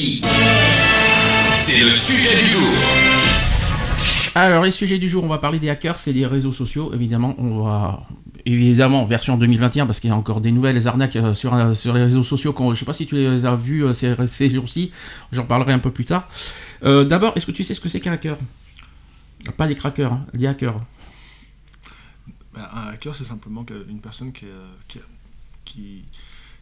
C'est le sujet du jour. Alors, les sujets du jour, on va parler des hackers et des réseaux sociaux. Évidemment, on va. Évidemment, version 2021, parce qu'il y a encore des nouvelles arnaques euh, sur, euh, sur les réseaux sociaux. Je ne sais pas si tu les as vues euh, ces, ces jours-ci. J'en parlerai un peu plus tard. Euh, D'abord, est-ce que tu sais ce que c'est qu'un hacker? Pas les crackers, hein, les hackers. Ben, un hacker, c'est simplement une personne qui, euh, qui, qui,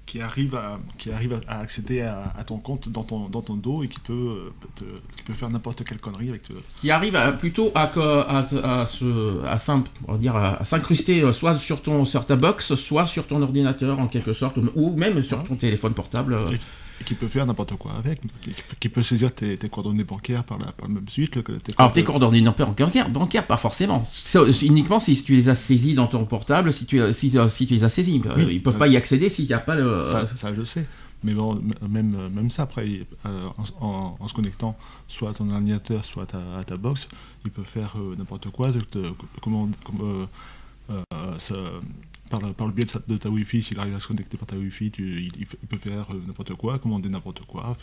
qui arrive, à, qui arrive à- accéder à, à ton compte dans ton, dans ton dos et qui peut, euh, te- qui peut faire n'importe quelle connerie avec. euh, Qui arrive à- plutôt à, à, à, se- à s'im- on va dire, à- à s'incruster euh, soit sur, ton, sur ta box, soit sur ton ordinateur en quelque sorte, ou- même sur ton téléphone portable. euh. et qui peut faire n'importe quoi avec, qui, qui peut- saisir tes, tes coordonnées bancaires par la, par la même suite. le- tes Alors tes coordonnées bancaires, bancaires, pas forcément. Uniquement si tu les as saisies dans ton portable, si tu, si, si tu les as saisies. Euh, Oui, Ils peuvent ça- pas y accéder s'il n'y a pas le... Ça, ça, je sais. Mais bon, même, même ça, après, euh, en, en- en se connectant soit à ton ordinateur, soit à ta, à ta box, il peut faire euh, n'importe quoi. De, de- comment, comme, euh, par, le, par le biais de, ta Wi-Fi, s'il arrive à se connecter par ta Wi-Fi, tu- il, peut faire euh, n'importe quoi, commander n'importe quoi.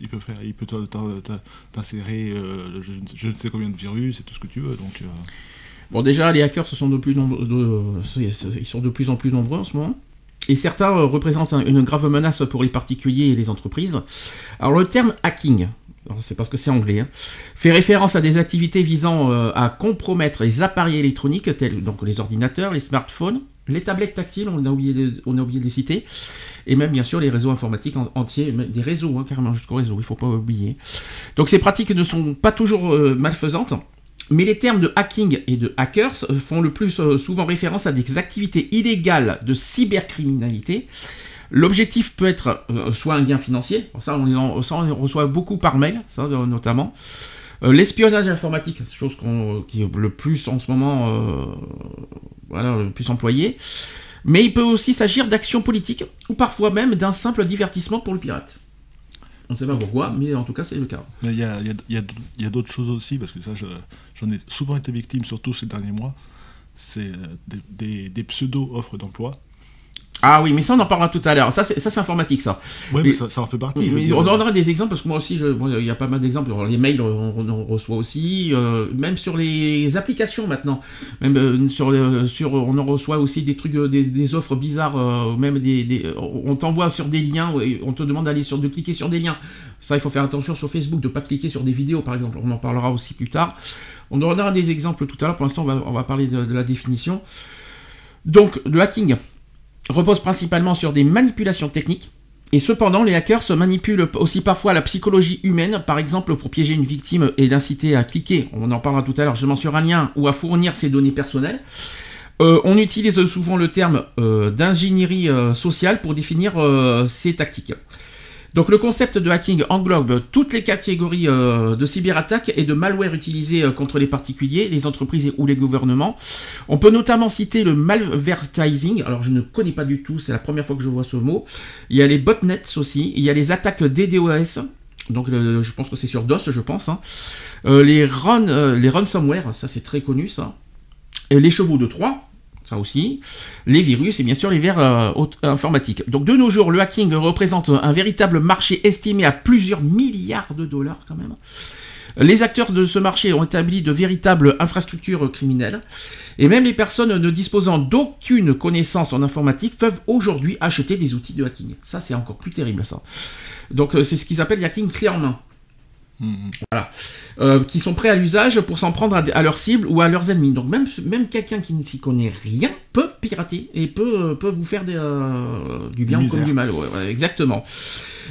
Il peut, faire, il peut t'in- t'in- t'insérer euh, je, ne- sais combien de virus et tout ce que tu veux. Donc, euh, Bon déjà, les hackers sont de plus ils sont de plus en plus nombreux en ce moment. Et certains représentent un- une grave menace pour les particuliers et les entreprises. Alors le terme hacking, c'est parce que c'est anglais, hein, fait référence à des activités visant euh, à compromettre les appareils électroniques tels donc les ordinateurs, les smartphones, les tablettes tactiles, on a oublié de, les citer, et même bien sûr les réseaux informatiques en- entiers, même des réseaux hein, carrément jusqu'au réseau, il faut pas oublier. Donc ces pratiques ne sont pas toujours euh, malfaisantes. Mais les termes de hacking et de hackers euh, font le plus souvent référence à des activités illégales de cybercriminalité. L'objectif peut être euh, soit un gain financier, ça on, en- reçoit beaucoup par mail, ça euh, notamment. Euh, L'espionnage informatique, c'est chose qu'on- qui est le plus en ce moment, euh, voilà, le plus employé. Mais il peut aussi s'agir d'actions politiques ou parfois même d'un simple divertissement pour le pirate. On ne sait pas pourquoi, mais en tout cas c'est le cas. Il y a, d'autres choses aussi, parce que ça, je- j'en ai souvent été victime, surtout ces derniers mois. C'est des, des- des pseudo-offres d'emploi. Ah oui, mais ça on en parlera tout à l'heure. Ça c'est ça, c'est informatique ça. Oui, Mais- mais ça, ça en fait partie. Mais on donnera des exemples parce que moi aussi, bon, il y a pas mal d'exemples. Les mails, on, on en reçoit aussi, euh, même sur les applications maintenant. Même euh, sur, le- sur, on en reçoit aussi des trucs, euh, des, des offres bizarres, euh, même des, des- on t'envoie sur des liens, et on te demande d'aller sur, de cliquer sur des liens. Ça, il faut faire attention sur Facebook, de pas cliquer sur des vidéos, par exemple. On en parlera aussi plus tard. On donnera des exemples tout à l'heure. Pour l'instant, on va, on va parler de, de la définition. Donc, le hacking repose principalement sur des manipulations techniques. Et cependant, les hackers se manipulent aussi parfois la psychologie humaine, par exemple pour piéger une victime et l'inciter à cliquer, on en parlera tout à l'heure, je mentionne un lien, ou à fournir ses données personnelles. Euh, on utilise souvent le terme euh, d'ingénierie euh, sociale pour définir ces tactiques. Donc le concept de hacking englobe toutes les catégories euh, de cyberattaques et de malware utilisés euh, contre les particuliers, les entreprises ou les gouvernements. On peut notamment citer le malvertising, alors je ne connais pas du tout, c'est la première fois que je vois ce mot. Il y a les botnets aussi, il y a les attaques DDoS, donc je pense que c'est sur DOS, je pense. hein. Euh, les, run, les ransomware, ça c'est très connu ça. Et les chevaux de Troie, ça aussi, les virus et bien sûr les vers euh, aut- informatiques. Donc de nos jours, le hacking représente un véritable marché estimé à plusieurs milliards de dollars quand même. Les acteurs de ce marché ont établi de véritables infrastructures criminelles. Et même les personnes ne disposant d'aucune connaissance en informatique peuvent aujourd'hui acheter des outils de hacking. Ça, c'est encore plus terrible, ça. Donc, euh, c'est ce qu'ils appellent le hacking clé en main. Voilà. Euh, qui sont prêts à l'usage pour s'en prendre à, à leurs cibles ou à leurs ennemis. Donc, même, même quelqu'un qui ne s'y connaît rien peut pirater et peut, peut vous faire des, euh, du bien comme du mal. Ouais, ouais, exactement.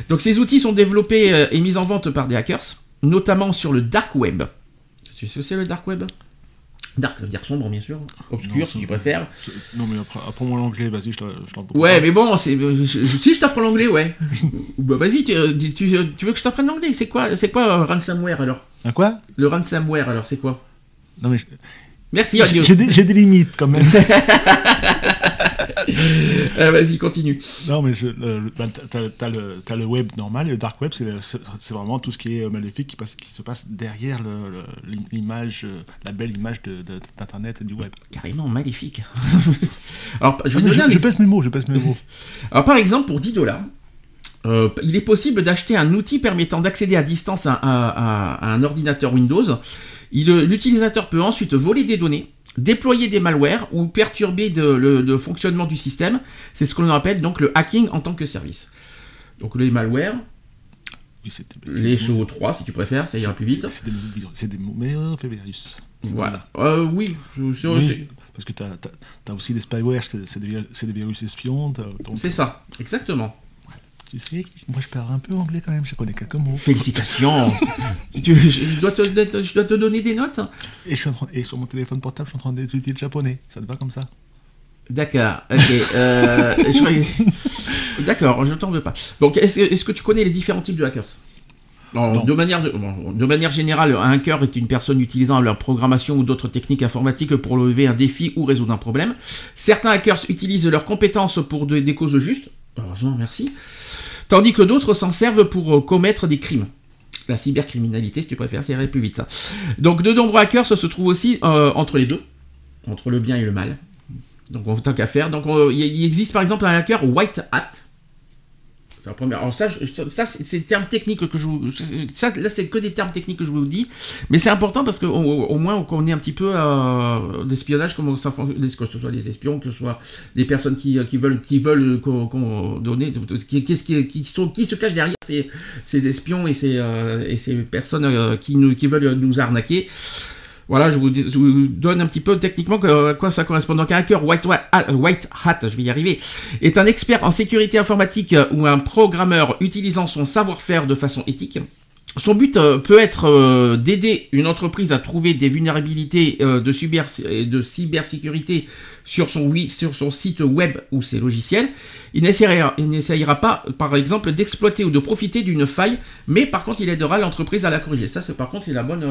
Donc, ces outils sont développés euh, et mis en vente par des hackers, notamment sur le dark web. Tu sais ce que c'est le dark web? Dark, ça veut dire sombre, bien sûr. Obscur, Non, si tu préfères. Non, mais après, apprends-moi l'anglais, vas-y, je t'en- Ouais, mais bon, c'est, je- si je t'apprends l'anglais, ouais. bah vas-y, tu- tu- tu veux que je t'apprenne l'anglais? C'est quoi, c'est quoi euh, ransomware alors? Un quoi? Le ransomware alors, c'est quoi? Non, mais je- Merci, j'ai Radio. j'ai des, j'ai des limites quand même. Ah, vas-y, continue. non, mais je, le, le- bah, t'as, le, t'as le web normal et le dark web, c'est, vraiment tout ce qui est euh, maléfique qui, passe, qui se passe derrière le- le- l'image, euh, la belle image de, de- d'Internet et du web. Carrément maléfique. alors, je vais mais donner un je, mes mots, je pèse mes mots. Alors par exemple, pour 10 dollars, euh, il est possible d'acheter un outil permettant d'accéder à distance à, à- à- à un ordinateur Windows. Il- L'utilisateur peut ensuite voler des données, déployer des malwares ou perturber de- le, le fonctionnement du système. C'est ce que l'on appelle donc le hacking en tant que service. Donc les malwares, Oui, les chevaux 3 si tu préfères, ça ira plus vite. C'est, des mauvais virus. Voilà. Euh, oui, je- Oui, parce que t'as, t'as aussi les spyware, c'est, des, virus espions. c'est ça, exactement. Tu sais, moi je parle un peu anglais quand même, je connais quelques mots. Félicitations. Tu- je, je dois te, je dois te donner des notes Et, je suis en train, et sur mon téléphone portable, je suis en train d'étudier le japonais. Ça te va comme ça? D'accord, ok. euh, je D'accord, je t'en veux pas. Donc, est-ce que tu connais les différents types de hackers? Alors, de, manière, de, bon, de manière générale, un hacker est une personne utilisant leur programmation ou d'autres techniques informatiques pour lever un défi ou résoudre un problème. Certains hackers utilisent leurs compétences pour de- des causes justes. Heureusement, merci. Tandis que d'autres s'en servent pour euh, commettre des crimes. La cybercriminalité, si tu préfères, irait plus vite. Donc, de nombreux hackers se trouvent aussi euh, entre les deux, entre le bien et le mal. Donc, en tant qu'à faire. Donc, il existe par exemple un hacker White Hat. C'est la première. Alors, ça, je- ça c'est des termes techniques que je vous. Ça, là, c'est que des termes techniques que je vous dis. Mais c'est important parce qu'au au moins, on connaît un petit peu euh, l'espionnage, comment ça fonctionne, que ce soit les espions, que ce soit des personnes qui, qui veulent, qui veulent qu'on qu'on donne, qui, qui, qui, sont, qui se cachent derrière ces, ces espions et ces, euh, et ces personnes euh, qui, nous, qui veulent nous arnaquer. Voilà, je vous, je vous donne un petit peu techniquement que- à quoi ça correspond. Donc un hacker White, Hat- White Hat, je vais y arriver, est un expert en sécurité informatique euh, ou un programmeur utilisant son savoir-faire de façon éthique. Son but euh, peut être euh, d'aider une entreprise à trouver des vulnérabilités euh, de, cyber, de cybersécurité sur son, site web ou ses logiciels. Il n'essayera, pas, par exemple, d'exploiter ou de profiter d'une faille, mais par contre, il aidera l'entreprise à la corriger. Ça, c'est par contre, c'est la bonne,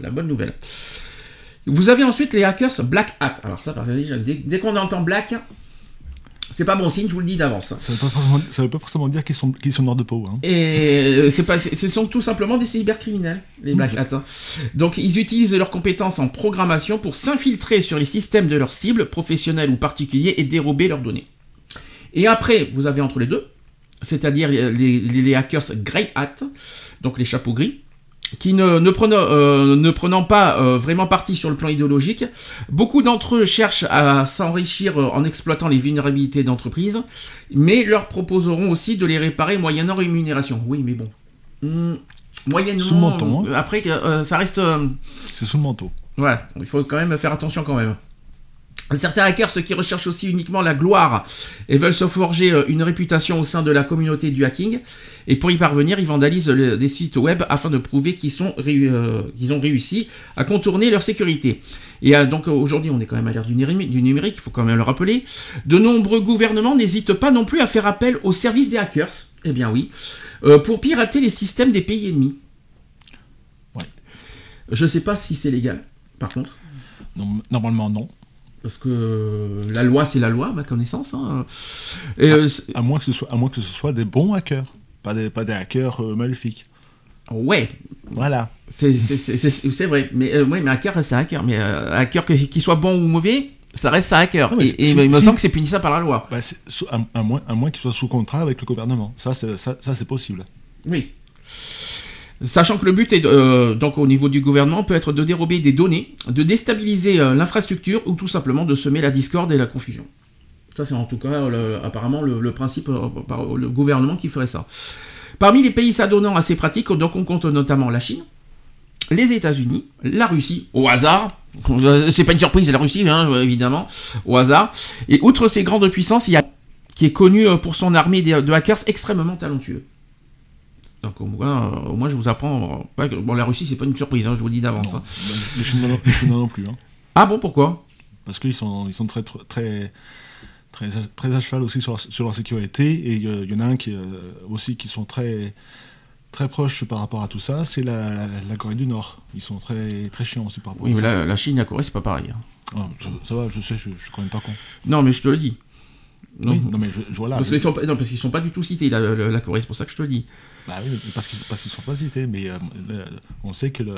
la bonne nouvelle. Vous avez ensuite les hackers Black Hat. Alors ça, dès, dès qu'on entend Black, c'est pas bon signe, je vous le dis d'avance. Ça veut pas forcément, ça veut pas forcément dire qu'ils sont, qu'ils sont noirs de peau. Hein. Et euh, c'est pas, ce sont tout simplement des cybercriminels, les Black Hat. hein. Donc ils utilisent leurs compétences en programmation pour s'infiltrer sur les systèmes de leurs cibles, professionnels ou particuliers, et dérober leurs données. Et après, vous avez entre les deux, c'est-à-dire euh, les, les- les hackers Grey Hat, donc les chapeaux gris, qui ne, ne prenant, euh, ne prenant pas euh, vraiment parti sur le plan idéologique, beaucoup d'entre eux cherchent à s'enrichir euh, en exploitant les vulnérabilités d'entreprises, mais leur proposeront aussi de les réparer moyennant rémunération. Oui, mais bon. Hmm, moyennement. Sous le menton, hein. Après, euh, ça reste. C'est sous le manteau. Ouais, il faut quand même faire attention quand même. Certains hackers, ceux qui recherchent aussi uniquement la gloire et veulent se forger euh, une réputation au sein de la communauté du hacking, et pour y parvenir, ils vandalisent le- des sites web afin de prouver qu'ils euh, qu'ils ont réussi à contourner leur sécurité. Et euh, donc aujourd'hui, on est quand même à l'ère du, numéri- du numérique, il faut quand même le rappeler. De nombreux gouvernements n'hésitent pas non plus à faire appel au service des hackers, eh bien oui, euh, pour pirater les systèmes des pays ennemis. Ouais. Je sais pas si c'est légal, par contre. Non, normalement, non. Parce que euh, la loi, c'est la loi, à ma connaissance. hein. Et, euh, À moins, que ce soit, à moins que ce soit des bons hackers, pas des, pas des hackers euh, maléfiques. ouais, Voilà. c'est vrai. Mais, euh, ouais, mais hacker reste un hacker. Mais hacker, qu'il soit bon ou mauvais, ça reste un hacker. Ah, et il me semble que c'est punissable par la loi. Bah, à, à moins, à moins qu'ils soient sous contrat avec le gouvernement. Ça, ça, ça, c'est possible. Oui. Sachant que le but est, euh, donc au niveau du gouvernement, peut être de dérober des données, de déstabiliser euh, l'infrastructure ou tout simplement de semer la discorde et la confusion. Ça, c'est en tout cas apparemment le, principe euh, par le gouvernement qui ferait ça. Parmi les pays s'adonnant à ces pratiques, donc on compte notamment la Chine, les États-Unis, la Russie, au hasard. C'est pas une surprise, la Russie, hein, évidemment, au hasard. Et outre ces grandes puissances, il y a qui est connu pour son armée de hackers extrêmement talentueux. Donc au moins, euh, au moins je vous apprends. bon, la Russie, c'est pas une surprise, hein, je vous le dis d'avance. Hein. Bah, les Chinois non, plus. Hein. Ah bon, pourquoi? Parce qu'ils sont, ils sont très, très, très, très à cheval aussi sur, sur leur sécurité. Et il y, en a un qui, euh, aussi qui sont très, très proches par rapport à tout ça, c'est la, Corée du Nord. Ils sont très, très chiants aussi par rapport oui, à mais La, Chine et la Corée, c'est pas pareil. Ah, ça, va, je sais, je, je suis pas con. Non, mais je te le dis. Non, non mais voilà. Parce qu'ils sont, non, parce qu'ils sont pas du tout cités, la, la, Corée, c'est pour ça que je te le dis. Bah oui, parce qu'ils parce qu'ils sont pas cités, mais euh, on sait que le,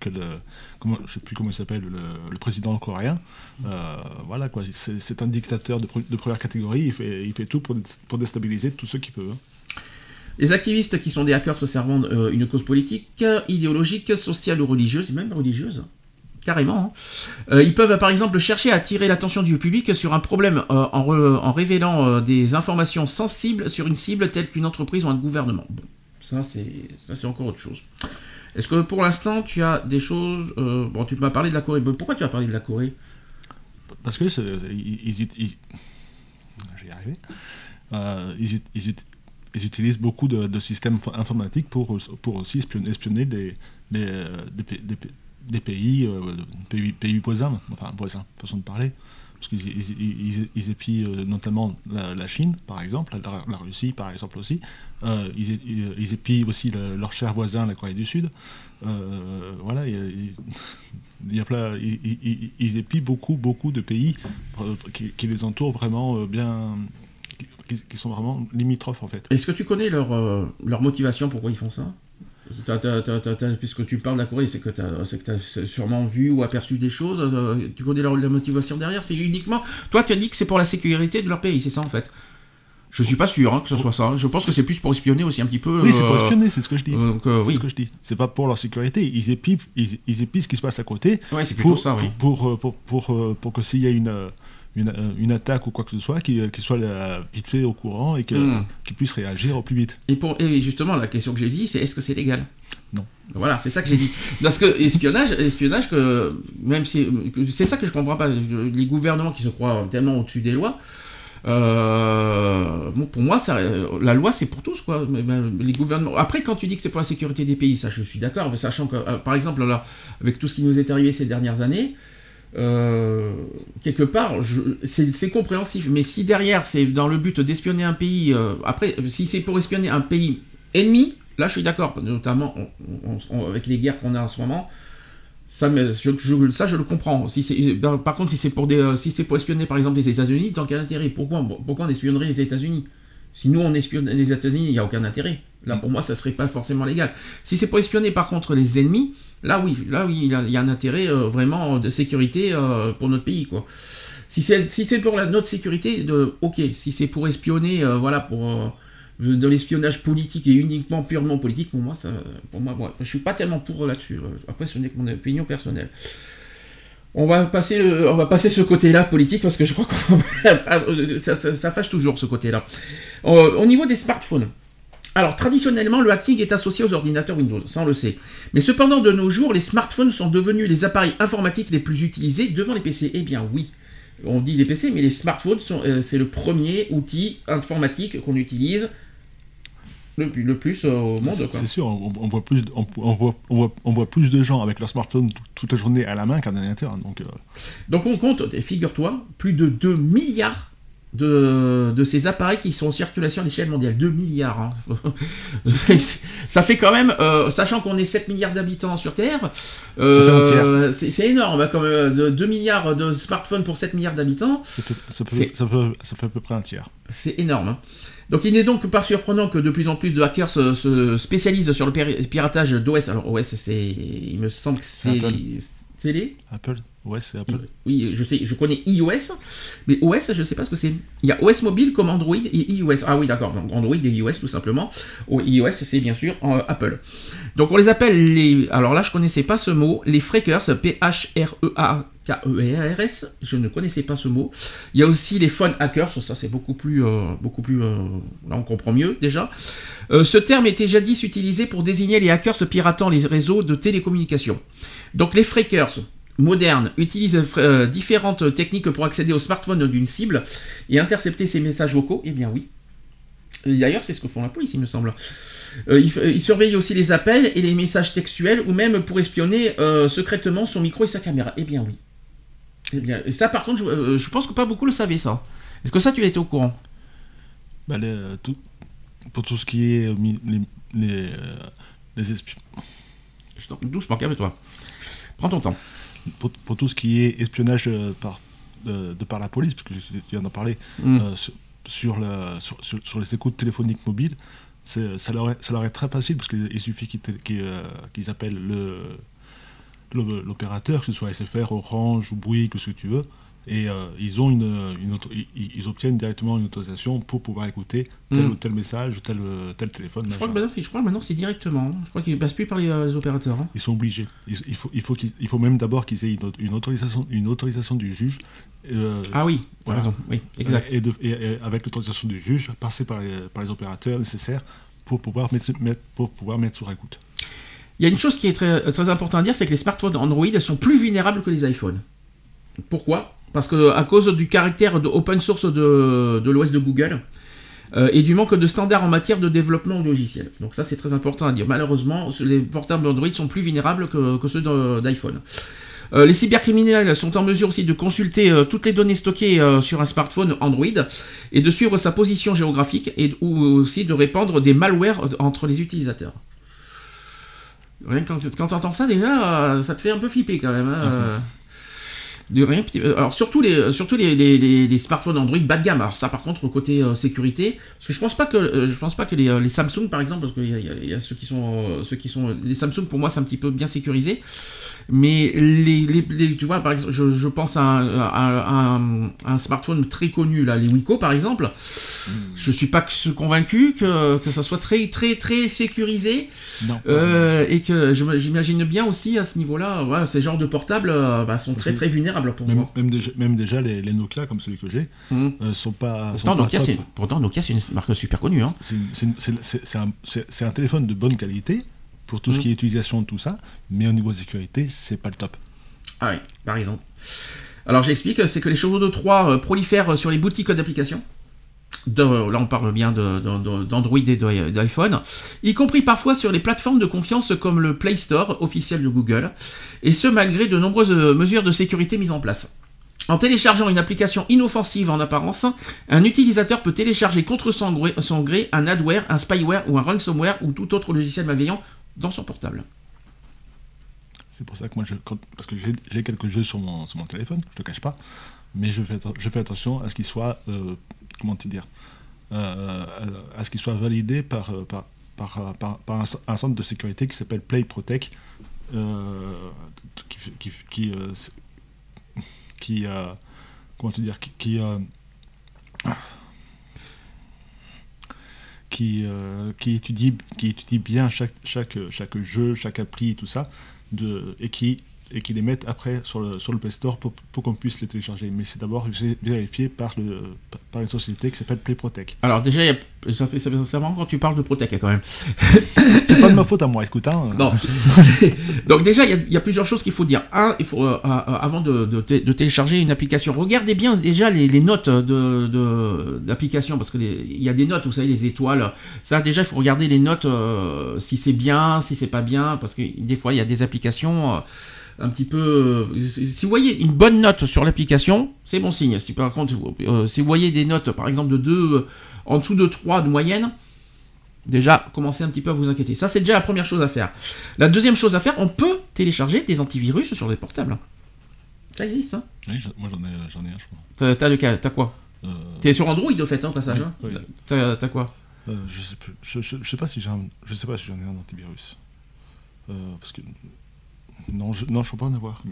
que, le comment, je sais plus comment il s'appelle, le, le, président coréen, euh, voilà quoi, c'est un dictateur de, de, première catégorie, il fait, il fait tout pour, pour déstabiliser tous ceux qui peuvent. Hein. Les activistes qui sont des hackers se servant euh, une cause politique, idéologique, sociale ou religieuse, et même religieuse, carrément. Hein. Euh, ils peuvent par exemple chercher à attirer l'attention du public sur un problème euh, en, révélant euh, des informations sensibles sur une cible telle qu'une entreprise ou un gouvernement. Bon, ça c'est encore autre chose. Est-ce que pour l'instant tu as des choses... bon, tu m'as parlé de la Corée. Pourquoi tu as parlé de la Corée? Parce que ils, ils, utilisent beaucoup de, systèmes informatiques pour, pour aussi espionner, des, des pays, euh, pays, pays, voisins, enfin voisins, façon de parler, parce qu'ils ils, ils, épient euh, notamment la, Chine, par exemple, la, Russie, par exemple aussi. Euh, ils, épient aussi leur cher voisin, la Corée du Sud. voilà, il, y a plein, ils, épient beaucoup, beaucoup de pays qui, les entourent vraiment bien, qui, sont vraiment limitrophes en fait. Est-ce que tu connais leur, leur motivation, pourquoi ils font ça? Puisque tu parles de la Corée, c'est que tu as, sûrement vu ou aperçu des choses. Euh, tu connais la motivation derrière. C'est uniquement. Toi, tu as dit que c'est pour la sécurité de leur pays, c'est ça en fait je suis pas sûr hein, que ce soit ça. Je pense que c'est plus pour espionner aussi un petit peu. Oui, c'est pour euh, espionner, c'est ce que je dis. Euh, c'est ce que je dis. C'est pas pour leur sécurité. Ils épient, ils, ils épient ce qui se passe à côté. Ouais, c'est plutôt ça, oui. Pour, pour, pour, pour, que s'il y a une, une, une, attaque ou quoi que ce soit, qu'il soit vite fait au courant et hmm. qu'ils puissent réagir au plus vite. Et, pour, et justement, la question que j'ai dit, c'est est-ce que c'est légal? Non. Voilà, c'est ça que j'ai dit. Parce que espionnage, espionnage que même si c'est ça que je comprends pas, les gouvernements qui se croient tellement au-dessus des lois. Euh, pour moi, ça, la loi c'est pour tous quoi. Les gouvernements. Après, quand tu dis que c'est pour la sécurité des pays, ça je suis d'accord, mais sachant que, euh, par exemple là, avec tout ce qui nous est arrivé ces dernières années, euh, quelque part, c'est compréhensif. Mais si derrière c'est dans le but d'espionner un pays, après, si c'est pour espionner un pays ennemi, Là, je suis d'accord, notamment avec les guerres qu'on a en ce moment. Ça, je, je le comprends. Par contre, si c'est pour, euh, pour espionner, par exemple, les États-Unis, tant quel intérêt pourquoi, pourquoi on espionnerait les États-Unis? Si nous, on espionne les États-Unis, il n'y a aucun intérêt. Là, pour moi, ça serait pas forcément légal. Si c'est pour espionner, par contre, les ennemis, là, oui, là, oui, il y a, un intérêt euh, vraiment de sécurité euh, pour notre pays, quoi. Si c'est si pour notre sécurité, ok. Si c'est pour espionner, voilà, pour de l'espionnage politique et uniquement purement politique, pour moi, ça, pour moi, je suis pas tellement pour là-dessus. Après, ce n'est que mon opinion personnelle. On va passer, on va passer ce côté-là politique parce que je crois que ça, fâche toujours ce côté-là. Au niveau des smartphones. Alors, traditionnellement, le hacking est associé aux ordinateurs Windows, ça on le sait. Mais cependant, de nos jours, les smartphones sont devenus les appareils informatiques les plus utilisés devant les PC. Eh bien, oui. On dit les PC, mais les smartphones, euh, c'est le premier outil informatique qu'on utilise le, plus euh, au monde. C'est sûr, on, voit plus, on, voit, on, voit, plus de gens avec leur smartphone toute la journée à la main qu'un ordinateur. Donc, euh. donc on compte, figure-toi, plus de 2 milliards de, de, ces appareils qui sont en circulation à l'échelle mondiale. 2 milliards. Hein. ça fait quand même, euh, sachant qu'on est 7 milliards d'habitants sur Terre, c'est énorme. Hein, comme, 2 milliards de smartphones pour 7 milliards d'habitants. Ça fait, ça, fait, ça fait, à peu près un tiers. C'est énorme. Donc il n'est donc pas surprenant que de plus en plus de hackers se, spécialisent sur le piratage d'OS. Alors OS, c'est, il me semble que c'est télé. Apple. OS. Oui, je sais, je connais iOS, mais OS, je ne sais pas ce que c'est. Il y a OS mobile comme Android et iOS. Ah oui, d'accord. Donc Android et iOS tout simplement. iOS, c'est bien sûr euh, Apple. Donc on les appelle les. Alors là, je connaissais pas ce mot. Les Freakers, P-H-R-E-A. K-E-R-S, je ne connaissais pas ce mot. Il y a aussi les phone hackers, ça c'est beaucoup plus, euh, beaucoup plus, euh, là on comprend mieux déjà. ce terme était jadis utilisé pour désigner les hackers piratant les réseaux de télécommunications. Donc les freakers, modernes utilisent euh, différentes techniques pour accéder au smartphone d'une cible et intercepter ses messages vocaux Eh bien oui. D'ailleurs, c'est ce que font la police, il me semble. Euh, ils, surveillent aussi les appels et les messages textuels ou même pour espionner euh, secrètement son micro et sa caméra. Eh bien oui. Eh bien, et ça, par contre, je, euh, je pense que pas beaucoup le savaient, ça. Est-ce que ça, tu étais au courant? Bah, les, euh, tout- pour tout ce qui est euh, les, les, euh, les espions. Je t'en- Doucement, calme-toi. Prends ton temps. Pour, pour tout ce qui est espionnage euh, par, de, de par la police, parce que tu viens d'en parler, Mm. euh, sur, sur, la- sur, sur- sur les écoutes téléphoniques mobiles, ça leur, est, ça leur est très facile parce qu'il suffit qu'ils euh, appellent le- le- l'opérateur, que ce soit SFR, Orange ou Bouygues, ou ce que tu veux, et euh, ils, ont une, une auto- ils, ils obtiennent directement une autorisation pour pouvoir écouter tel Mm. ou tel message ou tel, euh, tel téléphone. Je crois, que maintenant, je crois que maintenant, c'est directement. hein. Je crois qu'ils passent plus par les, euh, les opérateurs. hein. Ils sont obligés. Il, il faut, il, faut qu'ils- il faut même d'abord qu'ils aient une, au- une autorisation, une autorisation du juge. euh, Ah oui, Voilà. raison. Oui, exact. Et, de- et- et avec l'autorisation du juge, passer par les, par les opérateurs nécessaires pour pouvoir mettre, mettre- pour pouvoir mettre sur écoute. Il y a une chose qui est très, très importante à dire, c'est que les smartphones Android sont plus vulnérables que les iPhones. Pourquoi? Parce que à cause du caractère de open source de, de l'OS de Google euh, et du manque de standards en matière de développement logiciel. Donc ça c'est très important à dire. Malheureusement, les portables Android sont plus vulnérables que, que ceux d'iPhone. Euh, les cybercriminels sont en mesure aussi de consulter euh, toutes les données stockées euh, sur un smartphone Android et de suivre sa position géographique et ou aussi de répandre des malwares entre les utilisateurs. Rien que quand, quand tu entends ça déjà, ça te fait un peu flipper quand même. hein, de rien. euh, Alors surtout les, surtout les, les- les- les smartphones Android bas de gamme. Alors ça par contre côté euh, sécurité, parce que je pense pas que euh, je pense pas que les, euh, les Samsung par exemple, parce qu'il y, y a- il y a ceux qui sont euh, ceux qui sont les Samsung pour moi c'est un petit peu bien sécurisé. Mais les, tu vois par exemple, je, je pense à un, à un- un smartphone très connu là, les Wiko par exemple. Je suis pas convaincu que, que ça soit très très très sécurisé. Non. Euh, et que j'imagine bien aussi à ce niveau-là, voilà, ces genres de portables euh, bah, sont très très vulnérables pour même, moi. même déjà, même déjà les, les Nokia, comme celui que j'ai, Mhm. euh, sont pas. sont Pourtant, pas Nokia, top. c'est, pourtant, Nokia, c'est une marque super connue. Hein. C'est un, téléphone de bonne qualité pour tout ce Mhm. qui est utilisation de tout ça, mais au niveau sécurité, c'est pas le top. Ah oui, par exemple. Alors j'explique, c'est que les chevaux de Troie euh, prolifèrent sur les boutiques d'applications. Là on parle bien d'Android et d'iPhone, y compris parfois sur les plateformes de confiance comme le Play Store officiel de Google, et ce malgré de nombreuses euh, mesures de sécurité mises en place. En téléchargeant une application inoffensive en apparence, un utilisateur peut télécharger contre son gré, un adware, un spyware ou un ransomware ou tout autre logiciel malveillant dans son portable. C'est pour ça que moi, je, parce que j'ai quelques jeux sur mon, téléphone, je te cache pas, mais je fais, atten- je fais attention à ce qu'ils soient, euh, comment te dire, euh, à ce qu'ils soient validés par, euh, par, par, euh, par- par un, un centre de sécurité qui s'appelle Play Protect, euh, qui, qui, qui, euh, qui, euh, comment te dire, qui, qui, euh, qui, euh, qui, étudie, qui étudie bien chaque, chaque, chaque jeu, chaque appli, tout ça, de, et, qui, et qui les mettent après sur le, sur le Play Store pour, pour qu'on puisse les télécharger. Mais c'est d'abord vé- vérifié par, le, par une société qui s'appelle Play Protect. Alors déjà, il a- ça fait marrant quand tu parles de Protec quand même. C'est pas de ma faute à moi, écoute. Hein, Non. Donc déjà, il y a- il y, a plusieurs choses qu'il faut dire. Un, il faut euh, euh, avant de, de té- de télécharger une application, regardez bien déjà les, les notes de d'application parce que les- il y a des notes, vous savez, les étoiles. Ça, déjà, il faut regarder les notes euh, si c'est bien, si c'est pas bien, parce que des fois, il y a des applications. euh, un petit peu. euh, si vous voyez une bonne note sur l'application, c'est bon signe. Si par contre, vous- euh, si vous voyez des notes, par exemple, de 2, en dessous de 3 de moyenne, déjà, commencez un petit peu à vous inquiéter. Ça, c'est déjà la première chose à faire. La deuxième chose à faire, on peut télécharger des antivirus sur les portables. Ça existe, hein Oui, moi j'en ai, j'en ai un, je crois. T'as lequel? T'as quoi? Euh, T'es sur Android, au fait, hein, passage hein? oui. T'as t'as quoi? Euh, je sais plus. Je, je, je sais pas si j'ai un, je sais pas si j'en ai un antivirus. Euh, parce que non, je, je crois pas en avoir.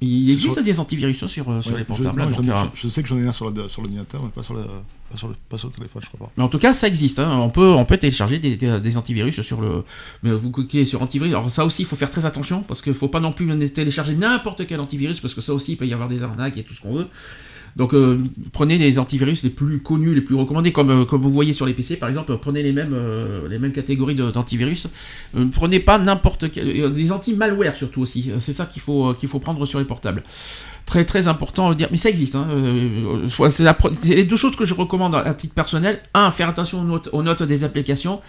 Il existe sur- des antivirus sur, euh, sur Ouais, les je- portables. non, j'en donc, ai- euh, je, je sais que j'en ai un sur sur l'ordinateur, mais pas sur, le, pas, sur le, pas sur le téléphone, je crois pas. Mais en tout cas, ça existe. hein. On, peut, on peut télécharger des, des- des antivirus sur le. Mais vous cliquez sur antivirus. Alors, ça aussi, il faut faire très attention parce qu'il ne faut pas non plus télécharger n'importe quel antivirus parce que ça aussi, il peut y avoir des arnaques et tout ce qu'on veut. Donc, euh, prenez les antivirus les plus connus, les plus recommandés, comme, euh, vous voyez sur les PC par exemple. Prenez les mêmes, euh, catégories d'antivirus. Prenez pas n'importe quel. Des anti-malware surtout aussi. C'est ça qu'il faut prendre sur les portables. Très très important de dire, mais ça existe. Hein, euh, c'est les deux choses que je recommande à titre personnel. Un, faire attention aux notes, des applications.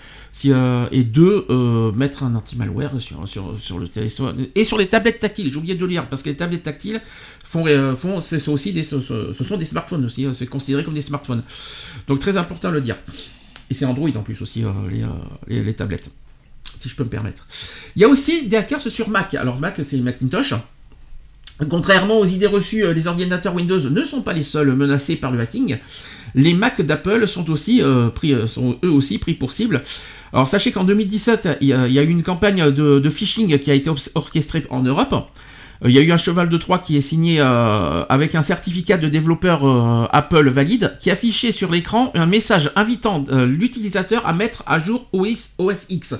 Euh, et deux, euh, mettre un anti-malware sur, sur, sur, le téléphone et sur les tablettes tactiles. J'ai oublié de lire parce que les tablettes tactiles font, font ce, sont aussi des, ce, sont des smartphones aussi. Hein, c'est considéré comme des smartphones. Donc très important de le dire. Et c'est Android en plus aussi les, les, les tablettes, si je peux me permettre. Il y a aussi des hackers sur Mac. Alors Mac, c'est Macintosh. Contrairement aux idées reçues, euh, les ordinateurs Windows ne sont pas les seuls menacés par le hacking. Les Mac d'Apple sont euh, euh, eux aussi pris pour cible. Alors sachez qu'en 2017, il y, a, eu une campagne de, phishing qui a été orchestrée en Europe. Il y a eu un cheval de Troie qui est signé avec un certificat de développeur Apple valide qui affichait sur l'écran un message invitant l'utilisateur à mettre à jour OS X.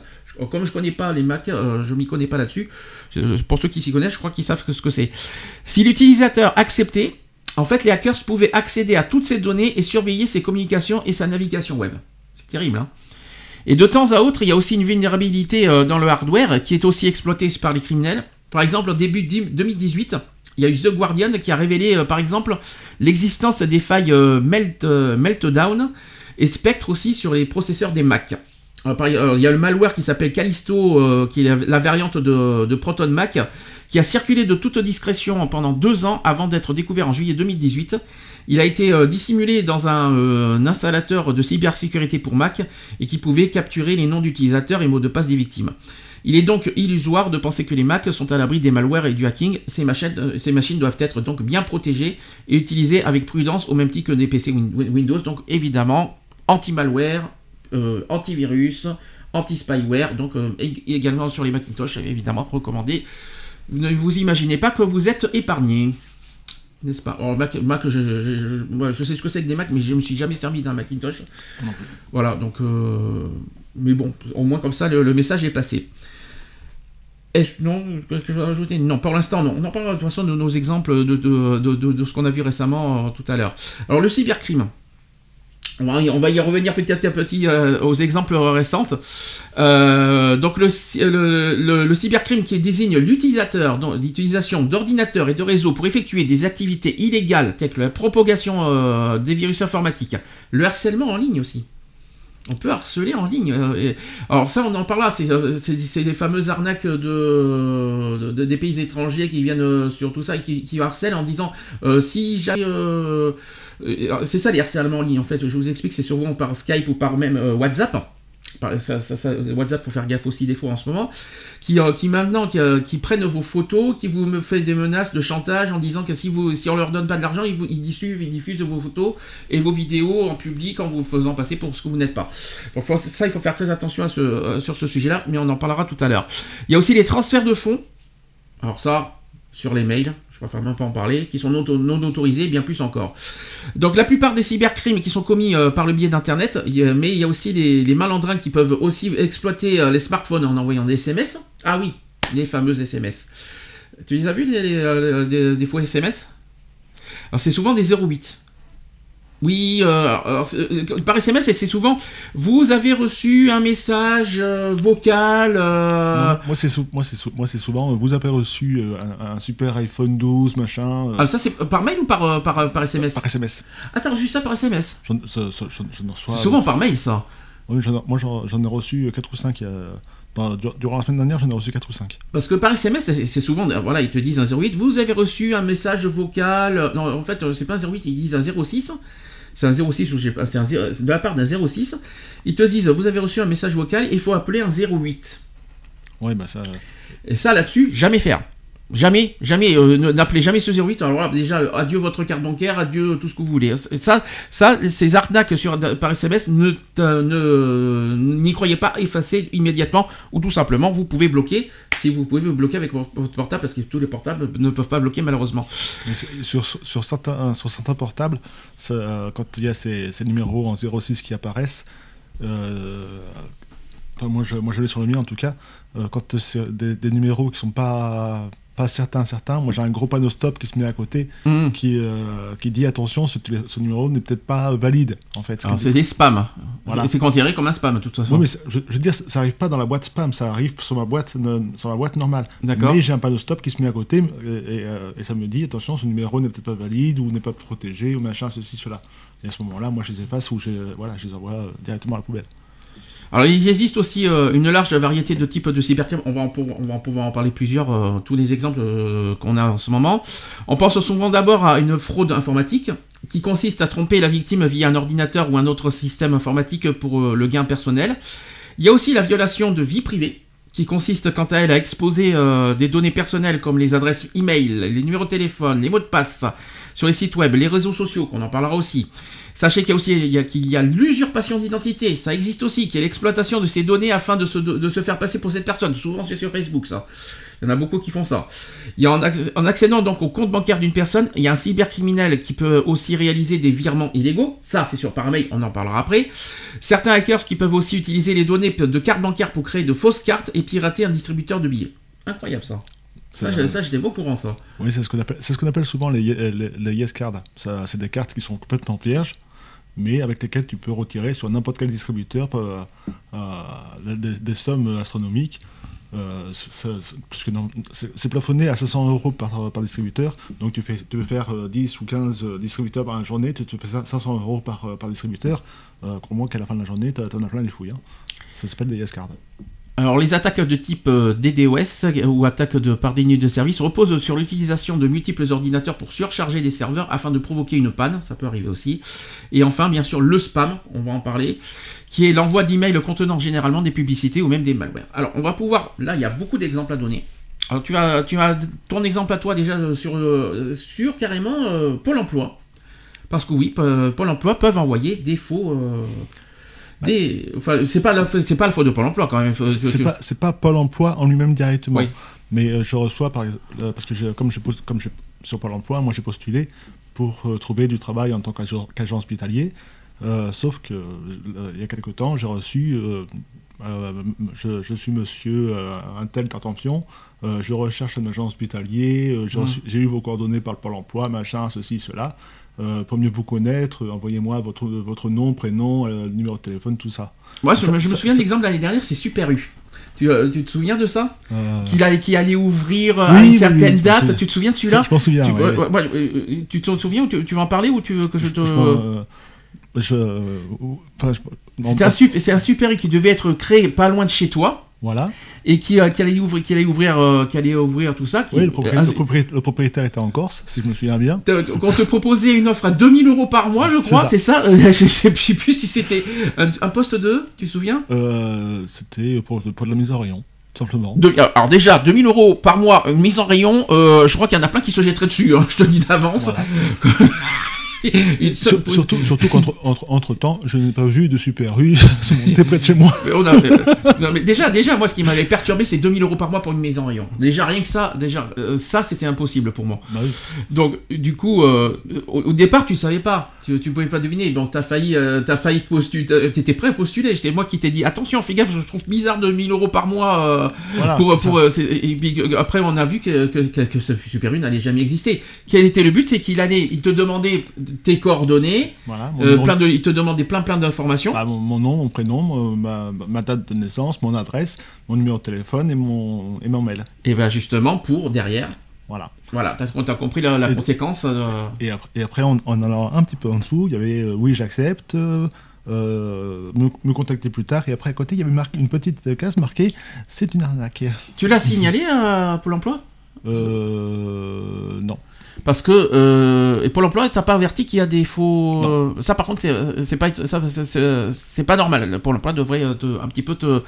Comme je connais pas les Mac, je m'y connais pas là-dessus. Pour ceux qui s'y connaissent, je crois qu'ils savent ce que c'est. Si l'utilisateur acceptait, en fait, les hackers pouvaient accéder à toutes ces données et surveiller ses communications et sa navigation web. C'est terrible, hein Et de temps à autre, il y a aussi une vulnérabilité euh, dans le hardware qui est aussi exploitée par les criminels. Par exemple, au début 2018, il y a eu The Guardian qui a révélé, euh, par exemple, l'existence des failles euh, Meltdown et Spectre aussi sur les processeurs des Mac. Euh, il y a le malware qui s'appelle Callisto, euh, qui est la, variante de, Proton Mac, qui a circulé de toute discrétion pendant deux ans avant d'être découvert en juillet 2018. Il a été euh, dissimulé dans un, installateur de cybersécurité pour Mac et qui pouvait capturer les noms d'utilisateurs et mots de passe des victimes. Il est donc illusoire de penser que les Macs sont à l'abri des malwares et du hacking. Ces machines, doivent être donc bien protégées et utilisées avec prudence au même titre que des PC Windows. Donc évidemment, anti-malware, euh, antivirus, anti-spyware, donc euh, également sur les Macintosh, évidemment recommandé. Vous ne vous imaginez pas que vous êtes épargné. N'est-ce pas? Alors, Mac, je, je, sais ce que c'est que des Mac, mais je ne me suis jamais servi d'un Macintosh. Voilà, donc. Euh, mais bon, au moins comme ça, le, message est passé. Est-ce non que je dois rajouter? Non, pour l'instant, non. On en parlera de toute façon de nos exemples de, de ce qu'on a vu récemment tout à l'heure. Alors, le cybercrime. On va, y revenir petit à petit euh, aux exemples récents. Euh, donc le, cybercrime qui désigne l'utilisation d'ordinateurs et de réseaux pour effectuer des activités illégales telles que la propagation euh, des virus informatiques, le harcèlement en ligne aussi. On peut harceler en ligne. alors ça, on en parle là, c'est les fameuses arnaques de, des pays étrangers qui viennent sur tout ça et qui, harcèlent en disant si j'ai c'est ça les harcèlements en ligne en fait. Je vous explique, c'est souvent par Skype ou par même euh, WhatsApp. WhatsApp, faut faire gaffe aussi des fois en ce moment, qui, euh, maintenant qui, prennent vos photos, qui vous me fait des menaces de chantage en disant que si vous si on leur donne pas de l'argent, ils, diffusent, diffusent vos photos et vos vidéos en public en vous faisant passer pour ce que vous n'êtes pas. Donc ça, il faut faire très attention sur ce sujet-là, mais on en parlera tout à l'heure. Il y a aussi les transferts de fonds. Alors ça, sur les mails, je préfère même pas en parler, qui sont non, non, autorisés, bien plus encore. Donc la plupart des cybercrimes qui sont commis euh, par le biais d'Internet, mais il y a aussi les, malandrins qui peuvent aussi exploiter euh, les smartphones en envoyant des SMS. Ah oui, les fameux SMS. Tu les as vus, les, euh, des, faux SMS Alors c'est souvent des 08. Oui, euh, euh, par SMS, c'est souvent vous avez reçu un message euh, vocal. moi, c'est moi, moi, c'est souvent vous avez reçu un, super iPhone 12, machin. Ah, ça, c'est par mail ou par, par, par SMS Par SMS. Ah, t'as reçu ça par SMS C'est souvent par mail, ça. Oui, moi, j'en ai reçu 4 ou 5 durant la semaine dernière, j'en ai reçu 4 ou 5. Parce que par SMS, c'est souvent, voilà, ils te disent un 08, vous avez reçu un message vocal. Non, en fait, c'est pas un 08, ils disent un 06 c'est un 06 ou c'est un de la part d'un 06, ils te disent vous avez reçu un message vocal, il faut appeler un 08. Oui, bah ça. Et ça là-dessus, jamais faire. Jamais, jamais, euh, n'appelez jamais ce 08. Alors déjà, adieu votre carte bancaire, adieu tout ce que vous voulez. Ça, ça ces arnaques sur, par SMS, ne, n'y croyez pas, effacez immédiatement, ou tout simplement, vous pouvez bloquer, si vous pouvez vous bloquer avec votre portable, parce que tous les portables ne peuvent pas bloquer malheureusement. sur, certains, sur certains portables, euh, quand il y a ces, numéros en 06 qui apparaissent, euh, moi je, moi je l'ai sur le mien en tout cas, quand c'est des, des numéros qui sont pas pas certains, certains. Moi, j'ai un gros panneau stop qui se met à côté, Hum. qui, euh, qui dit attention, ce, numéro n'est peut-être pas valide, en fait. Qui- c'est des spams. Voilà. C'est considéré comme un spam, de toute façon. Oui, mais je, je veux dire, ça ça arrive pas dans la boîte spam, ça arrive sur ma boîte, sur ma boîte normale. D'accord. Mais j'ai un panneau stop qui se met à côté et, et, euh, et ça me dit attention, ce numéro n'est peut-être pas valide ou n'est pas protégé ou machin, ceci, cela. Et à ce moment-là, moi, je les efface ou je, voilà, je les envoie euh, directement à la poubelle. Alors, il existe aussi euh, une large variété de types de cybercrimes. On va en, on en pouvoir en parler plusieurs, euh, tous les exemples euh, qu'on a en ce moment. On pense souvent d'abord à une fraude informatique qui consiste à tromper la victime via un ordinateur ou un autre système informatique pour le gain personnel. Il y a aussi la violation de vie privée qui consiste quant à elle à exposer des données personnelles comme les adresses e-mail, les numéros de téléphone, les mots de passe sur les sites web, les réseaux sociaux, qu'on en parlera aussi. Sachez qu'il y a aussi il y a, qu'il y a l'usurpation d'identité, ça existe aussi, qu'il y a l'exploitation de ces données afin de se, de se faire passer pour cette personne. Souvent c'est sur Facebook ça. Il y en a beaucoup qui font ça. Il y a en, acc- en accédant donc au compte bancaire d'une personne, il y a un cybercriminel qui peut aussi réaliser des virements illégaux. Ça c'est sur par mail, on en parlera après. Certains hackers qui peuvent aussi utiliser les données de cartes bancaires pour créer de fausses cartes et pirater un distributeur de billets. Incroyable ça. Ça, j'étais pas au courant ça. Oui, c'est ce qu'on appelle, c'est ce qu'on appelle souvent les, ye- les, les yes cards. Ça, c'est des cartes qui sont complètement vierges, mais avec lesquelles tu peux retirer sur n'importe quel distributeur euh, euh, des, sommes astronomiques. Euh, c'est- plafonné à 500 euros par, distributeur, donc tu, fais, tu veux faire euh, 10 ou 15 euh, distributeurs par journée, tu te fais ça- 500 euros par, distributeur, euh, crois-moi qu'à la fin de la journée, tu en as plein les fouilles. hein. Ça s'appelle des yes cards. Alors les attaques de type euh, DDoS ou attaques de, par déni de service reposent sur l'utilisation de multiples ordinateurs pour surcharger des serveurs afin de provoquer une panne, ça peut arriver aussi. Et enfin bien sûr le spam, on va en parler, qui est l'envoi d'emails contenant généralement des publicités ou même des malwares. Alors on va pouvoir, là il y a beaucoup d'exemples à donner. Alors tu as, tu as ton exemple à toi déjà euh, sur, euh, sur carrément Pôle Emploi. Parce que oui, Pôle Emploi peuvent envoyer des faux... des, enfin, c'est pas c'est pas le faux de Pôle Emploi quand même. C'est pas, c'est pas Pôle emploi en lui-même directement. Oui. Mais euh, je reçois, par, euh, parce que comme, je comme je, sur Pôle emploi, moi j'ai postulé pour euh, trouver du travail en tant qu'agent hospitalier. Euh, sauf que euh, il y a quelque temps, j'ai reçu, euh, je, je suis monsieur un tel euh, je recherche un agent hospitalier, j'ai reçu- j'ai eu vos coordonnées par le Pôle emploi, machin, ceci, cela. Euh, pour mieux vous connaître, euh, envoyez-moi votre, votre nom, prénom, euh, numéro de téléphone, tout ça. Moi, je, Ça- me- je me ça- souviens de l'exemple l'année dernière, c'est Super U. Tu, tu te souviens de ça Euh, Qu'il allait, allait ouvrir Oui, à une oui, certaine oui, date. Tu te souviens de celui-là je m'en souviens. tu, ouais, ouais, ouais. ouais, tu te souviens ou tu, tu veux en parler ou tu veux que je te. Je pense, euh, je, enfin, je- non, C'était un, c'est un Super U qui devait être créé pas loin de chez toi Voilà. et qui, euh, qui allait ouvrir, qui allait ouvrir, euh, qui allait ouvrir tout ça. Qui, Oui, le propriétaire, euh, le propriétaire- le propriétaire était en Corse, si je me souviens bien. qu'on te proposait une offre à 2000 euros par mois, je crois, C'est ça, Je je sais plus si c'était un, un poste de, tu te souviens Euh, C'était pour, pour de la mise en rayon, simplement. De- alors déjà, 2000 euros par mois, une mise en rayon, je crois qu'il y en a plein qui se jetteraient dessus, hein, je te le dis d'avance. Voilà. Une Sur- seule- surtout surtout qu'entre entre, entre temps, je n'ai pas vu de Super U se monter près de chez moi. Mais on a- euh, non, mais déjà, déjà, moi, ce qui m'avait perturbé, c'est 2000 euros par mois pour une maison en rayon. Déjà, rien que ça, déjà, euh, ça, c'était impossible pour moi. Bah oui. Donc, du coup, euh, au, au départ, tu savais pas, tu, tu pouvais pas deviner. Donc, t'as failli, euh, t'as failli postuler, t'étais prêt à postuler. C'est moi qui t'ai dit, attention, fais gaffe, je trouve bizarre de 1000 euros par mois. euh, Voilà, pour, euh, c'est- et puis, après, on a vu que, que, que, que ce Super U n'allait jamais exister. Quel était le but? C'est qu'il allait, il te demandait tes coordonnées, Voilà, mon numéro- plein de, il te demandait plein plein d'informations. bah, mon, mon nom, mon prénom, ma, ma date de naissance, mon adresse, mon numéro de téléphone et mon, et mon mail. Et ben justement, pour derrière, Voilà. voilà, t'as as compris la, la Et- conséquence. euh, Et après, et après en, en allant un petit peu en dessous, il y avait euh, oui, j'accepte, euh, euh, me, me contacter plus tard. Et après, à côté, il y avait marqué, une petite case marquée c'est une arnaque. Tu l'as signalé à Pôle emploi? Euh, non. Parce que euh, et Pôle emploi, t'as pas averti qu'il y a des faux. euh, ça, par contre, c'est c'est pas ça, c'est pas normal. Pôle emploi devrait euh, te- un petit peu te,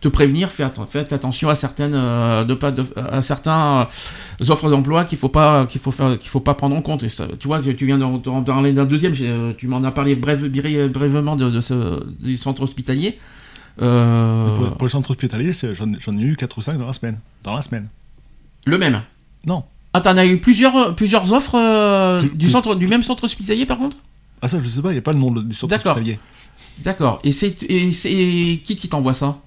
te prévenir, faire faites attention à certaines euh, de pas de- à certains euh, offres d'emploi qu'il faut pas qu'il faut faire qu'il faut pas prendre en compte. Et ça, tu vois, tu viens d'en parler d'un deuxième. euh, Tu m'en as parlé bré- brièvement de, de ce du centre hospitalier. Euh, Pour, pour le centre hospitalier, j'en ai eu 4 ou 5 dans la semaine. Dans la semaine. le même? Non. Ah, t'en as eu plusieurs, plusieurs offres euh, Plus- du, plus- centre, du même centre hospitalier par contre? Ah ça, je sais pas, il n'y a pas le nom de- du centre D'accord. hospitalier. D'accord. Et c'est et c'est qui qui t'envoie ça?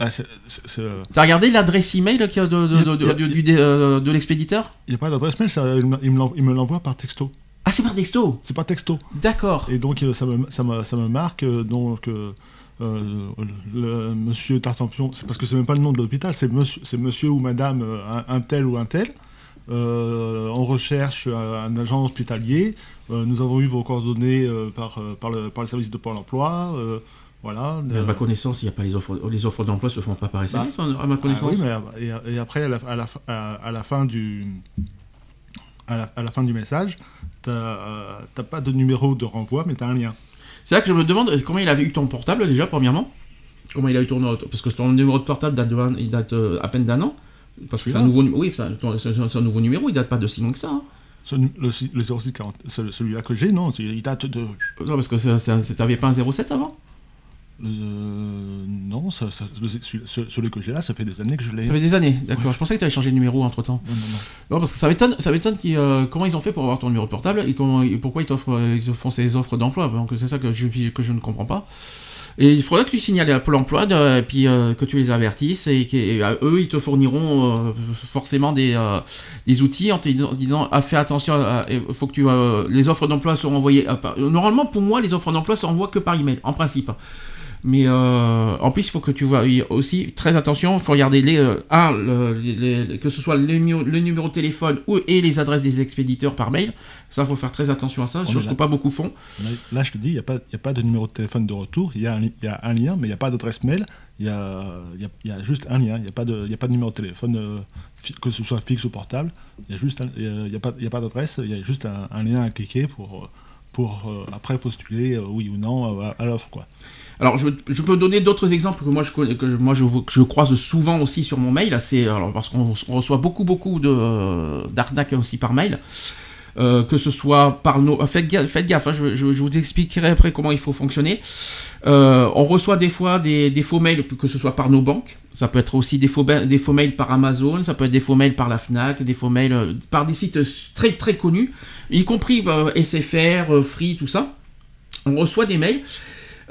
Ah, c'est- c'est- c'est, euh, T'as regardé l'adresse email qu'il y a de, du- du- euh, l'expéditeur? Il n'y a pas d'adresse mail, ça, il me il me l'en- il me l'envoie par texto. Ah, c'est par texto? C'est par texto. D'accord. Et donc euh, ça me, ça me, ça me marque euh, donc euh, euh, le monsieur Tartampion, c'est parce que c'est même pas le nom de l'hôpital, c'est monsieur, c'est monsieur ou madame euh, un, un tel ou un tel. Euh, on recherche un agent hospitalier. Euh, nous avons eu vos coordonnées euh, par, euh, par, le, par le service de Pôle emploi. voilà. Mais à ma connaissance, il y a pas les offres, les offres d'emploi se font pas par SMS, hein, à ma Ah connaissance. oui, mais, et, et après, à la, à la- à- à la fin du, à la, à la fin du message, tu n'as pas de numéro de renvoi, mais tu as un lien. C'est là que je me demande comment il avait eu ton portable déjà, premièrement? Comment il a eu ton parce que ton numéro de portable date, de un- il date euh, à peine d'un an. Parce que c'est un nouveau, oui, c'est un, nouveau numéro, il date pas de si loin que ça. hein. Ce- Le, le 0640, ce- celui-là que j'ai, non, il date de. Non, parce que t'avais pas un 07 avant? Euh, non, ça, ça- le- celui, ce- celui que j'ai là, ça fait des années que je l'ai. Ça fait des années, d'accord. Je pensais que tu avais changé de numéro entre temps. Non, non, non. Non, parce que ça m'étonne, ça m'étonne euh, comment ils ont fait pour avoir ton numéro de portable et, comment, et pourquoi ils, t'offrent, euh, font ces offres d'emploi. Donc c'est ça que je, que je ne comprends pas. Il faudrait que tu signales à Pôle emploi et puis euh, que tu les avertisses et qu'eux, ils te fourniront euh, forcément des, euh, des outils en te disant- ah, fais attention, il faut que tu, les offres d'emploi sont envoyées. à Normalement, pour moi, les offres d'emploi s'envoient que par email, en principe. Mais en plus, il faut que tu vois aussi très attention. Il faut regarder les, un, que ce soit le le numéro de téléphone ou, et les adresses des expéditeurs par mail. Ça, il faut faire très attention à ça. Oh, chose que pas beaucoup font. Là, je te dis, il n'y a, pas- y a pas de numéro de téléphone de retour. Il y, a un li- il y a un lien, mais il n'y a pas d'adresse mail. Il y a, y a- il y a juste un lien. Il n'y a, pas de- y a pas de numéro de téléphone, euh, que ce soit fixe ou portable. Il y a pas, pas d'adresse. Il y a juste un, un lien à cliquer pour, euh, pour euh, après postuler euh, oui ou non à, à l'offre. quoi. Alors, je, je peux donner d'autres exemples que moi je connais, que je- moi je, que je croise souvent aussi sur mon mail. C'est alors parce qu'on on reçoit beaucoup beaucoup de euh, d'arnaques aussi par mail. Euh, que ce soit par nos... Faites gaffe, faites gaffe hein, je, vous expliquerai après comment il faut fonctionner. Euh, on reçoit des fois des, faux mails, que ce soit par nos banques. Ça peut être aussi des faux, des faux mails par Amazon, ça peut être des faux mails par la FNAC, des faux mails euh, par des sites très très connus, y compris euh, SFR, euh, Free, tout ça. On reçoit des mails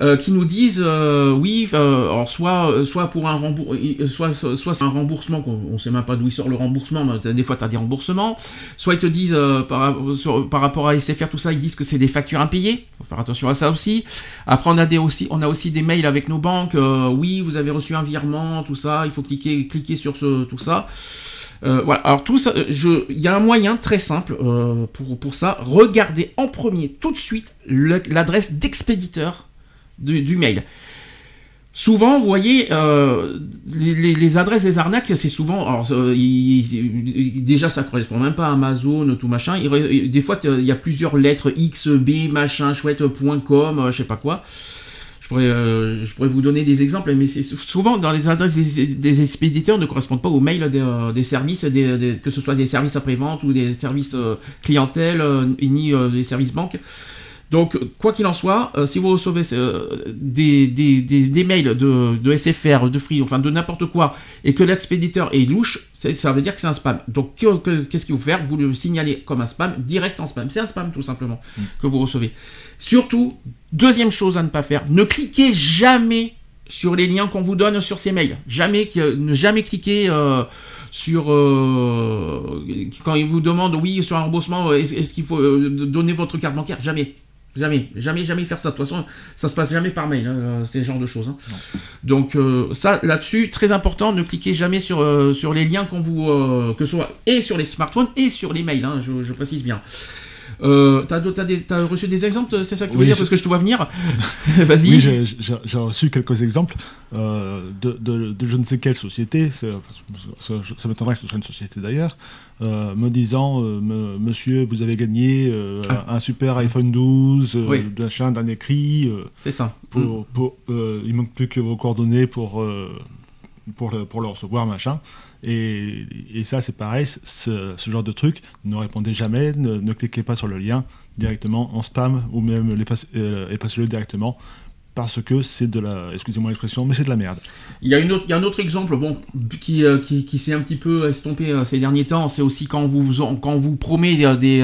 euh, qui nous disent euh, oui, euh, alors soit, soit pour un soit, soit, un remboursement, on sait même pas d'où il sort le remboursement, mais des fois tu as des remboursements, soit ils te disent par, sur- par rapport à SFR, tout ça, ils disent que c'est des factures impayées, faut faire attention à ça aussi. Après on a, des aussi, on a aussi des mails avec nos banques, oui, vous avez reçu un virement, tout ça, il faut cliquer, cliquer sur ce, tout ça. Voilà, alors tout ça, il y a un moyen très simple pour, pour ça. Regardez en premier, tout de suite, l'adresse d'expéditeur du, mail. Souvent, vous voyez, euh, les, adresses des arnaques, c'est souvent. Alors, déjà, ça correspond même pas à Amazon, tout machin. Des fois, il y a plusieurs lettres X, B, machin, chouette, point com, euh, je sais pas quoi. Je pourrais, euh, je pourrais vous donner des exemples, mais c'est souvent dans les adresses des, expéditeurs ne correspondent pas aux mails des, euh, services, que ce soit des services après-vente ou des services clientèle, ni des services banques. Donc, quoi qu'il en soit, euh, si vous recevez euh, des, des, des, des mails de, de SFR, de Free, enfin de n'importe quoi, et que l'expéditeur est louche, ça veut dire que c'est un spam. Donc, que- que- qu'est-ce qu'il faut faire? Vous le signalez comme un spam, direct en spam. C'est un spam, tout simplement, que vous recevez. Surtout, deuxième chose à ne pas faire, ne cliquez jamais sur les liens qu'on vous donne sur ces mails. Jamais, ne jamais cliquer euh, sur euh, quand ils vous demandent oui sur un remboursement, est-ce qu'il faut donner votre carte bancaire? Jamais. Jamais, jamais, jamais faire ça. De toute façon, ça se passe jamais par mail, hein, ce genre de choses. hein. Donc euh, ça, là-dessus, très important, ne cliquez jamais sur, euh, les liens qu'on vous, euh, que ce soit et sur les smartphones et sur les mails. hein, je précise bien. Euh, t'as, d'autres- t'as des- t'as reçu des exemples, c'est ça que tu veux Oui, dire je- parce que je te vois venir. Vas-y. Oui, j'ai- j'ai j'ai reçu quelques exemples euh, de, de- de je ne sais quelle société, c'est- ça, ça m'étonnerait que ce soit une société d'ailleurs, euh, me disant euh, me- Monsieur, vous avez gagné euh, un super iPhone 12, euh, Ah. Oui. d'un écrit, c'est ça. pour, pour, euh, il manque plus que vos coordonnées pour, pour, le, pour le recevoir, machin. Et, ça, c'est pareil, ce, genre de truc, ne répondez jamais, ne, cliquez pas sur le lien directement en spam ou même l'efface- euh, effacez-le directement parce que c'est de la, excusez-moi l'expression, mais c'est de la merde. Il y, a une autre, un autre exemple euh, qui, s'est un petit peu estompé euh, ces derniers temps, c'est aussi quand vous, vous quand vous promet des,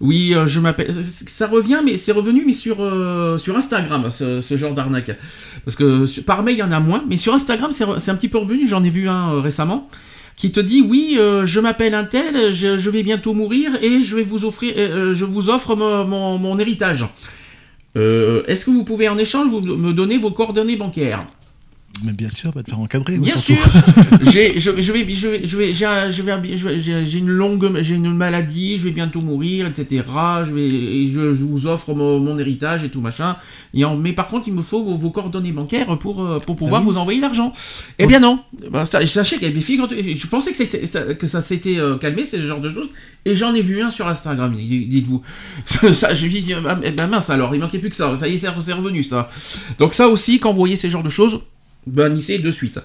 Oui, euh, je m'appelle. Ça revient, mais c'est revenu, mais sur, euh, Instagram, ce, genre d'arnaque. Parce que par mail, il y en a moins, mais sur Instagram, c'est un petit peu revenu. J'en ai vu un euh, récemment qui te dit oui, je m'appelle un tel, je, vais bientôt mourir et je vais vous offrir, je vous offre mon, mon- héritage. Est-ce que vous pouvez en échange vous, me donner vos coordonnées bancaires? Mais bien sûr, va te faire encadrer. Bien surtout. sûr. j'ai, je, je vais, je vais, je vais, j'ai, un- je vais, je vais- j'ai j'ai une longue, j'ai une maladie, je vais bientôt mourir, etc. Je vais, et je, je vous offre mon, mon héritage et tout machin. Et en- mais par contre, il me faut vos, vos coordonnées bancaires pour, euh, pour pouvoir Ah oui. vous envoyer l'argent. Eh bien non. Ben, ça- sachez qu'il y avait des filles, je pensais que, ça- que ça s'était euh, calmé, ce genre de choses. Et j'en ai vu un sur Instagram, dites- dites-vous. Ça, ça, je dis, ah, eh ben mince alors, il manquait plus que ça. Ça y est, c'est revenu ça. Donc ça aussi, quand vous voyez ces genres de choses, bannissez de suite.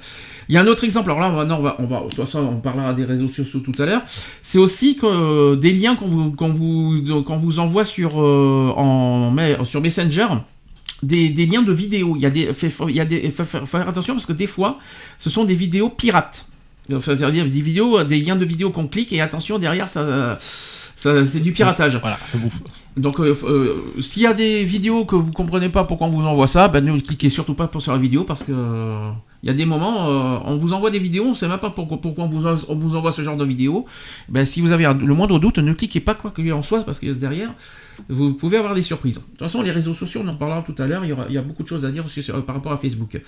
Il y a un autre exemple, alors là on va, on va, de on parlera des réseaux sociaux tout à l'heure, c'est aussi que, euh, des liens qu'on vous, vous, vous envoie sur, euh, en, sur Messenger, des, liens de vidéos. Il y a des, il y a des, faire, attention parce que des fois ce sont des vidéos pirates. C'est-à-dire des vidéos, des liens de vidéos qu'on clique et attention derrière ça, ça c'est du piratage. Voilà, ça bouffe. Donc, euh, euh, s'il y a des vidéos que vous comprenez pas pourquoi on vous envoie ça, ben ne cliquez surtout pas sur la vidéo parce que euh, il y a des moments, euh, on vous envoie des vidéos, on sait même pas pourquoi, on, vous, envoie ce genre de vidéos. Ben, si vous avez le moindre doute, ne cliquez pas quoi qu'il en soit parce que derrière, vous pouvez avoir des surprises. De toute façon, les réseaux sociaux, on en parlera tout à l'heure. Il y, a beaucoup de choses à dire par rapport à Facebook.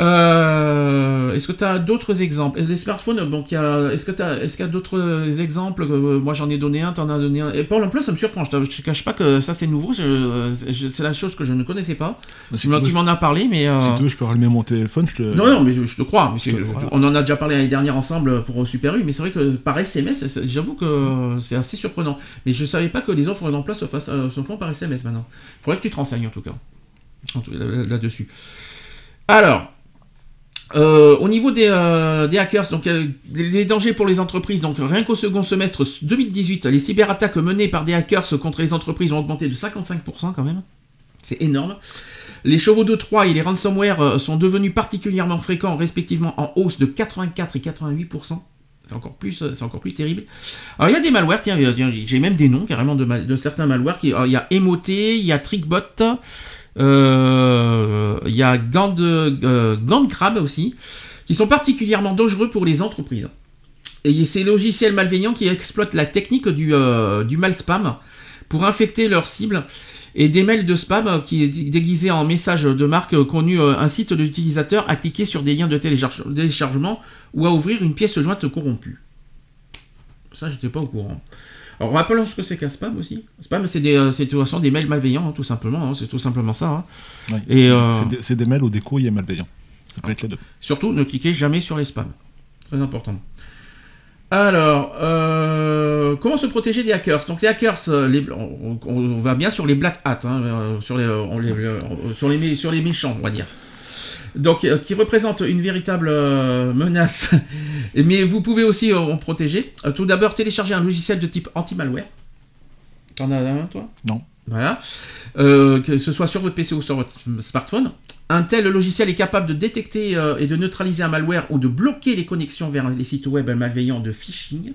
Euh, est-ce que tu as d'autres exemples? Les smartphones, donc il y a, est-ce que tu est-ce qu'il y a d'autres exemples? Euh, Moi j'en ai donné un, t'en as donné un. Et Paul en plus ça me surprend, je te, cache pas que ça c'est nouveau, je- c'est la chose que je ne connaissais pas. Mais Tu m'en- as parlé, mais... euh, si tu veux, je peux rallumer mon téléphone. Je te... Non, non, mais je, je te crois. Je voilà. On en a déjà parlé l'année dernière ensemble pour Super U, mais c'est vrai que par SMS, j'avoue que c'est assez surprenant. Mais je savais pas que les offres d'emploi se, fassent- euh, se font par SMS maintenant. Il faudrait que tu te renseignes en tout cas. En tout- là- Là-dessus. Alors, euh, au niveau des, euh, hackers, donc euh, les dangers pour les entreprises, donc rien qu'au second semestre 2018, les cyberattaques menées par des hackers contre les entreprises ont augmenté de 55% quand même. C'est énorme. Les chevaux de Troie et les ransomware sont devenus particulièrement fréquents, respectivement en hausse de 84 et 88%. C'est encore plus, encore plus terrible. Alors il y a des malwares, tiens, j'ai même des noms carrément de, certains malwares. Il y a Emoté, il y a Trickbot, il y a Gand, euh, aussi, qui sont particulièrement dangereux pour les entreprises. Et ces logiciels malveillants qui exploitent la technique du, euh, du mal spam pour infecter leurs cibles et des mails de spam qui est déguisé en message de marque euh, connu euh, incite l'utilisateur à cliquer sur des liens de télécharge- téléchargement ou à ouvrir une pièce jointe corrompue. Ça, j'étais pas au courant. Alors, rappelons ce que c'est qu'un spam aussi. Spam, c'est des, euh, c'est de toute façon des mails malveillants, hein, tout simplement. hein, c'est tout simplement ça. hein. Ouais. Et, C'est- euh, c'est des- mails ou des courriers malveillants. Ça peut être les deux. Surtout, ne cliquez jamais sur les spams. Très important. Alors, euh, comment se protéger des hackers? Donc les hackers, les- on, on- on va bien sur les black hats, sur, les, on les- sur, les, mé- sur les méchants, on va dire. Donc, euh, qui représentent une véritable euh, menace. Mais vous pouvez aussi euh, en protéger. Tout d'abord, télécharger un logiciel de type anti-malware. T'en as un, toi? Non. Voilà. Que ce soit sur votre PC ou sur votre smartphone. Un tel logiciel est capable de détecter et de neutraliser un malware ou de bloquer les connexions vers les sites web malveillants de phishing.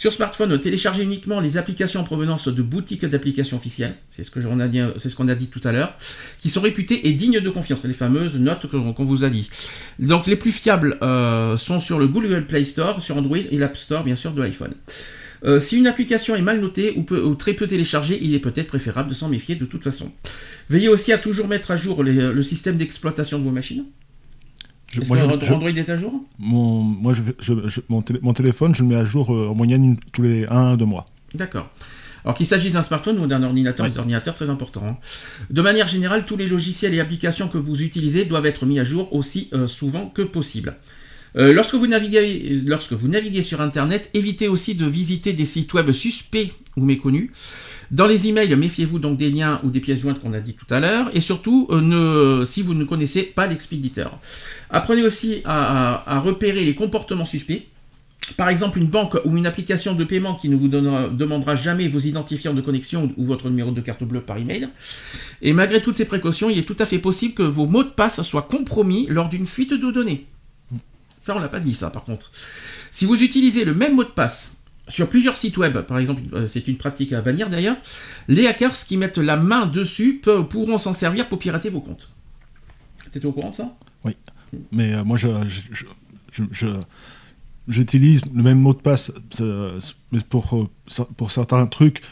Sur smartphone, téléchargez uniquement les applications en provenance de boutiques d'applications officielles, c'est ce qu'on a dit tout à l'heure, qui sont réputées et dignes de confiance, les fameuses notes qu'on vous a dit. Donc les plus fiables euh, sont sur le Google Play Store, sur Android et l'App Store bien sûr de l'iPhone. Euh, si une application est mal notée ou, très peu téléchargée, il est peut-être préférable de s'en méfier de toute façon. Veillez aussi à toujours mettre à jour le système d'exploitation de vos machines. Je- Est-ce moi, que je- Android est à jour? mon, moi je, mon, télé- mon téléphone, je le mets à jour euh, en moyenne une- tous les 1 2 mois. D'accord. Alors qu'il s'agisse d'un smartphone ou d'un ordinateur, Oui. des ordinateurs très importants. hein. De manière générale, tous les logiciels et applications que vous utilisez doivent être mis à jour aussi euh, souvent que possible. Euh, lorsque, vous naviguez, lorsque vous naviguez sur Internet, évitez aussi de visiter des sites web suspects ou méconnus. Dans les emails, méfiez-vous donc des liens ou des pièces jointes qu'on a dit tout à l'heure, et surtout, euh, si vous ne connaissez pas l'expéditeur. Apprenez aussi à- repérer les comportements suspects. Par exemple, une banque ou une application de paiement qui ne vous demandera jamais vos identifiants de connexion ou votre numéro de carte bleue par email. Et malgré toutes ces précautions, il est tout à fait possible que vos mots de passe soient compromis lors d'une fuite de données. Ça, on l'a pas dit, ça, par contre. Si vous utilisez le même mot de passe sur plusieurs sites web, par exemple, euh, c'est une pratique à bannir d'ailleurs, les hackers qui mettent la main dessus pourront s'en servir pour pirater vos comptes. T'étais au courant de ça? Oui. Mais euh, moi, je, j'utilise le même mot de passe pour, pour certains trucs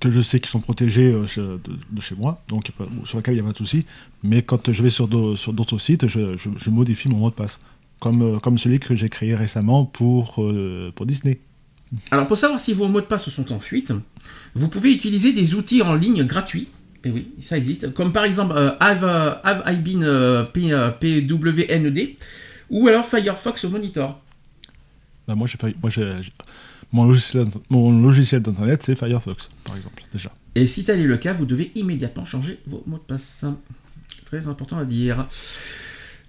que je sais qui sont protégés de, chez moi, donc sur lesquels il n'y a pas de souci. Mais quand je vais sur, d'autres sites, je, modifie mon mot de passe, comme, comme celui que j'ai créé récemment pour, pour Disney. Alors, pour savoir si vos mots de passe sont en fuite, vous pouvez utiliser des outils en ligne gratuits. Et oui, ça existe. Comme par exemple euh, Have, Have, I Been euh, PWND ou alors Firefox Monitor. Bah moi, moi mon logiciel, mon logiciel d'internet, c'est Firefox, par exemple, déjà. Et si tel est le cas, vous devez immédiatement changer vos mots de passe. Très important à dire.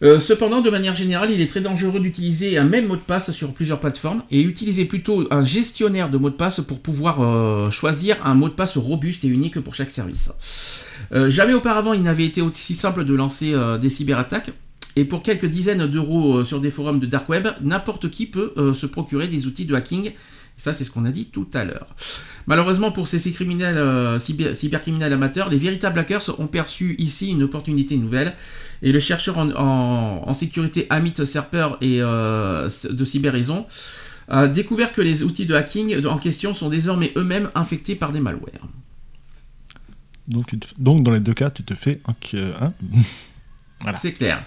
Euh, cependant, de manière générale, il est très dangereux d'utiliser un même mot de passe sur plusieurs plateformes et utiliser plutôt un gestionnaire de mots de passe pour pouvoir euh, choisir un mot de passe robuste et unique pour chaque service. Euh, jamais auparavant, il n'avait été aussi simple de lancer des cyberattaques. Et pour quelques dizaines d'euros sur des forums de dark web, n'importe qui peut se procurer des outils de hacking. Ça, c'est ce qu'on a dit tout à l'heure. Malheureusement pour ces criminels, cybercriminels amateurs, les véritables hackers ont perçu ici une opportunité nouvelle. Et le chercheur en, sécurité Amit Serper et euh, de Cyberraison a découvert que les outils de hacking en question sont désormais eux-mêmes infectés par des malwares. Donc, donc dans les deux cas, tu te fais un... Hein voilà. C'est clair.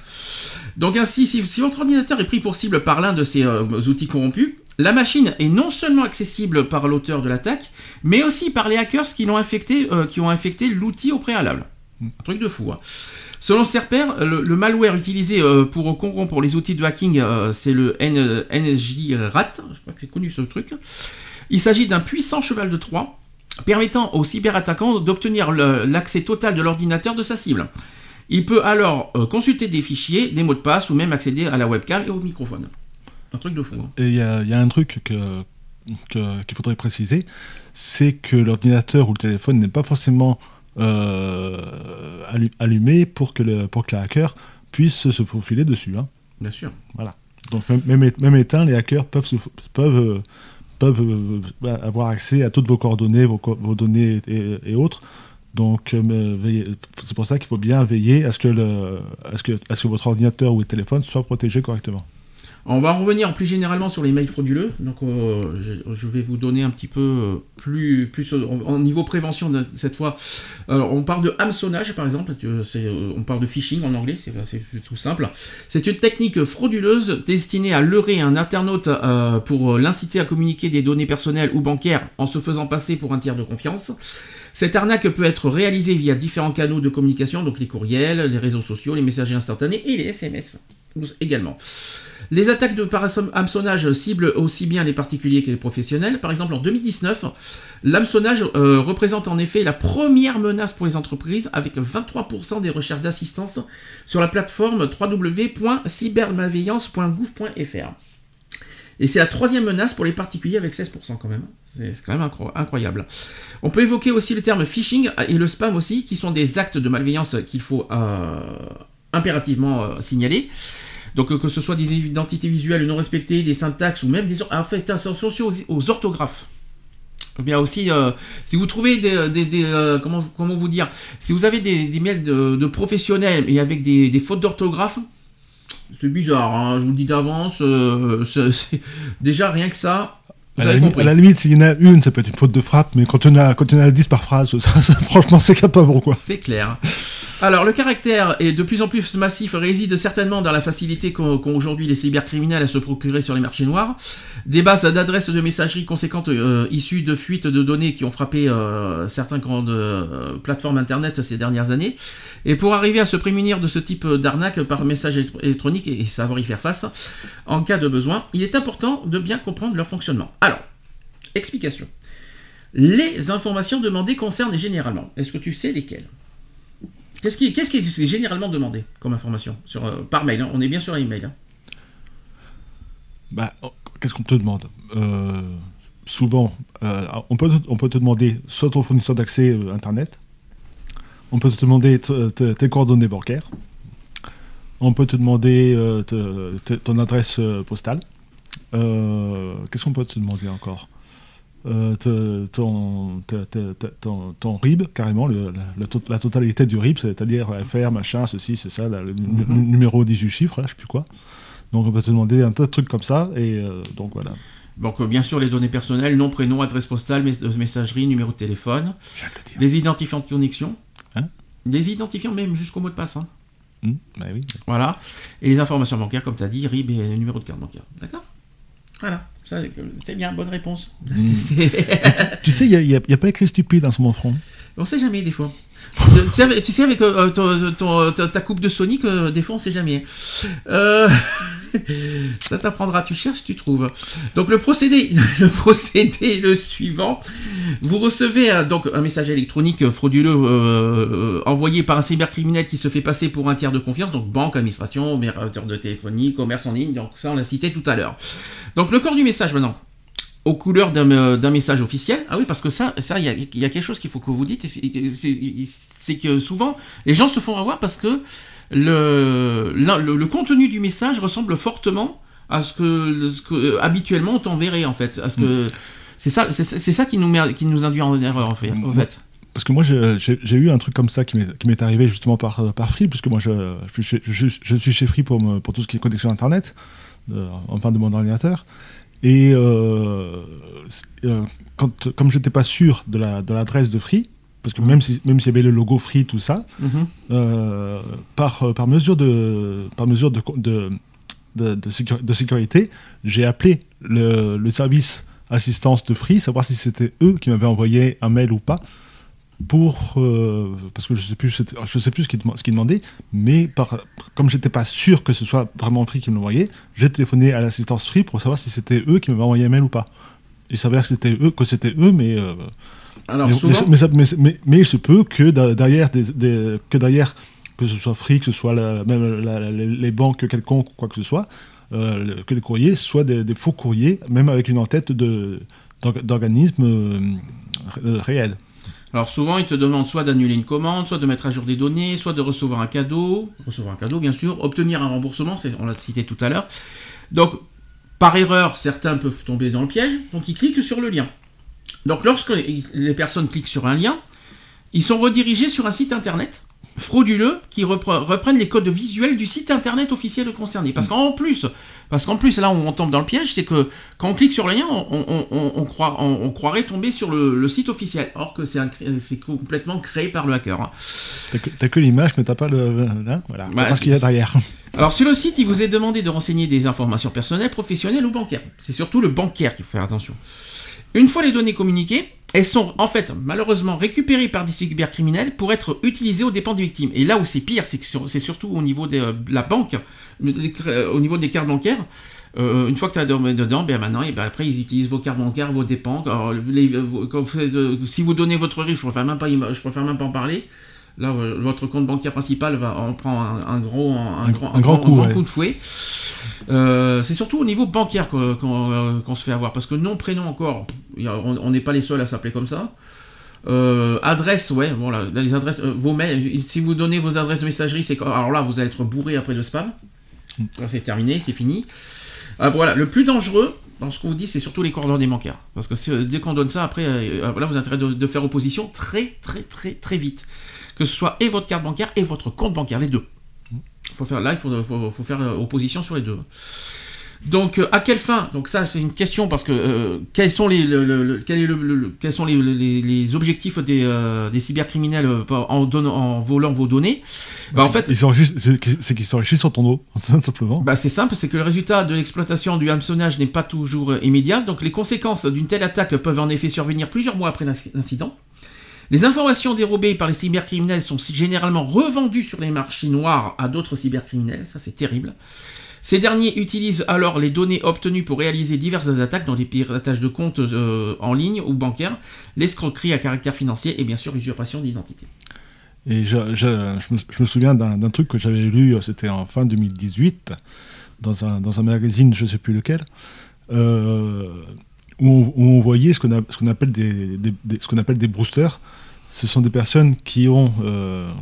Donc ainsi, si, votre ordinateur est pris pour cible par l'un de ces euh, outils corrompus, la machine est non seulement accessible par l'auteur de l'attaque, mais aussi par les hackers qui l'ont infecté, euh, qui ont infecté l'outil au préalable. Hmm. Un truc de fou. Hein. Selon Serper, le, malware utilisé euh, pour corrompre les outils de hacking, euh, c'est le NSJ-RAT. Je crois que c'est connu ce truc. Il s'agit d'un puissant cheval de Troie permettant au cyberattaquant d'obtenir l'accès total de l'ordinateur de sa cible. Il peut alors euh, consulter des fichiers, des mots de passe ou même accéder à la webcam et au microphone. Un truc de fou. Hein. Et il y, a un truc qu'il faudrait préciser, c'est que l'ordinateur ou le téléphone n'est pas forcément euh, allumé pour que, le, pour que le hacker puisse se faufiler dessus. Hein. Bien sûr. Voilà. Donc même, même, éteint, les hackers peuvent, peuvent, euh, peuvent euh, avoir accès à toutes vos coordonnées, vos, vos données et, autres. Donc c'est pour ça qu'il faut bien veiller à ce, que le, à, ce que, à ce que votre ordinateur ou votre téléphone soit protégé correctement. On va revenir plus généralement sur les mails frauduleux. Donc, euh, je, vais vous donner un petit peu euh, plus, plus en, niveau prévention cette fois. on parle de hameçonnage, par exemple. Euh, on parle de phishing en anglais, c'est tout simple. C'est une technique frauduleuse destinée à leurrer un internaute pour l'inciter à communiquer des données personnelles ou bancaires en se faisant passer pour un tiers de confiance. Cette arnaque peut être réalisée via différents canaux de communication, donc les courriels, les réseaux sociaux, les messageries instantanés et les SMS également. Les attaques de hameçonnage ciblent aussi bien les particuliers que les professionnels. Par exemple, en 2019, l'hameçonnage euh, représente en effet la première menace pour les entreprises avec 23% des recherches d'assistance sur la plateforme www.cybermalveillance.gouv.fr. Et c'est la troisième menace pour les particuliers avec 16% quand même. C'est quand même incroyable. On peut évoquer aussi le terme phishing et le spam aussi, qui sont des actes de malveillance qu'il faut euh, impérativement euh, signaler. Donc euh, que ce soit des identités visuelles non respectées, des syntaxes ou même des... En fait, attention aux, aux orthographes. Eh bien aussi, euh, si vous trouvez des, euh, comment, comment vous dire, si vous avez des, mails de, professionnels et avec des, fautes d'orthographe, c'est bizarre, hein, je vous le dis d'avance, déjà rien que ça, à la, limite, à la, limite, s'il y en a une, ça peut être une faute de frappe, mais quand on a, quand on a 10 par phrase, franchement, c'est capable, quoi. C'est clair. Alors, le caractère est de plus en plus massif réside certainement dans la facilité qu'ont aujourd'hui les cybercriminels à se procurer sur les marchés noirs. Des bases d'adresses de messagerie conséquentes euh, issues de fuites de données qui ont frappé euh, certaines grandes euh, plateformes internet ces dernières années. Et pour arriver à se prémunir de ce type d'arnaque par message électronique et savoir y faire face, en cas de besoin, il est important de bien comprendre leur fonctionnement. Alors, explication. Les informations demandées concernent généralement. Est-ce que tu sais lesquelles? Qu'est-ce qui, est généralement demandé comme information? Euh, par mail hein? On est bien sur l'email. Hein bah, oh, Qu'est-ce qu'on te demande? Euh, Souvent, euh, on peut te demander soit ton fournisseur d'accès Internet, on peut te demander tes coordonnées bancaires, on peut te demander ton adresse postale. Qu'est-ce qu'on peut te demander encore? Euh, te- ton, te- te- te- ton, ton RIB, carrément, le- la, la to- la totalité du RIB, c'est-à-dire FR, machin, ceci, c'est ça, là, le Mhm. numéro 18 chiffres, là, je sais plus quoi. Donc on va te demander un tas de trucs comme ça, et euh, donc voilà. Donc, euh, bien sûr, les données personnelles, nom, prénom, adresse postale, mes- messagerie, numéro de téléphone, le les identifiants de connexion, Hein? Les identifiants même jusqu'au mot de passe. hein. Hmm, bah oui. Voilà. Et les informations bancaires, comme tu as dit, RIB et numéro de carte bancaire. D'accord? Voilà. Ça, C'est bien, bonne réponse. Tu sais, il n'y a, pas écrit stupide dans ce mon front. on sait jamais, des fois. tu sais, avec- tu sais, avec euh, ton- ton- ta, ta coupe de Sonic, euh, des fois, on sait jamais. Euh, ça t'apprendra, tu cherches, tu trouves. Donc, le procédé, le procédé est le suivant. Vous recevez un, donc un message électronique frauduleux euh, euh, envoyé par un cybercriminel qui se fait passer pour un tiers de confiance, donc banque, administration, opérateur de téléphonie, commerce en ligne, donc ça on l'a cité tout à l'heure. Donc le corps du message maintenant, aux couleurs d'un euh, message officiel. Ah oui, parce que ça, ça il y a, quelque chose qu'il faut que vous dites, c'est que souvent les gens se font avoir parce que le, la- le, le contenu du message ressemble fortement à ce que, ce que euh, habituellement on t'enverrait en fait. À ce que c'est ça, c'est c'est ça qui nous met, qui nous induit en erreur en fait. En Mm. fait. Parce que moi, j'ai j'ai- j'ai eu un truc comme ça qui m'est qui m'est arrivé justement par, par Free, puisque moi, je, je, suis chez- je- je suis chez Free pour, me- pour tout ce qui est connexion Internet, euh, enfin de mon ordinateur. Et euh, euh, quand, comme j'étais pas sûr de la- de l'adresse de Free, parce que même si même s'il y avait le logo Free, tout ça, Mhm. euh, par, euh, par mesure de, par mesure de, de, de, de sécu- de sécurité, j'ai appelé le, le service assistance de Free, savoir si c'était eux qui m'avaient envoyé un mail ou pas, pour, euh, parce que je sais plus, je sais plus ce qu'ils ce demandaient, mais par, comme j'étais pas sûr que ce soit vraiment Free qui me l'envoyait, j'ai téléphoné à l'assistance Free pour savoir si c'était eux qui m'avaient envoyé un mail ou pas. Il s'avère que c'était eux, que c'était eux, mais euh, Alors mais, souvent, mais, mais ça- mais- mais- mais il se peut que derrière, des, des- que derrière, que ce soit Free, que ce soit la- même la- la- les banques quelconques, quoi que ce soit, euh, que les courriers soient des, des faux courriers, même avec une en-tête d'organismes euh, ré- réels. Alors souvent, ils te demandent soit d'annuler une commande, soit de mettre à jour des données, soit de recevoir un cadeau, recevoir un cadeau bien sûr, obtenir un remboursement, on l'a cité tout à l'heure. Donc, par erreur, certains peuvent tomber dans le piège, donc ils cliquent sur le lien. Donc lorsque les personnes cliquent sur un lien, ils sont redirigés sur un site internet frauduleux qui repre- reprennent les codes visuels du site internet officiel concerné. Parce qu'en plus, parce qu'en plus là où on tombe dans le piège, c'est que quand on clique sur le lien, on, on- on- on croit- on- croirait tomber sur le, le site officiel, or que c'est complètement créé par le hacker. hein. T'as que, l'image, mais t'as pas le. hein, voilà. Pas ce qu'il y a derrière. Alors sur le site, il vous est demandé de renseigner des informations personnelles, professionnelles ou bancaires. C'est surtout le bancaire qu'il faut faire attention. Une fois les données communiquées, elles sont en fait malheureusement récupérées par des cybercriminels pour être utilisées aux dépens des victimes. Et là où c'est pire, c'est que c'est surtout au niveau de euh, la banque, euh, au niveau des cartes bancaires. Euh, une fois que tu as dedans, ben maintenant, et ben après ils utilisent vos cartes bancaires, vos dépens. Alors, les- vos- quand vous faites, euh, si vous donnez votre RIB, je préfère même pas, je préfère même pas en parler. Là, votre compte bancaire principal va, on prend un, un gros, un, Un- grand, un grand coup, ouais. coup de fouet. Euh, c'est surtout au niveau bancaire euh, qu'on se fait avoir, parce que nom, prénom encore, on n'est pas les seuls à s'appeler comme ça. Euh, adresse, ouais, voilà, les adresses, vos mails, si vous donnez vos adresses de messagerie, c'est alors là, vous allez être bourré après le spam. C'est terminé, c'est fini. Ah, voilà, le plus dangereux dans ce qu'on vous dit, c'est surtout les coordonnées bancaires, parce que dès qu'on donne ça, après, vous avez intérêt de faire opposition très, très, très, très vite, que ce soit et votre carte bancaire et votre compte bancaire, les deux. Faut faire, là, il faut, faut- faut faire euh, opposition sur les deux. Donc, euh, à quelle fin? Donc ça, c'est une question parce que euh, quels sont les, le- le- le- quel est le- le- le- quels sont les, les- les objectifs des, euh, des cybercriminels en, donnant- en volant vos données? Bah, En fait, c'est qu'ils s'enrichissent sur ton dos, simplement. bah, c'est simple, c'est que le résultat de l'exploitation du hameçonnage n'est pas toujours immédiat, donc les conséquences d'une telle attaque peuvent en effet survenir plusieurs mois après l'inc- l'incident. Les informations dérobées par les cybercriminels sont généralement revendues sur les marchés noirs à d'autres cybercriminels, ça c'est terrible. Ces derniers utilisent alors les données obtenues pour réaliser diverses attaques, dont les piratages de comptes euh, en ligne ou bancaires, l'escroquerie à caractère financier et bien sûr l'usurpation d'identité. Et je, me, souviens d'un truc que j'avais lu, euh, c'était en fin 2018, dans un, dans magazine, je ne sais plus lequel, euh, où, on, voyait ce qu'on appelle des, des- des- appelle des. Ce sont des personnes qui ont euh,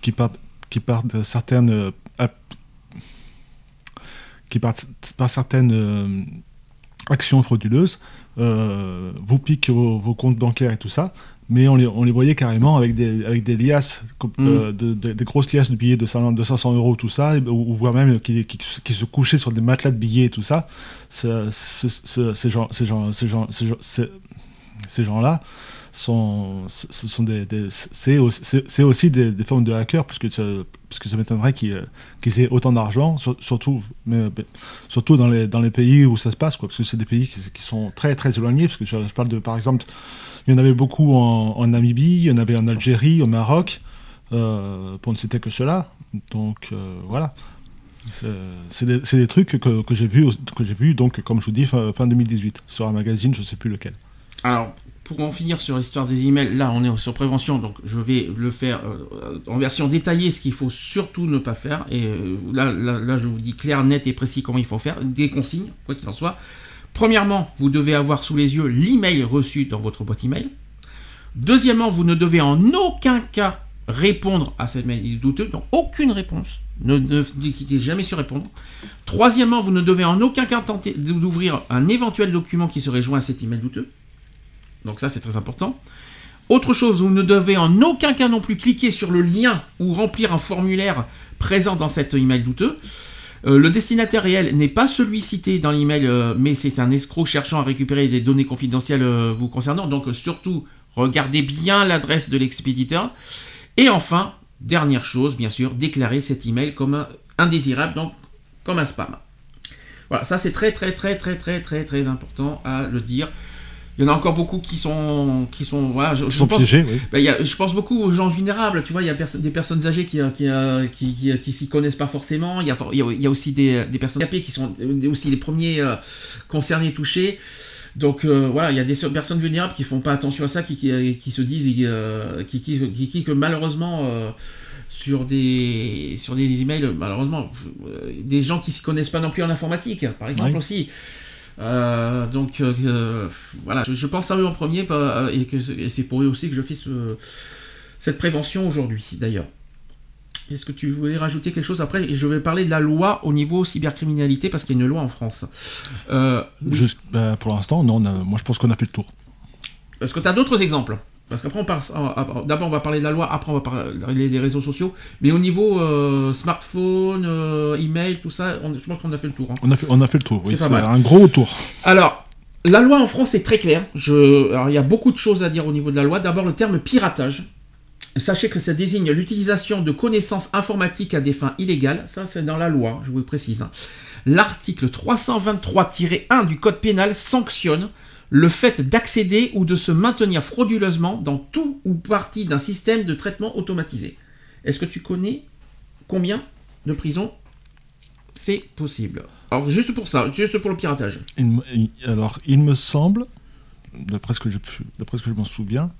qui partent qui partent de certaines euh, qui partent par certaines euh, actions frauduleuses, vous piquent vos, comptes bancaires et tout ça, mais on les, on les voyait carrément avec des, avec des liasses, mm. des grosses liasses de billets de 500, de 500 euros, tout ça, ou, voire même qui, qui, se couchaient sur des matelas de billets et tout ça. ces gens-là sont, sont des, c'est aussi, des, formes de hackers, puisque ça, puisque ça m'étonnerait qu'ils aient autant d'argent, surtout, mais, surtout dans les, dans les pays où ça se passe, quoi, parce que c'est des pays qui, sont très très éloignés, parce que je, parle de, par exemple, il y en avait beaucoup en, Namibie, il y en avait en Algérie, au Maroc, euh, pour ne citer que cela. Donc euh, voilà. C'est des, des, trucs que, que j'ai vus, vu, donc, comme je vous dis, fin, fin 2018, sur un magazine, je ne sais plus lequel. Alors, pour en finir sur l'histoire des emails, là on est sur prévention, donc je vais le faire euh, en version détaillée, ce qu'il faut surtout ne pas faire. Et euh, là, là, je vous dis clair, net et précis comment il faut faire, des consignes, quoi qu'il en soit. Premièrement, vous devez avoir sous les yeux l'email reçu dans votre boîte email. Deuxièmement, vous ne devez en aucun cas répondre à cette mail douteux, donc aucune réponse. Ne, ne, jamais sur répondre. Troisièmement, vous ne devez en aucun cas tenter d'ouvrir un éventuel document qui serait joint à cet email douteux. Donc ça, c'est très important. Autre chose, vous ne devez en aucun cas non plus cliquer sur le lien ou remplir un formulaire présent dans cet email douteux. Euh, le destinataire réel n'est pas celui cité dans l'email, euh, mais c'est un escroc cherchant à récupérer des données confidentielles euh, vous concernant. Donc surtout, regardez bien l'adresse de l'expéditeur. Et enfin, dernière chose, bien sûr, déclarer cet email comme indésirable, donc comme un spam. Voilà, ça c'est très très très très très très très important à le dire. Il y en a encore beaucoup qui sont, qui sont, voilà, je, sont pense, piégés. Oui. Ben, y a, je pense beaucoup aux gens vulnérables. Tu vois, il y a des personnes âgées qui, qui, euh, qui, qui, qui s'y connaissent pas forcément. Il y a, il y a aussi des, des personnes handicapées qui sont aussi les premiers euh, concernés, touchés. Donc euh, voilà, il y a des personnes vulnérables qui font pas attention à ça, qui, qui, se disent, qui, qui, qui, que malheureusement sur des sur des emails, malheureusement, des gens qui s'y connaissent pas non plus en informatique, par exemple aussi. Euh, donc euh, euh, voilà, je, pense à eux en premier et, c'est pour eux aussi que je fais cette prévention aujourd'hui d'ailleurs. Est-ce que tu voulais rajouter quelque chose après? Je vais parler de la loi au niveau cybercriminalité parce qu'il y a une loi en France. Bah, pour l'instant, non. moi, je pense qu'on a fait le tour. Est-ce que tu as d'autres exemples? Parce qu'après, on d'abord, on va parler de la loi, après, on va parler des réseaux sociaux. Mais au niveau euh, smartphone, euh, email, tout ça, je pense qu'on a fait le tour. Hein. On, a fait, on a fait le tour, oui. C'est un gros tour. Alors, la loi en France est très claire. Je, alors, il y a beaucoup de choses à dire au niveau de la loi. D'abord, le terme piratage. Sachez que ça désigne l'utilisation de connaissances informatiques à des fins illégales. Ça, c'est dans la loi, je vous le précise. Hein. L'article 323-1 du Code pénal sanctionne le fait d'accéder ou de se maintenir frauduleusement dans tout ou partie d'un système de traitement automatisé. Est-ce que tu connais combien de prisons c'est possible? Alors juste pour ça, juste pour le piratage. alors il me semble, d'après ce que je, d'après ce que je m'en souviens,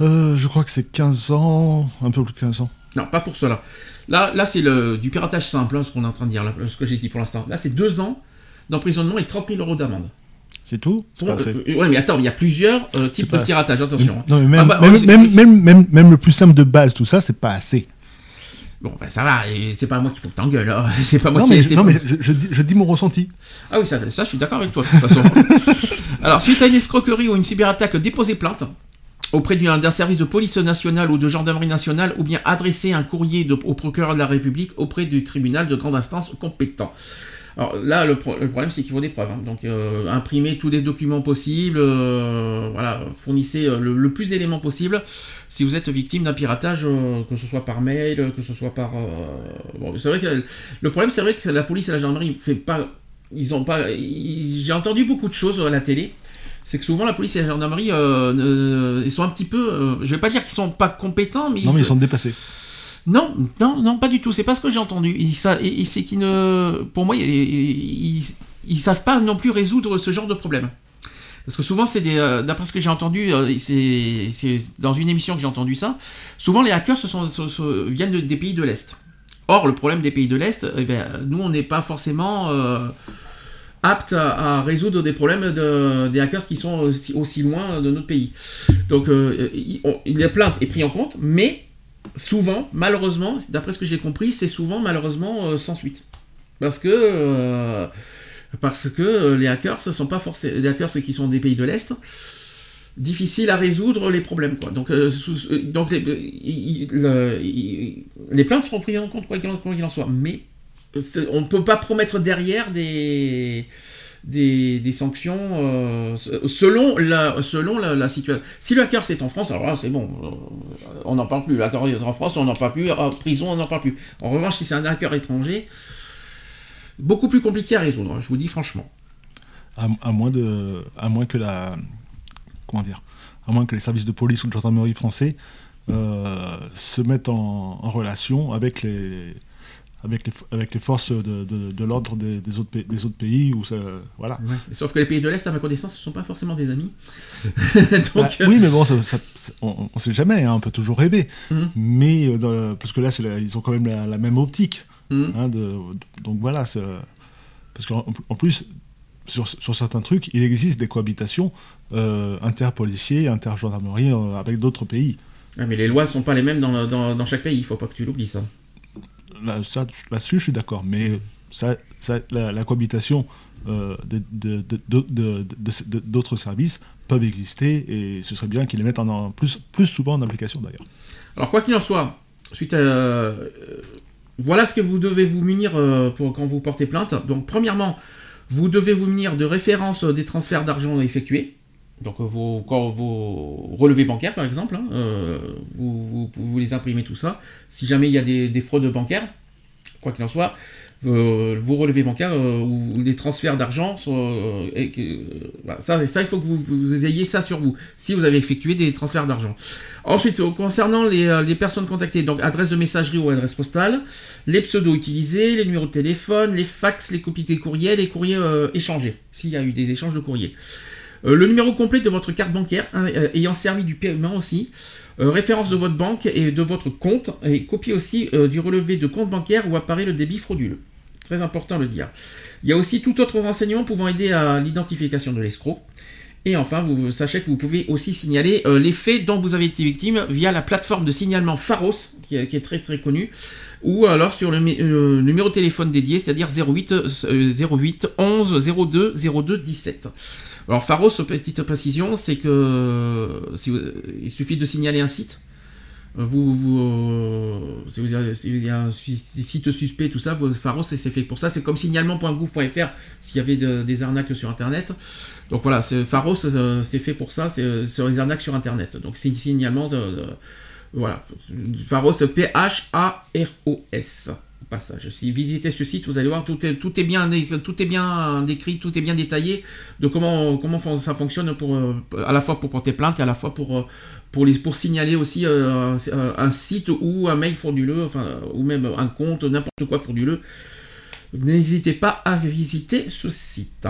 euh, je crois que c'est 15 ans, un peu plus de 15 ans. Non, pas pour cela. Là, là c'est du piratage simple, hein, ce qu'on est en train de dire, ce que j'ai dit pour l'instant. Là, c'est 2 ans d'emprisonnement et 30 000 euros d'amende. C'est tout euh, Ouais, mais attends, il y a plusieurs euh, types de piratage, attention. Non, mais même, ah bah, même, même, même, même, le plus simple de base, tout ça, c'est pas assez. Bon, ben ça va, c'est pas moi qu'il faut que t'engueules. Hein. C'est pas moi non, qui. Mais non, mais je, je, dis, je, dis, mon ressenti. Ah oui, ça, ça je suis d'accord avec toi, de toute façon. Alors, suite à une escroquerie ou une cyberattaque, déposez plainte auprès d'un service de police nationale ou de gendarmerie nationale, ou bien adresser un courrier au procureur de la République auprès du tribunal de grande instance compétent. Alors là, le, problème, c'est qu'il faut des preuves. Hein. Donc, euh, imprimez tous les documents possibles, euh, voilà, fournissez euh, le, plus d'éléments possible. Si vous êtes victime d'un piratage, que ce soit par mail, que ce soit par. Bon, c'est vrai que le problème, c'est vrai que la police et la gendarmerie fait pas. Ils ont pas. J'ai entendu beaucoup de choses à la télé. C'est que souvent la police et la gendarmerie, ils sont un petit peu. je vais pas dire qu'ils sont pas compétents, mais non, mais ils sont dépassés. Non, non, non, pas du tout. C'est pas ce que j'ai entendu. C'est qu'ils ne, pour moi, ils, ils, savent pas non plus résoudre ce genre de problème. Parce que souvent, c'est des, euh, d'après ce que j'ai entendu, euh, c'est dans une émission que j'ai entendu ça. Souvent, les hackers viennent des pays de l'est. Or, le problème des pays de l'est, eh ben, nous, on n'est pas forcément euh, apte à, résoudre des problèmes de, des hackers qui sont aussi, loin de notre pays. Donc, il, la plainte est prise en compte, mais souvent, malheureusement, d'après ce que j'ai compris, c'est souvent malheureusement euh, sans suite. Parce que euh, Parce que les hackers, ce sont pas forcément les hackers qui sont des pays de l'Est difficile à résoudre les problèmes. Donc, les, plaintes seront prises en compte quoi qu'il en, soit. Mais on ne peut pas promettre derrière des, des, sanctions euh, selon, la, selon la, situation. Si le hacker c'est en France, alors c'est bon, euh, on n'en parle plus. Le hacker est en France, on n'en parle plus. En prison, on n'en parle plus. En revanche, si c'est un hacker étranger, beaucoup plus compliqué à résoudre, hein, je vous dis franchement. À, moins, de, à moins que la. Comment dire À moins que les services de police ou de gendarmerie français euh, se mettent en relation avec les avec les, avec les forces de, de, l'ordre des, des, autres, des autres pays. Où ça, voilà. Sauf que les pays de l'Est, à ma connaissance, ne sont pas forcément des amis. Bah, oui, mais bon, ça, on ne sait jamais, hein, on peut toujours rêver. Mhm. Mais, euh, parce que là, ils ont quand même la, même optique. Mhm. Hein, de, donc voilà, parce qu'en en plus, sur, sur, certains trucs, il existe des cohabitations euh, inter-policiers, inter-gendarmerie euh, avec d'autres pays. mais les lois ne sont pas les mêmes dans, dans, dans chaque pays, il ne faut pas que tu l'oublies ça là-dessus, je suis d'accord. Mais ça, la, cohabitation euh, d'autres services peuvent exister et ce serait bien qu'ils les mettent en, plus, plus souvent en application d'ailleurs. Alors quoi qu'il en soit, suite euh, voilà ce que vous devez vous munir euh, pour quand vous portez plainte. Donc premièrement, vous devez vous munir de références des transferts d'argent effectués. Donc vos, vos relevés bancaires par exemple, hein, euh, vous, les imprimez tout ça. Si jamais il y a des, fraudes bancaires, quoi qu'il en soit, euh, vos relevés bancaires euh, ou les transferts d'argent, ça, ça, il faut que vous, ayez ça sur vous, si vous avez effectué des transferts d'argent. Ensuite, concernant les, les, personnes contactées, donc adresse de messagerie ou adresse postale, les pseudos utilisés, les numéros de téléphone, les fax, les copies des courriels, les courriers échangés, s'il y a eu des échanges de courriers. Euh, le numéro complet de votre carte bancaire hein, euh, ayant servi du paiement aussi. Euh, référence de votre banque et de votre compte. Et copie aussi du relevé de compte bancaire où apparaît le débit frauduleux. Très important de le dire. Il y a aussi tout autre renseignement pouvant aider à l'identification de l'escroc. Et enfin, vous sachez que vous pouvez aussi signaler les faits dont vous avez été victime via la plateforme de signalement Pharos, qui, est très très connue, ou alors sur le, numéro de téléphone dédié, c'est-à-dire 08, 08 11 02 02 17. Alors Pharos, petite précision, c'est que il suffit de signaler un site. Vous, vous, euh, si vous il y a un site suspect, tout ça, Pharos, c'est fait pour ça. C'est comme signalement.gouv.fr s'il y avait des arnaques sur Internet. Donc voilà, Pharos, c'est fait pour ça, c'est sur les arnaques sur Internet. Donc c'est signalement, de, voilà, Pharos, P-H-A-R-O-S passage. Si visitez ce site, vous allez voir, tout est, tout est, bien, tout est bien décrit, tout est bien détaillé de comment, comment ça fonctionne pour, euh, à la fois pour porter plainte et à la fois pour, euh, pour, les, pour signaler aussi euh, un, site ou un mail frauduleux, enfin, ou même un compte, n'importe quoi frauduleux. N'hésitez pas à visiter ce site.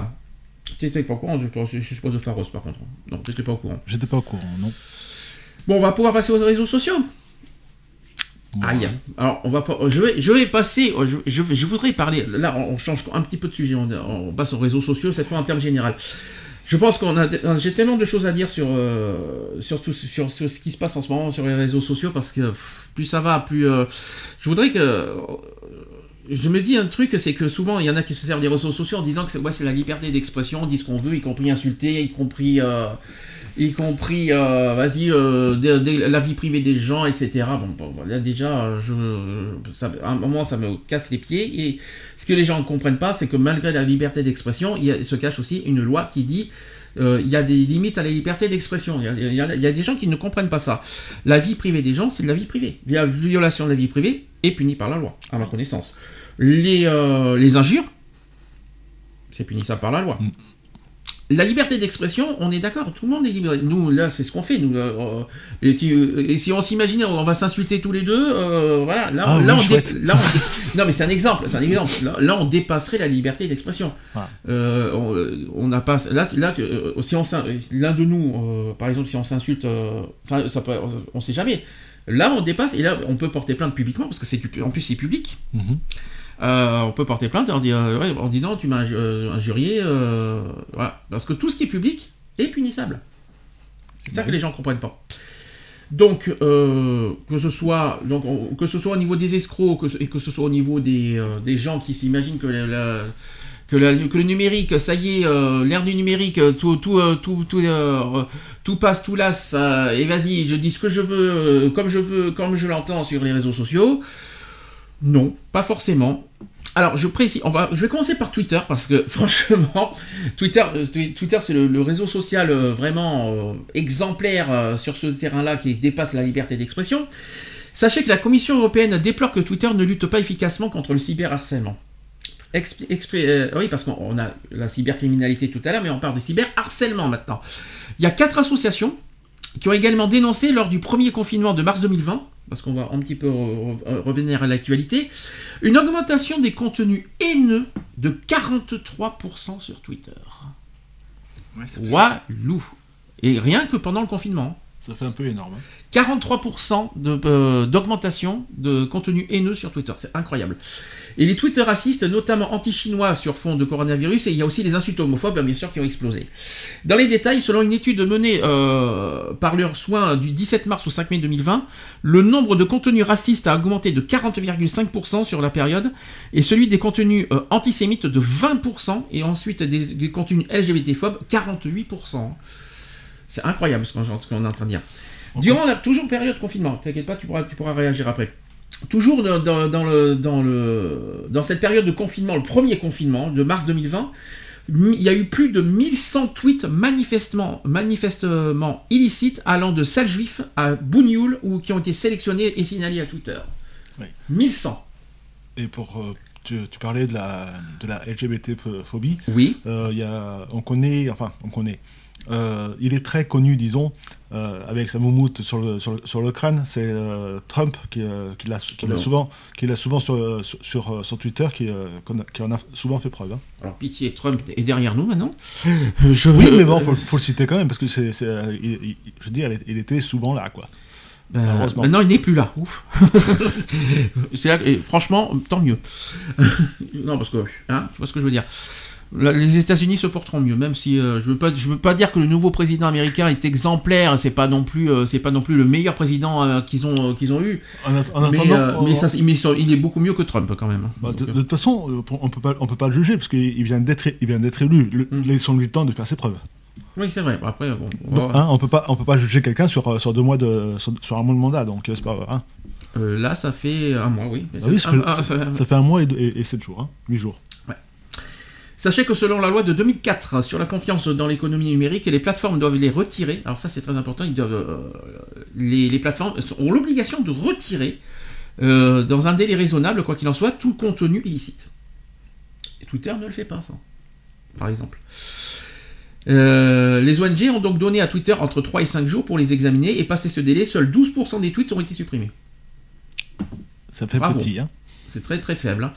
Tu n'étais pas au courant, je, suppose de Pharos par contre. Non, tu n'étais pas au courant. J'étais pas au courant, non. Bon, on va pouvoir passer aux réseaux sociaux. Aïe. Alors, on va pas, je, vais, je vais passer. Je, je, voudrais parler. Là, on change un petit peu de sujet. On, passe aux réseaux sociaux, cette fois en termes général. Je pense qu'on a. J'ai tellement de choses à dire sur, euh, sur, tout, sur, ce qui se passe en ce moment sur les réseaux sociaux parce que plus ça va, plus. Euh, je voudrais que. Je me dis un truc, c'est que souvent il y en a qui se servent des réseaux sociaux en disant que c'est ouais, la liberté d'expression, on dit ce qu'on veut, y compris insulter, y compris. Euh, y compris, euh, vas-y, euh, la vie privée des gens, etc. Bon, voilà, déjà, je, à un moment, ça me casse les pieds. Et ce que les gens ne comprennent pas, c'est que malgré la liberté d'expression, il se cache aussi une loi qui dit euh, il y a des limites à la liberté d'expression. Il y, a, des gens qui ne comprennent pas ça. La vie privée des gens, c'est de la vie privée. La violation de la vie privée est punie par la loi, à ma connaissance. Les, les injures, c'est puni ça par la loi. La liberté d'expression, on est d'accord, tout le monde est libre. Nous, là, c'est ce qu'on fait. Nous, euh, et, si on s'imaginait, on va s'insulter tous les deux, euh, voilà. Là, ah là, on, non, mais c'est un exemple, c'est un exemple. Là, on dépasserait la liberté d'expression. Euh, on n'a pas. Là, là, si on l'un de nous, par exemple, si on s'insulte, ça peut, on, ne sait jamais. Là, on dépasse et là, on peut porter plainte publiquement parce que c'est en plus c'est public. Mm-hmm. Euh, on peut porter plainte en, euh, disant tu m'as euh, injurié. voilà. Parce que tout ce qui est public est punissable. C'est ça que les gens ne comprennent pas. Donc, que, ce soit, donc que ce soit au niveau des escrocs et que ce soit au niveau des, gens qui s'imaginent que que, le numérique, ça y est, euh, l'ère du numérique, tout, tout, tout, tout, passe, tout lasse, et vas-y, je dis ce que je veux, comme je veux, comme je l'entends sur les réseaux sociaux. Non, pas forcément. Alors, je précise, je vais commencer par Twitter parce que franchement, Twitter, Twitter c'est le, réseau social vraiment exemplaire sur ce terrain-là qui dépasse la liberté d'expression. Sachez que la Commission européenne déplore que Twitter ne lutte pas efficacement contre le cyberharcèlement. Euh, oui, parce qu'on a la cybercriminalité tout à l'heure, mais on parle de cyberharcèlement maintenant. Il y a quatre associations qui ont également dénoncé lors du premier confinement de mars 2020, parce qu'on va un petit peu revenir à l'actualité, une augmentation des contenus haineux de 43% sur Twitter. Ouais, Walou. Et rien que pendant le confinement. Ça fait un peu énorme. 43% euh, d'augmentation de, contenu haineux sur Twitter. C'est incroyable. Et les tweets racistes, notamment anti-chinois sur fond de coronavirus, et il y a aussi les insultes homophobes, bien sûr, qui ont explosé. Dans les détails, selon une étude menée euh, par leurs soins du 17 mars au 5 mai 2020, le nombre de contenus racistes a augmenté de 40,5% sur la période, et celui des contenus euh, antisémites de 20%, et ensuite des, des contenus LGBT-phobes 48%. C'est incroyable ce qu'on est en train de dire. Durant la toujours période de confinement, t'inquiète pas, tu pourras, tu pourras réagir après. Toujours dans, le, dans, le, dans cette période de confinement, le premier confinement de mars 2020, il y a eu plus de 1100 tweets manifestement, manifestement illicites allant de salles juifs à Bougnoul ou qui ont été sélectionnés et signalés à Twitter. 1100. Et pour euh, tu, parlais de la, de la LGBT phobie. Oui. Euh, y a, on connaît, enfin, on connaît. Euh, il est très connu, disons, euh, avec sa moumoute sur le, sur le, crâne. C'est euh, Trump qui, qui l'a souvent, qui souvent sur, sur, sur Twitter, qui, qui, en a souvent fait preuve. Hein. Alors, pitié, Trump est derrière nous maintenant? Je... Oui, mais bon, il faut, le citer quand même, parce que c'est, je veux dire, il était souvent là, quoi. maintenant, il n'est plus là. Ouf. et franchement, tant mieux. non, parce que, hein, tu vois ce que je veux dire les États-Unis se porteront mieux, même si euh, je veux pas, je veux pas dire que le nouveau président américain est exemplaire. C'est pas non plus, euh, c'est pas non plus le meilleur président euh, qu'ils ont, qu'ils ont eu. En, attendant, mais, il est beaucoup mieux que Trump quand même. Hein. Bah, de, toute façon, on peut pas, on peut pas le juger parce qu'il vient d'être, il vient d'être élu. Le, mm. Laissons-lui le temps de faire ses preuves. Oui, c'est vrai. Après, on, hein, on peut pas, on peut pas juger quelqu'un sur, sur deux mois de, sur, un mois de mandat, donc c'est pas. Hein. là, ça fait un mois, oui. Ah ça, fait, un mois et, sept jours, hein, huit jours. Sachez que selon la loi de 2004 sur la confiance dans l'économie numérique, les plateformes doivent les retirer. Alors ça c'est très important, ils doivent, euh, les, plateformes ont l'obligation de retirer euh, dans un délai raisonnable, quoi qu'il en soit, tout contenu illicite. Et Twitter ne le fait pas ça, par exemple. Euh, les ONG ont donc donné à Twitter entre 3 et 5 jours pour les examiner et passer ce délai, seuls 12% des tweets ont été supprimés. Ça fait petit, hein C'est très très faible. Hein.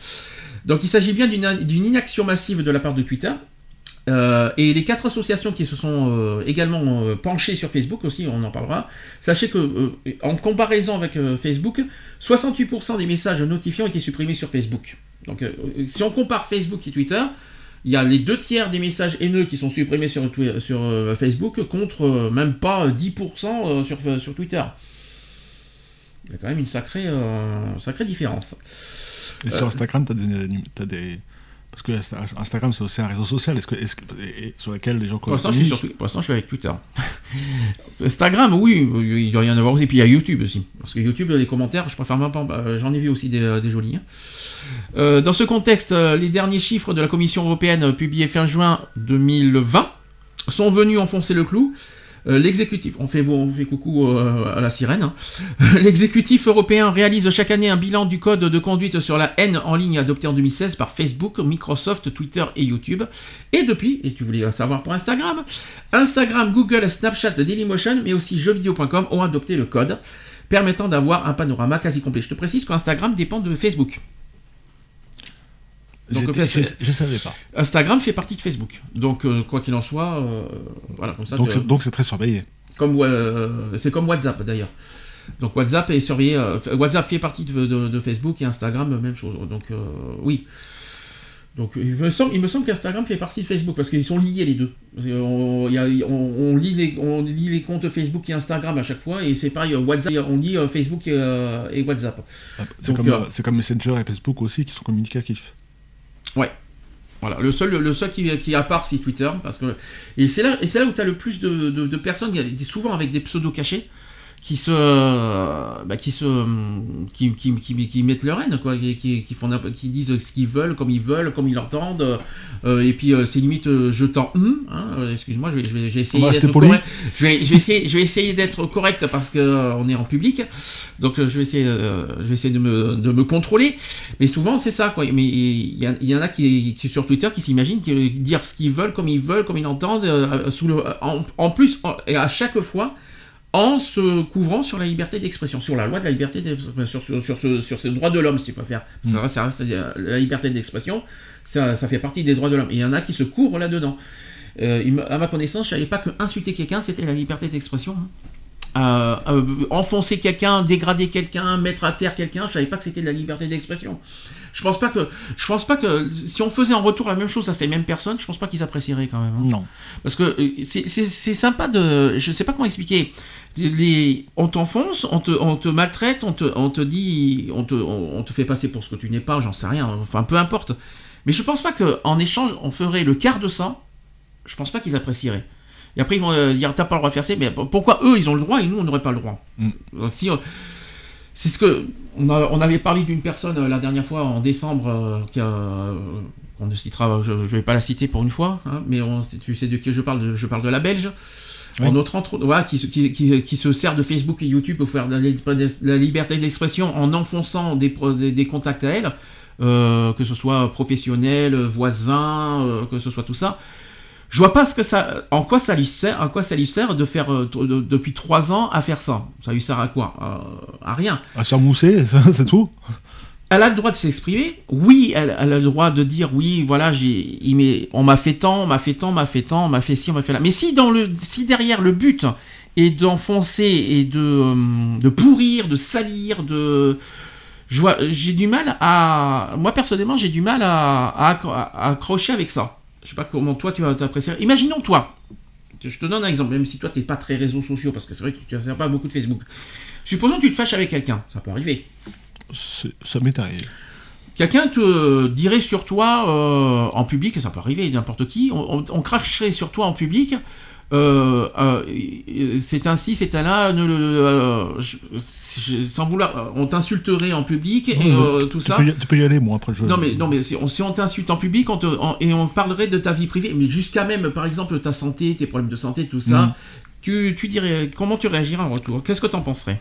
Donc il s'agit bien d'une inaction massive de la part de Twitter. Euh, et les quatre associations qui se sont euh, également euh, penchées sur Facebook aussi, on en parlera. Sachez que en comparaison avec Facebook, 68% des messages notifiés ont été supprimés sur Facebook. Donc si on compare Facebook et Twitter, il y a les deux tiers des messages haineux qui sont supprimés sur, sur Facebook contre même pas 10% sur, sur Twitter. Il y a quand même une sacrée, sacrée différence. Et sur Instagram, tu as, des. Parce que Instagram, c'est aussi un réseau social est -ce que, sur lequel les gens Pour l'instant, je, je, suis avec Twitter. Instagram, oui, il doit y en avoir aussi. Et puis il y a YouTube aussi. Parce que YouTube, les commentaires, je préfère même pas. Bah, j'en ai vu aussi des, jolis. Hein. Euh, dans ce contexte, euh, les derniers chiffres de la Commission européenne publiés fin juin 2020 sont venus enfoncer le clou. Euh, l'exécutif, on fait, on fait coucou euh, à la sirène, hein. l'exécutif européen réalise chaque année un bilan du code de conduite sur la haine en ligne adopté en 2016 par Facebook, Microsoft, Twitter et YouTube. Et depuis, et tu voulais savoir pour Instagram, Instagram, Google, Snapchat, Dailymotion, mais aussi jeuxvideo.com ont adopté le code permettant d'avoir un panorama quasi complet. Je te précise qu'Instagram dépend de Facebook. Donc, je savais pas. Instagram fait partie de Facebook. Donc, euh, quoi qu'il en soit, euh, voilà, comme ça. Donc, c'est très surveillé. Comme, euh, c'est comme WhatsApp d'ailleurs. Donc, WhatsApp est surveillé. WhatsApp fait partie de, Facebook et Instagram, même chose. Donc, oui. Donc, il me semble, il me semble qu'Instagram fait partie de Facebook parce qu'ils sont liés les deux. On, lit les, on lit les comptes Facebook et Instagram à chaque fois et c'est pareil, WhatsApp, on lit Facebook et, WhatsApp. C'est comme, comme, Messenger et Facebook aussi qui sont communicatifs. Ouais. Voilà, le seul, le seul qui, qui à part, c'est Twitter. Parce que, et c'est là, là où tu le plus de, de, de personnes, souvent avec des pseudos cachés qui se bah, qui se qui, qui, qui, qui, mettent leur haine quoi qui, qui, font qui disent ce qu'ils veulent comme ils veulent comme ils l'entendent euh, et puis euh, c'est limite euh, je t'en hum, hein, excuse-moi je vais, je vais, essayer d'être correct. Je vais, je vais essayer je vais essayer d'être correct parce que on est en public donc je vais essayer je vais essayer de me, de me contrôler. Mais souvent c'est ça quoi. Mais il y, y, en a qui, qui sur Twitter qui s'imaginent dire ce qu'ils veulent comme ils veulent comme ils l'entendent sous le en, en plus et à chaque fois en se couvrant sur la liberté d'expression, sur la loi de la liberté d'expression, sur, sur, sur, sur, ces droits de l'homme, si pas faire. Mm. Ça reste, la liberté d'expression, ça, ça, fait partie des droits de l'homme. Il y en a qui se couvrent là-dedans. Euh, à ma connaissance, je ne savais pas que insulter quelqu'un, c'était la liberté d'expression. Hein. Euh, euh, enfoncer quelqu'un, dégrader quelqu'un, mettre à terre quelqu'un, je savais pas que c'était de la liberté d'expression. Je pense pas que, je pense pas que si on faisait en retour la même chose à ces mêmes personnes, je pense pas qu'ils apprécieraient quand même. Hein. Non. Parce que c'est sympa de, je sais pas comment expliquer les, on t'enfonce, on te, on te maltraite, on te, on te dit, on te, on, te fait passer pour ce que tu n'es pas, j'en sais rien, enfin peu importe. Mais je pense pas qu'en échange, on ferait le quart de ça, je pense pas qu'ils apprécieraient. Et après, ils vont euh, dire, t'as pas le droit de faire ça, mais pourquoi eux, ils ont le droit et nous, on n'aurait pas le droit? Mm. Donc si... c'est ce que... On, on avait parlé d'une personne euh, la dernière fois, en décembre, euh, qui a, on ne citera, je ne vais pas la citer pour une fois, hein, mais on, tu sais de qui je parle, je parle de la Belge, en autre entre, voilà, qui, qui, qui, se sert de Facebook et YouTube pour faire de la, liberté d'expression en enfonçant des, des, contacts à elle, euh, que ce soit professionnel, voisin, euh, que ce soit tout ça. Je vois pas ce que ça, en quoi ça lui sert, en quoi ça lui sert de faire euh, depuis trois ans à faire ça. Ça lui sert à quoi? À rien. À se mousser, c'est tout elle a le droit de s'exprimer. Oui, elle, a le droit de dire oui, voilà, j'ai, on m'a fait tant, on m'a fait tant, on m'a fait tant, on m'a fait ci, on m'a fait là. Mais si dans le, si derrière le but est d'enfoncer et de, euh, de pourrir, de salir, de, j'ai du mal à, moi personnellement, j'ai du mal à, à, accrocher avec ça. Je sais pas comment toi tu vas t'apprécier. Imaginons toi, je te donne un exemple, même si toi t'es pas très réseaux sociaux, parce que c'est vrai que tu ne pas beaucoup de Facebook. Supposons que tu te fâches avec quelqu'un, ça peut arriver ça m'est arrivé. Quelqu'un te dirait sur toi euh, en public, et ça peut arriver n'importe qui, on, cracherait sur toi en public. Euh, euh, c'est ainsi, c'est là, sans vouloir, on t'insulterait en public et tout tu ça. Peux tu peux y aller, moi après je. Non mais non mais si on, t'insulte en public, on et on parlerait de ta vie privée, mais jusqu'à même, par exemple, ta santé, tes problèmes de santé, tout ça. Mm. Tu, tu, dirais comment tu réagirais en retour? Qu'est-ce que tu en penserais?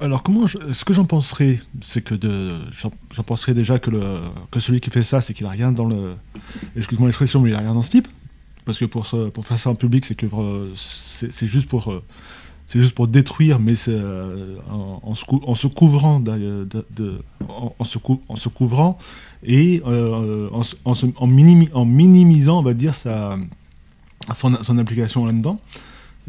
Alors, comment ce que j'en penserais, c'est que de, j'en penserais déjà que, le, que celui qui fait ça, c'est qu'il a rien dans le. Excuse-moi l'expression, mais il a rien dans ce type. Parce que pour, faire ça en public, c'est que c'est juste pour. Détruire, mais euh, en, se couvrant, en, se couvrant et euh, en, minimisant, on va dire, sa, son, son application là-dedans.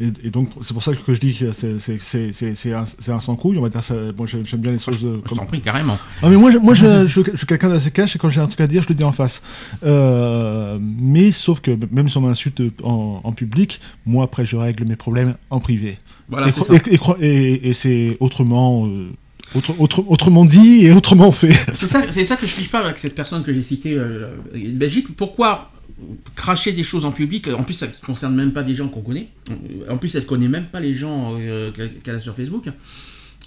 Et, donc, c'est pour ça que je dis que c'est un, un sans couille, on va dire ça. J'aime bien les choses. Je, je t'en prie, carrément. Ah, mais moi, moi je, je, suis quelqu'un d'assez cash et quand j'ai un truc à dire, je le dis en face. Euh, mais sauf que même si on m'insulte en, en, public, moi, après, je règle mes problèmes en privé. Voilà, et, et, et c'est autrement. Euh, autre, autre, autrement dit et autrement fait. C'est ça, ça que je ne pas avec cette personne que j'ai citée, euh, Belgique. Pourquoi cracher des choses en public, en plus ça ne concerne même pas des gens qu'on connaît, en plus elle ne connaît même pas les gens euh, qu'elle a sur Facebook,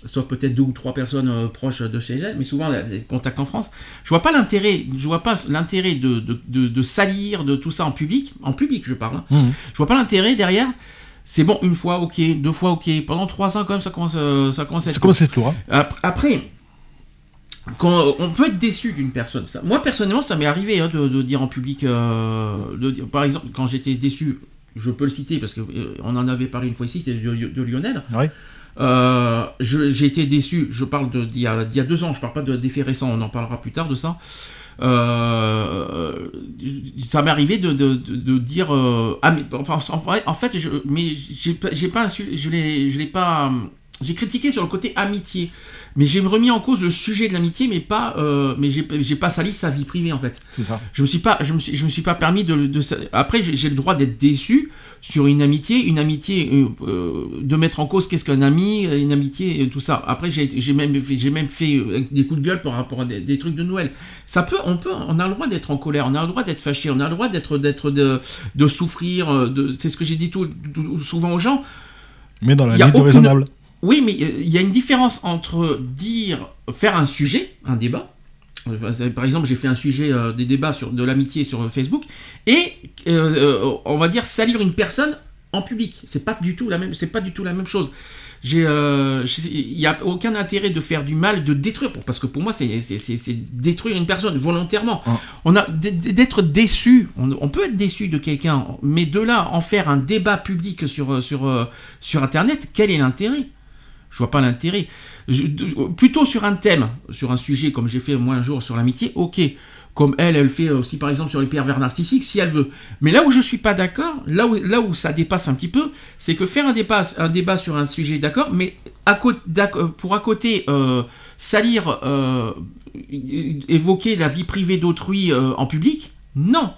sauf peut-être deux ou trois personnes euh, proches de chez elle, mais souvent des contacts en France. Je vois pas l'intérêt, je vois pas l'intérêt de, de, salir de tout ça en public, en public je parle, hein. mmh. je vois pas l'intérêt derrière. C'est bon, une fois, ok, deux fois, ok. Pendant trois ans, quand même, ça commence, euh, ça commence à être. Ça commence à être Après, quand on peut être déçu d'une personne. moi personnellement, ça m'est arrivé hein, de, dire en public, euh, de, par exemple, quand j'étais déçu, je peux le citer parce qu'on euh, on en avait parlé une fois ici, c'était de, Lionel. Euh, j'ai été déçu. Je parle d'il y, y, a deux ans. Je parle pas de d'effets récents. On en parlera plus tard de ça. ça m'est arrivé de, de, dire ah mais enfin en fait je mais j'ai pas je l'ai pas j'ai critiqué sur le côté amitié, mais j'ai remis en cause le sujet de l'amitié, mais pas, euh, mais j'ai pas sali sa vie privée en fait. C'est ça. Je me suis pas, je me suis, je me suis pas permis de. de- après, j'ai le droit d'être déçu sur une amitié, une amitié, euh, euh, de mettre en cause qu'est-ce qu'un ami, une amitié, tout ça. Après, j'ai même, fait- j'ai même fait euh, des coups de gueule par rapport à des, des trucs de Noël. Ça peut, on peut, on a le droit d'être en colère, on a le droit d'être fâché, on a le droit d'être, d'être, de, de souffrir. De, c'est ce que j'ai dit tout, tout- souvent aux gens. Mais dans la limite aucune- raisonnable. Oui, mais euh, il y a une différence entre dire, faire un sujet, un débat. C'est- Par exemple, j'ai fait un sujet euh, des débats sur de l'amitié sur Facebook et euh, euh, on va dire salir une personne en public. C'est pas du tout la même. C'est pas du tout la même chose. Euh, il n'y a aucun intérêt de faire du mal, de détruire, parce que pour moi, c'est, détruire une personne volontairement. Ah. On a d'être déçu. On, on peut être déçu de quelqu'un, mais de là en faire un débat public sur euh, sur euh, sur Internet, quel est l'intérêt? Je vois pas l'intérêt. Plutôt sur un thème, sur un sujet, comme j'ai fait moi un jour sur l'amitié, ok. Comme elle, elle fait aussi par exemple sur les pervers narcissiques, si elle veut. Mais là où je suis pas d'accord, là où, ça dépasse un petit peu, c'est que faire un débat, sur un sujet, d'accord, mais à côté, pour à côté euh, salir, euh, évoquer la vie privée d'autrui euh, en public, non.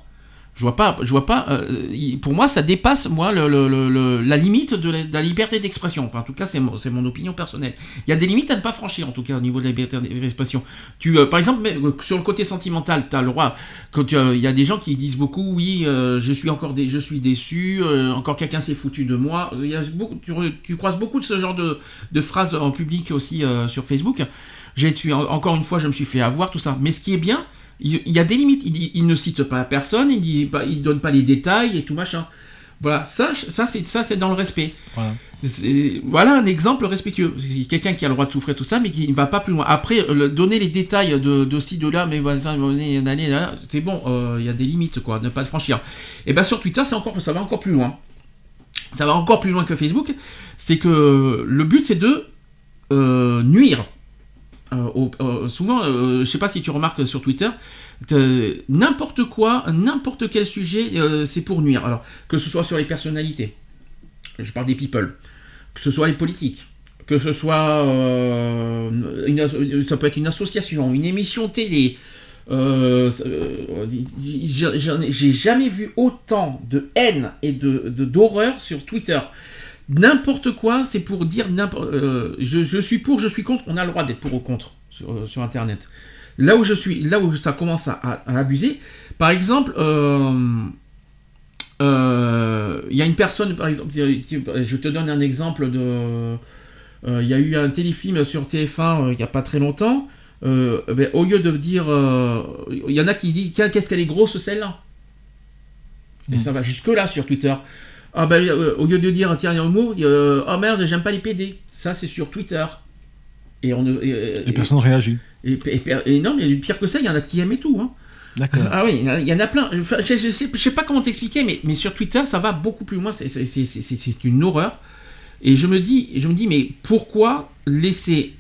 Je vois pas, je vois pas. euh, pour moi, ça dépasse moi la limite de la, liberté d'expression. Enfin, en tout cas, c'est mon, opinion personnelle. Il y a des limites à ne pas franchir, en tout cas, au niveau de la liberté d'expression. Tu, euh, par exemple, euh, sur le côté sentimental, tu as le droit. Quand il y a des gens qui disent beaucoup, oui, je suis encore, dé- je suis déçu, encore quelqu'un s'est foutu de moi. Il y a beaucoup, tu, tu croises beaucoup de ce genre de, phrases en public aussi sur Facebook. J'ai encore une fois, je me suis fait avoir, tout ça. Mais ce qui est bien, il, il y a des limites. Il, dit- il ne cite pas la personne, il dit il donne pas les détails et tout machin. Voilà, ça, c'est ça c'est dans le respect. Voilà. Un exemple respectueux. C'est quelqu'un qui a le droit de souffrir tout ça, mais qui ne va pas plus loin. Après, le- donner les détails de, de ci, de là, mes voisins, là, c'est bon. euh, Il y a des limites, quoi, ne pas le franchir. Et ben sur Twitter, c'est encore, ça va encore plus loin. Ça va encore plus loin que Facebook. C'est que le but, c'est de euh, nuire. Euh, euh, souvent, euh, je sais pas si tu remarques sur Twitter, n'importe quoi, n'importe quel sujet, c'est pour nuire. Alors, que ce soit sur les personnalités, je parle des people, que ce soit les politiques, que ce soit ça peut être une association, une émission télé. j'ai- jamais vu autant de haine et de- d'horreur sur Twitter. N'importe quoi, c'est pour dire n'importe. euh, je, je suis pour, je suis contre. On a le droit d'être pour ou contre sur, euh, sur Internet. Là où je suis, là où ça commence à, à- à abuser, par exemple, euh, euh, il y a une personne, par exemple, je te donne un exemple de. Il y a eu un téléfilm sur TF1 euh, il n'y a pas très longtemps. ben, au lieu de dire. Il y en a qui disent Tiens, qu'est-ce qu'elle est grosse celle-là? Et Mm. ça va jusque-là sur Twitter. Ah ben, euh, au lieu de dire Tiens, il y a un mot, y a, oh merde, j'aime pas les PD. Ça, c'est sur Twitter. Et, on, ne- et, Et personne réagit. et, et- et non, mais pire que ça, il y en a qui aiment et tout. Hein. D'accord. Ah oui, il y en a- plein. Enfin, je, je sais, je sais pas comment t'expliquer, mais, mais sur Twitter, ça va beaucoup plus loin. C'est- une horreur. Et je me dis, je me dis, mais pourquoi laisser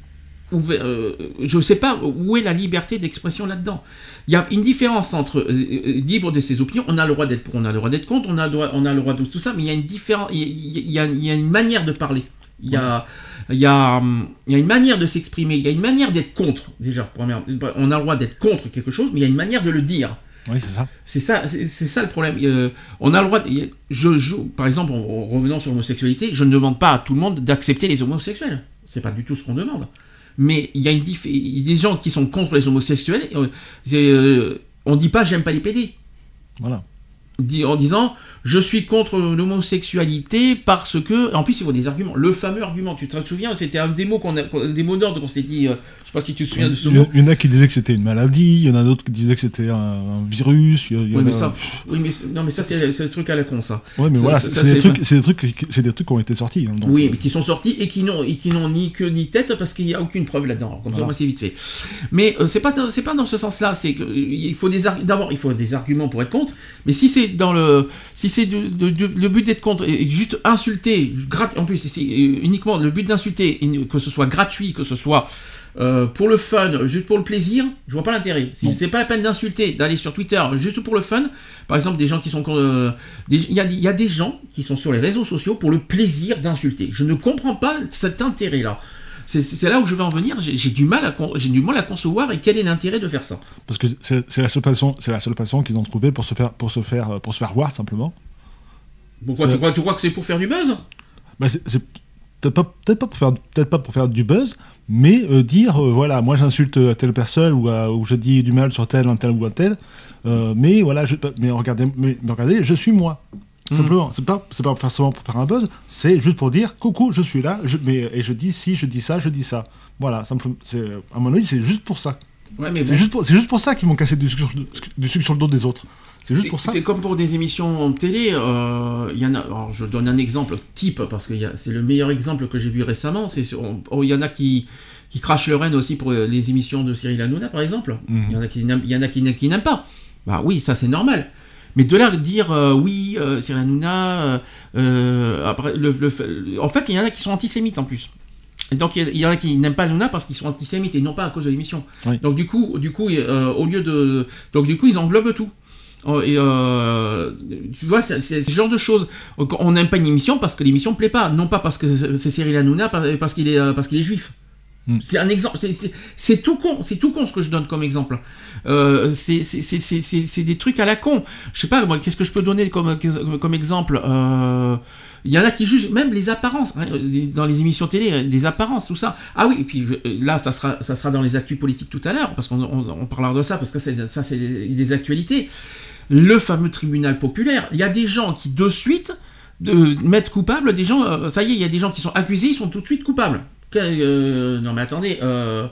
euh, Je ne sais pas où est la liberté d'expression là-dedans. Il y a une différence entre euh, euh, libre de ses opinions. On a le droit d'être pour, on a le droit d'être contre, on a, le droit- on a le droit de tout ça, mais il y a une différence. Il y a, il y une manière de parler. Il y a, il y a, hum, il y a une manière de s'exprimer. Il y a une manière d'être contre déjà. première- On a le droit d'être contre quelque chose, mais il y a une manière de le dire. Oui, c'est ça. C'est ça, c'est c'est ça le problème. Euh, on a le droit. de- je joue, par exemple, en, en revenant sur l'homosexualité, je ne demande pas à tout le monde d'accepter les homosexuels. C'est pas du tout ce qu'on demande. Mais il y a une diff- il y a des gens qui sont contre les homosexuels. euh, euh, on dit pas j'aime pas les PD. Voilà. En disant je suis contre l'homosexualité parce que. En plus, il faut des arguments. Le fameux argument, tu te souviens, c'était un des mots qu'on a, des mots d'ordre qu'on s'était dit. euh, je sais pas si tu te souviens de ce mot. il y en a qui disaient que c'était une maladie, il y en a d'autres qui disaient que c'était un, un virus. il y a- il y Oui, mais a- ça, pff, oui, mais c'est- non, mais ça c'est c'est le truc à la con, ça. Ouais, mais ça- voilà, ça, c'est ça, c'est des trucs, c'est des trucs, qui- c'est des trucs qui ont été sortis. hein, donc, Oui, mais qui sont sortis et qui n'ont et qui n'ont ni queue ni tête parce qu'il n'y a aucune preuve là-dedans. Alors, Comme ça, Voilà. moi, c'est vite fait. Mais euh, c'est pas dans- c'est pas dans ce sens-là. C'est que euh, il faut des ar- d'abord il faut des arguments pour être contre. Mais si c'est dans le, si c'est le but d'être contre juste insulter, en plus c'est euh, uniquement le but d'insulter, que ce soit gratuit, que ce soit euh, pour le fun, juste pour le plaisir, je vois pas l'intérêt. Si c'est pas la peine d'insulter, d'aller sur Twitter juste pour le fun, par exemple des gens qui sont, euh, des- il y, a, il y a des gens qui sont sur les réseaux sociaux pour le plaisir d'insulter. Je ne comprends pas cet intérêt-là. C'est- là où je vais en venir. J'ai du mal à con- j'ai du mal à concevoir et quel est l'intérêt de faire ça. Parce que c'est la seule façon, c'est la seule façon qu'ils ont trouvé pour se faire, pour se faire, pour se faire voir simplement. Pourquoi tu crois, tu crois que c'est pour faire du buzz? Bah, c'est peut-être pas, pour faire, peut-être pas pour faire du buzz, mais euh, dire euh, voilà, moi j'insulte euh, telle personne ou, ou je dis du mal sur tel, un tel ou un tel, euh, mais voilà, je, mais regardez, mais, mais regardez, je suis moi. Mhm. Simplement, c'est pas, c'est pas forcément pour faire un buzz, c'est juste pour dire coucou, je suis là, je, mais, et je dis si, je dis ça, je dis ça. Voilà, simplement, c'est, à mon avis, c'est juste pour ça. Ouais, mais C'est bon. juste pour, c'est juste pour ça qu'ils m'ont cassé du sucre, sur- du sucre sur le dos des autres. C'est juste pour ça. C'est comme pour des émissions en télé. euh, Il y en a. Alors, je donne un exemple type parce que c'est le meilleur exemple que j'ai vu récemment. Oh, il y en a qui qui crachent le renne aussi pour les émissions de Cyril Hanouna par exemple. Mhm. Il y en a qui n'aiment- il y en a qui n'aiment pas. Bah oui, ça c'est normal. Mais de là à dire euh, oui, euh, Cyril Hanouna, euh, après le, le en fait il y en a qui sont antisémites en plus. Et donc il y, en a qui n'aiment pas Hanouna parce qu'ils sont antisémites et non pas à cause de l'émission. Oui. Donc du coup, du coup, au lieu de, donc du coup ils englobent tout. Oh, Et euh, tu vois, c'est ce genre de choses. On n'aime pas une émission parce que l'émission ne plaît pas, non pas parce que c'est Cyril Hanouna, par- parce qu'il est, parce qu'il est juif. Mm. C'est un exemple. c'est- tout con. C'est tout con ce que je donne comme exemple. Euh, c'est des trucs à la con. Je sais pas. moi, Qu'est-ce que je peux donner comme exemple Euh, Il y en a qui jugent même les apparences hein, dans les émissions télé, des apparences, tout ça. Ah oui, et puis là, ça sera, dans les actus politiques tout à l'heure, parce qu'on on, on parlera de ça, parce que ça, c'est des actualités. Le fameux tribunal populaire, il y a des gens qui, de suite, de mettre coupable des gens. euh, ça y est, il y a des gens qui sont accusés, ils sont tout de suite coupables. Euh, non mais attendez. euh,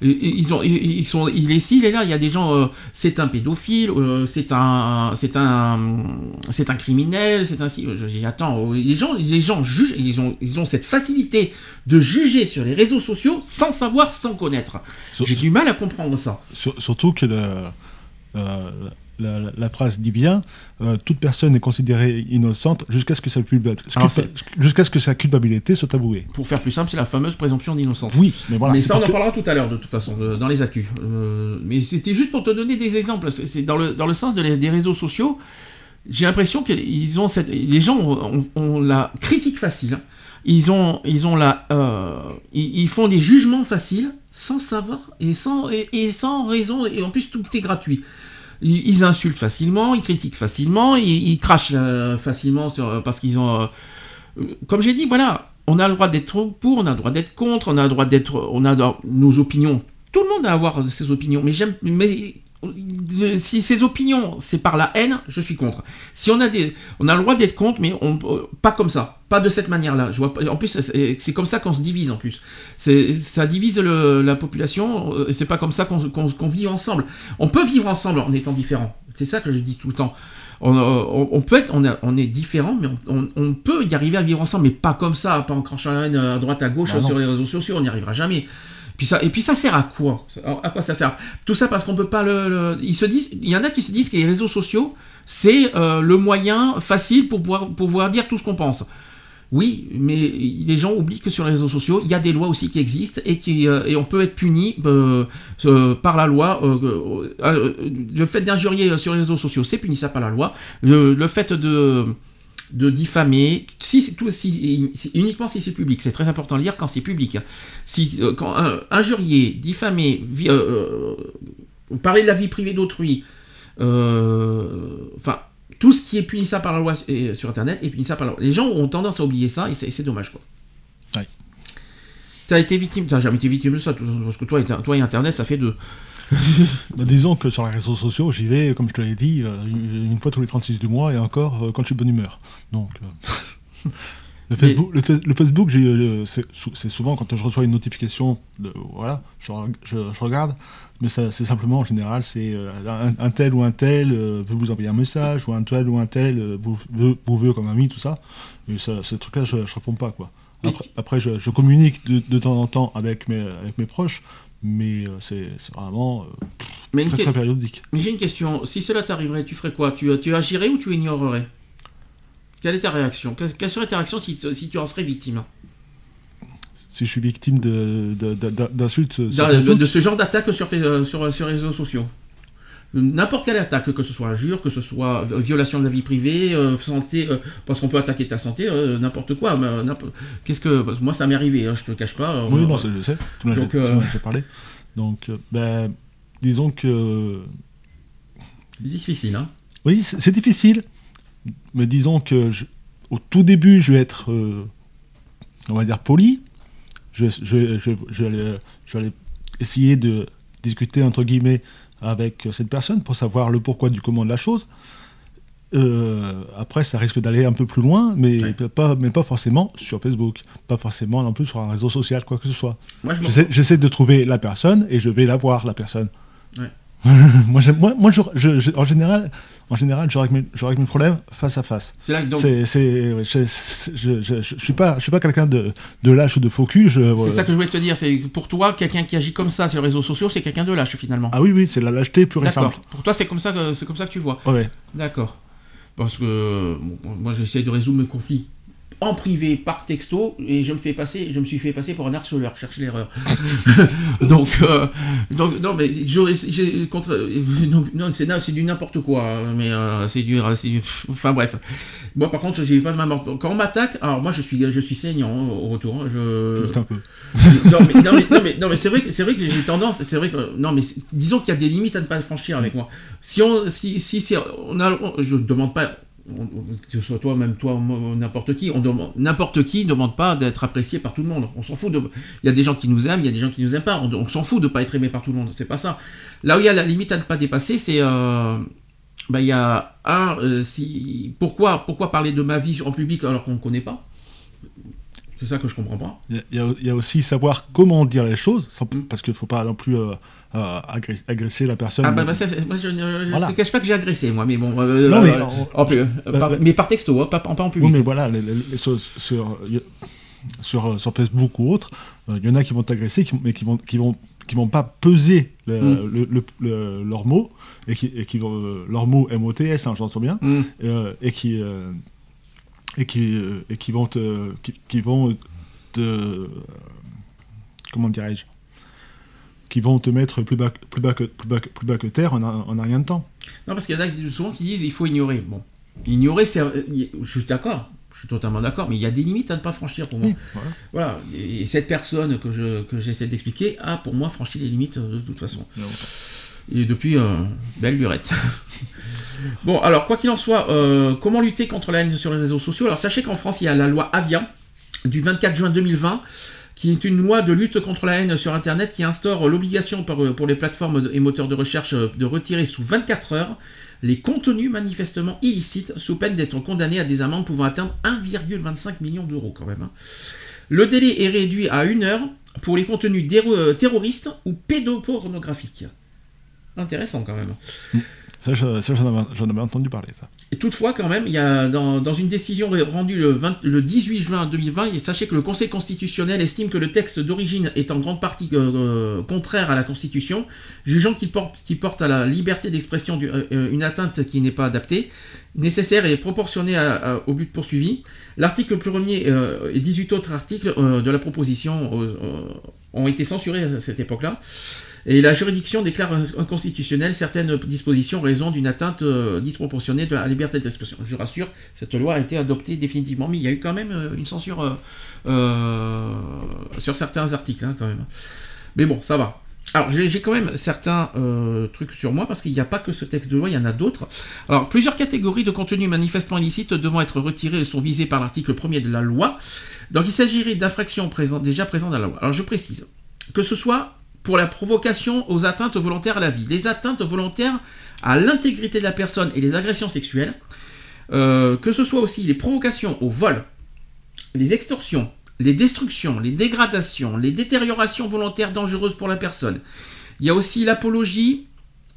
ils ont, ils sont, il est ici, il est là. Il y a des gens. euh, c'est un pédophile, c'est un, c'est un, c'est un criminel, c'est un. Je attends, les gens, les gens jugent, ils ont, ils ont cette facilité de juger sur les réseaux sociaux sans savoir, sans connaître. J'ai du mal à comprendre ça. Sur- surtout que le- la, la- la phrase dit bien euh, toute personne est considérée innocente jusqu'à ce que sa culpabilité, Alors, c'est- jusqu'à ce que sa culpabilité soit avouée. Pour faire plus simple, c'est la fameuse présomption d'innocence. Oui, mais voilà. mais ça, on en parlera tout à l'heure, de toute façon, dans les actus. Euh, mais c'était juste pour te donner des exemples. C'est dans le, dans le sens de les- des réseaux sociaux. J'ai l'impression que ils ont cette, les gens ont, ont- ont la critique facile. hein. Ils ont, ils ont la, euh, ils, ils font des jugements faciles sans savoir et sans, et, et sans raison. Et en plus, tout est gratuit. Ils, insultent facilement, ils critiquent facilement, ils, crachent euh, facilement sur- parce qu'ils ont. euh, euh, comme j'ai dit, voilà, on a le droit d'être pour, on a le droit d'être contre, on a le droit d'être, on a nos opinions. Tout le monde a à avoir ses opinions, mais j'aime, euh, si ces opinions c'est par la haine, je suis contre. Si on a des, on a le droit d'être contre, mais on, euh, pas comme ça, pas de cette manière-là. Je vois, pas- en plus, c'est comme ça qu'on se divise en plus. Ça divise le- la population. euh, C'est pas comme ça qu'on, vit ensemble. On peut vivre ensemble en étant différents. C'est ça que je dis tout le temps. On, on- on peut être, on, a- on est différent, mais on, peut y arriver à vivre ensemble, mais pas comme ça, pas en crachant la haine à droite à gauche Bah sur les réseaux sociaux, on n'y arrivera jamais. Puis ça, et puis ça sert à quoi? À quoi ça sert? Tout ça parce qu'on peut pas le, Ils se disent, il y en a qui se disent que les réseaux sociaux, c'est euh, le moyen facile pour pouvoir, pour pouvoir dire tout ce qu'on pense. Oui, mais les gens oublient que sur les réseaux sociaux, il y a des lois aussi qui existent et, qui, euh, et on peut être puni euh, par la loi. le fait d'injurier sur les réseaux sociaux, c'est punissable par la loi. Le fait de, de diffamer, si, tout, si, uniquement si c'est public, c'est très important de lire quand c'est public. hein. Si, euh, quand un- injurier, diffamer, vi- euh, euh, parler de la vie privée d'autrui, euh, enfin, tout ce qui est punissable par la loi sur Internet est punissable par la loi. Les gens ont tendance à oublier ça et c'est dommage, quoi. Ouais. T'as été victime, t'as jamais été victime de ça, parce que toi, et- toi et Internet, ça fait deux. Bah, disons que sur les réseaux sociaux, j'y vais, comme je te l'ai dit, euh, une fois tous les 36 du mois et encore euh, quand je suis de bonne humeur. Donc. euh, Le Mais- Facebook, le, Fa- le Facebook j'ai, c'est sou- c'est souvent quand je reçois une notification, de, voilà, je, re- je- je regarde, mais c'est simplement en général, c'est euh, un, un tel ou un tel euh, veut vous envoyer un message, ou un tel ou un tel euh, vous, veut, vous veut comme ami, tout ça. Et ça, ce truc-là, je ne réponds pas. Quoi. Après, je, je communique de, de temps en temps avec mes, avec mes proches, mais euh, c'est vraiment euh, Mais, très, que- très périodique. mais j'ai une question. Si cela t'arriverait, tu ferais quoi? Tu, tu agirais ou tu ignorerais? Quelle est ta réaction? Quelle, serait ta réaction si, si tu en serais victime? Si je suis victime de- de- de- d'insultes sur de, ce genre d'attaque sur, euh, sur, sur les réseaux sociaux N'importe quelle attaque, que ce soit injure, que ce soit violation de la vie privée, euh, santé, euh, parce qu'on peut attaquer ta santé, euh, n'importe quoi. Qu'est-ce que moi ça m'est arrivé, hein, je te cache pas. oui, non, je sais, tu m'en as parlé. Donc, ben, disons que c'est difficile. Hein. Oui, c'est difficile, mais disons que je- au tout début, je vais être, on va dire, poli. Je, je, je, je vais aller, je vais aller essayer de discuter, entre guillemets, avec cette personne pour savoir le pourquoi du comment de la chose. Euh, après, ça risque d'aller un peu plus loin, mais, Ouais. pas, mais pas forcément sur Facebook, pas forcément non plus sur un réseau social, quoi que ce soit. Je J'essaie de trouver la personne et je vais la voir, la personne. Ouais. moi, moi, moi je- je- je- en général, en général je, règle mes, je règle mes problèmes face à face. c'est là que donc C'est, c'est, ouais, je, je, je, je suis pas, je suis pas quelqu'un de, de lâche ou de faux cul. Je, C'est euh, ça que je voulais te dire, c'est pour toi, quelqu'un qui agit comme ça sur les réseaux sociaux, c'est quelqu'un de lâche finalement. Ah oui, oui, c'est la lâcheté pure et simple. Pour toi, c'est comme ça que c'est comme ça que tu vois. Ouais. D'accord. Parce que bon, moi, j'essaie de résoudre mes conflits en privé par texto et je me fais passer, je me suis fait passer pour un harceleur. Cherche l'erreur. donc, euh, donc non, mais j'ai contre, euh, non, c'est c'est du n'importe quoi. hein, Mais euh, c'est du, c'est du- enfin bref. Moi, par contre, j'ai pas de ma mort. Quand on m'attaque, alors moi, je suis, je suis saignant hein, au retour. hein, je, Juste un peu. non mais, non, mais, non, mais, non, mais c'est vrai que c'est vrai que j'ai tendance c'est vrai que non mais c'est- disons qu'il y a des limites à ne pas franchir avec moi si on si si, si on a on- je ne demande pas que ce soit toi même toi n'importe qui on demande n'importe qui ne demande pas d'être apprécié par tout le monde. On s'en fout de il y a des gens qui nous aiment il y a des gens qui nous aiment pas. On, on s'en fout de pas être aimé par tout le monde. C'est pas ça. Là où il y a la limite à ne pas dépasser c'est euh, bah, il y a un euh, si pourquoi pourquoi parler de ma vie en public alors qu'on ne connaît pas? C'est ça que je comprends pas. Il y, a- il y aussi savoir comment dire les choses, sans- Mm. parce qu'il faut pas non plus euh, euh, agresser la personne. Ah bah, bah, ça, moi je ne je Voilà. te cache pas que j'ai agressé moi mais bon euh, Non, mais euh, en plus, euh, par- mais par texto hein, pas, pas en public Oui, mais voilà, les, les- les sur, y- sur, sur Facebook ou autre, euh, il y en a qui vont t'agresser, qui, mais qui vont, qui vont, qui vont pas peser le- Mm. le- le- le- leurs mots, et qui, et qui vont, euh, leurs mots MOTS, hein, j'entends bien, Mm. euh, et qui, euh, et qui, euh, et qui vont te, qui, qui vont te, euh, comment dirais-je, qui vont te mettre plus bas, plus bas, que, plus bas, plus bas que terre en, un- en un rien de temps. non parce qu'il y en a souvent qui disent il faut ignorer. Bon. Ignorer c'est je suis d'accord je suis totalement d'accord mais il y a des limites à ne pas franchir pour moi. Voilà. Et cette personne que je que j'essaie d'expliquer a pour moi franchi les limites euh, de toute façon. Et depuis, euh, belle lurette. bon, alors, quoi qu'il en soit, euh, comment lutter contre la haine sur les réseaux sociaux? Alors, sachez qu'en France, il y a la loi Avia du 24 juin 2020 qui est une loi de lutte contre la haine sur Internet qui instaure l'obligation pour, pour les plateformes et moteurs de recherche euh, de retirer sous 24 heures les contenus manifestement illicites sous peine d'être condamnés à des amendes pouvant atteindre 1,25 million d'euros quand même. hein. Le délai est réduit à une heure pour les contenus euh, terroristes ou pédopornographiques. Intéressant quand même. Ça, j'en avais entendu parler. Ça. Toutefois, quand même, il y a dans, une décision rendue le, 20 le 18 juin 2020, et sachez que le Conseil constitutionnel estime que le texte d'origine est en grande partie euh, contraire à la Constitution, jugeant qu'il porte, à la liberté d'expression euh, euh, une atteinte qui n'est pas adaptée, nécessaire et proportionnée au but poursuivi. L'article premier euh, et 18 autres articles euh, de la proposition euh, euh, ont été censurés à cette époque-là. Et la juridiction déclare inconstitutionnelle certaines dispositions en raison d'une atteinte euh, disproportionnée de la liberté d'expression. Je rassure, cette loi a été adoptée définitivement, mais il y a eu quand même euh, une censure euh, sur certains articles, hein. Mais bon, ça va. Alors, j'ai quand même certains trucs sur moi, parce qu'il n'y a pas que ce texte de loi, il y en a d'autres. Alors, plusieurs catégories de contenus manifestement illicites devant être retirées sont visées par l'article 1er de la loi. Donc, il s'agirait d'infractions déjà présentes dans la loi. Alors, je précise que ce soit pour la provocation aux atteintes volontaires à la vie, les atteintes volontaires à l'intégrité de la personne et les agressions sexuelles, euh, que ce soit aussi les provocations au vol, les extorsions, les destructions, les dégradations, les détériorations volontaires dangereuses pour la personne. Il y a aussi l'apologie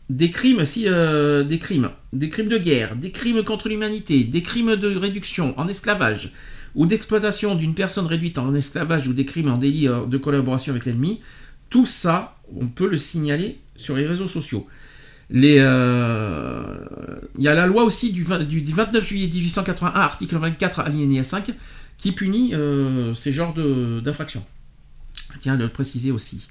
des crimes, si, euh, des crimes, des crimes de guerre, des crimes contre l'humanité, des crimes de réduction en esclavage ou d'exploitation d'une personne réduite en esclavage ou des crimes en délit euh, de collaboration avec l'ennemi. Tout ça on peut le signaler sur les réseaux sociaux. Euh, il y a la loi aussi du, 20 du 29 juillet 1881, article 24, alinéa 5, qui punit euh, ces genres d'infractions. Je tiens à le préciser aussi.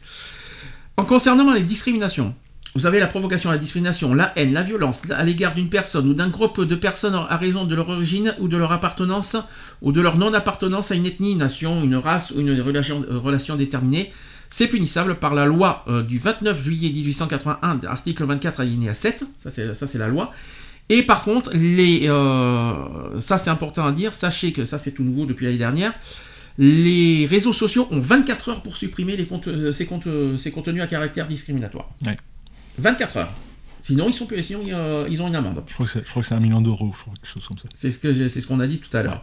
En concernant les discriminations, vous avez la provocation la discrimination, la haine, la violence à l'égard d'une personne ou d'un groupe de personnes à raison de leur origine ou de leur appartenance ou de leur non-appartenance à une ethnie, nation, une race ou une relation, euh, relation déterminée, c'est punissable par la loi euh, du 29 juillet 1881, article 24 alinéa 7, ça c'est, la loi. Et par contre, les, euh, ça c'est important à dire, sachez que ça c'est tout nouveau depuis l'année dernière, les réseaux sociaux ont 24 heures pour supprimer les comptes, euh, ces, ces contenus à caractère discriminatoire. Ouais. 24 heures. Sinon, ils, sont, sinon euh, ils ont une amende. Je crois que c'est, un million d'euros, je crois, quelque chose comme ça. C'est ce c'est ce qu'on a dit tout à l'heure.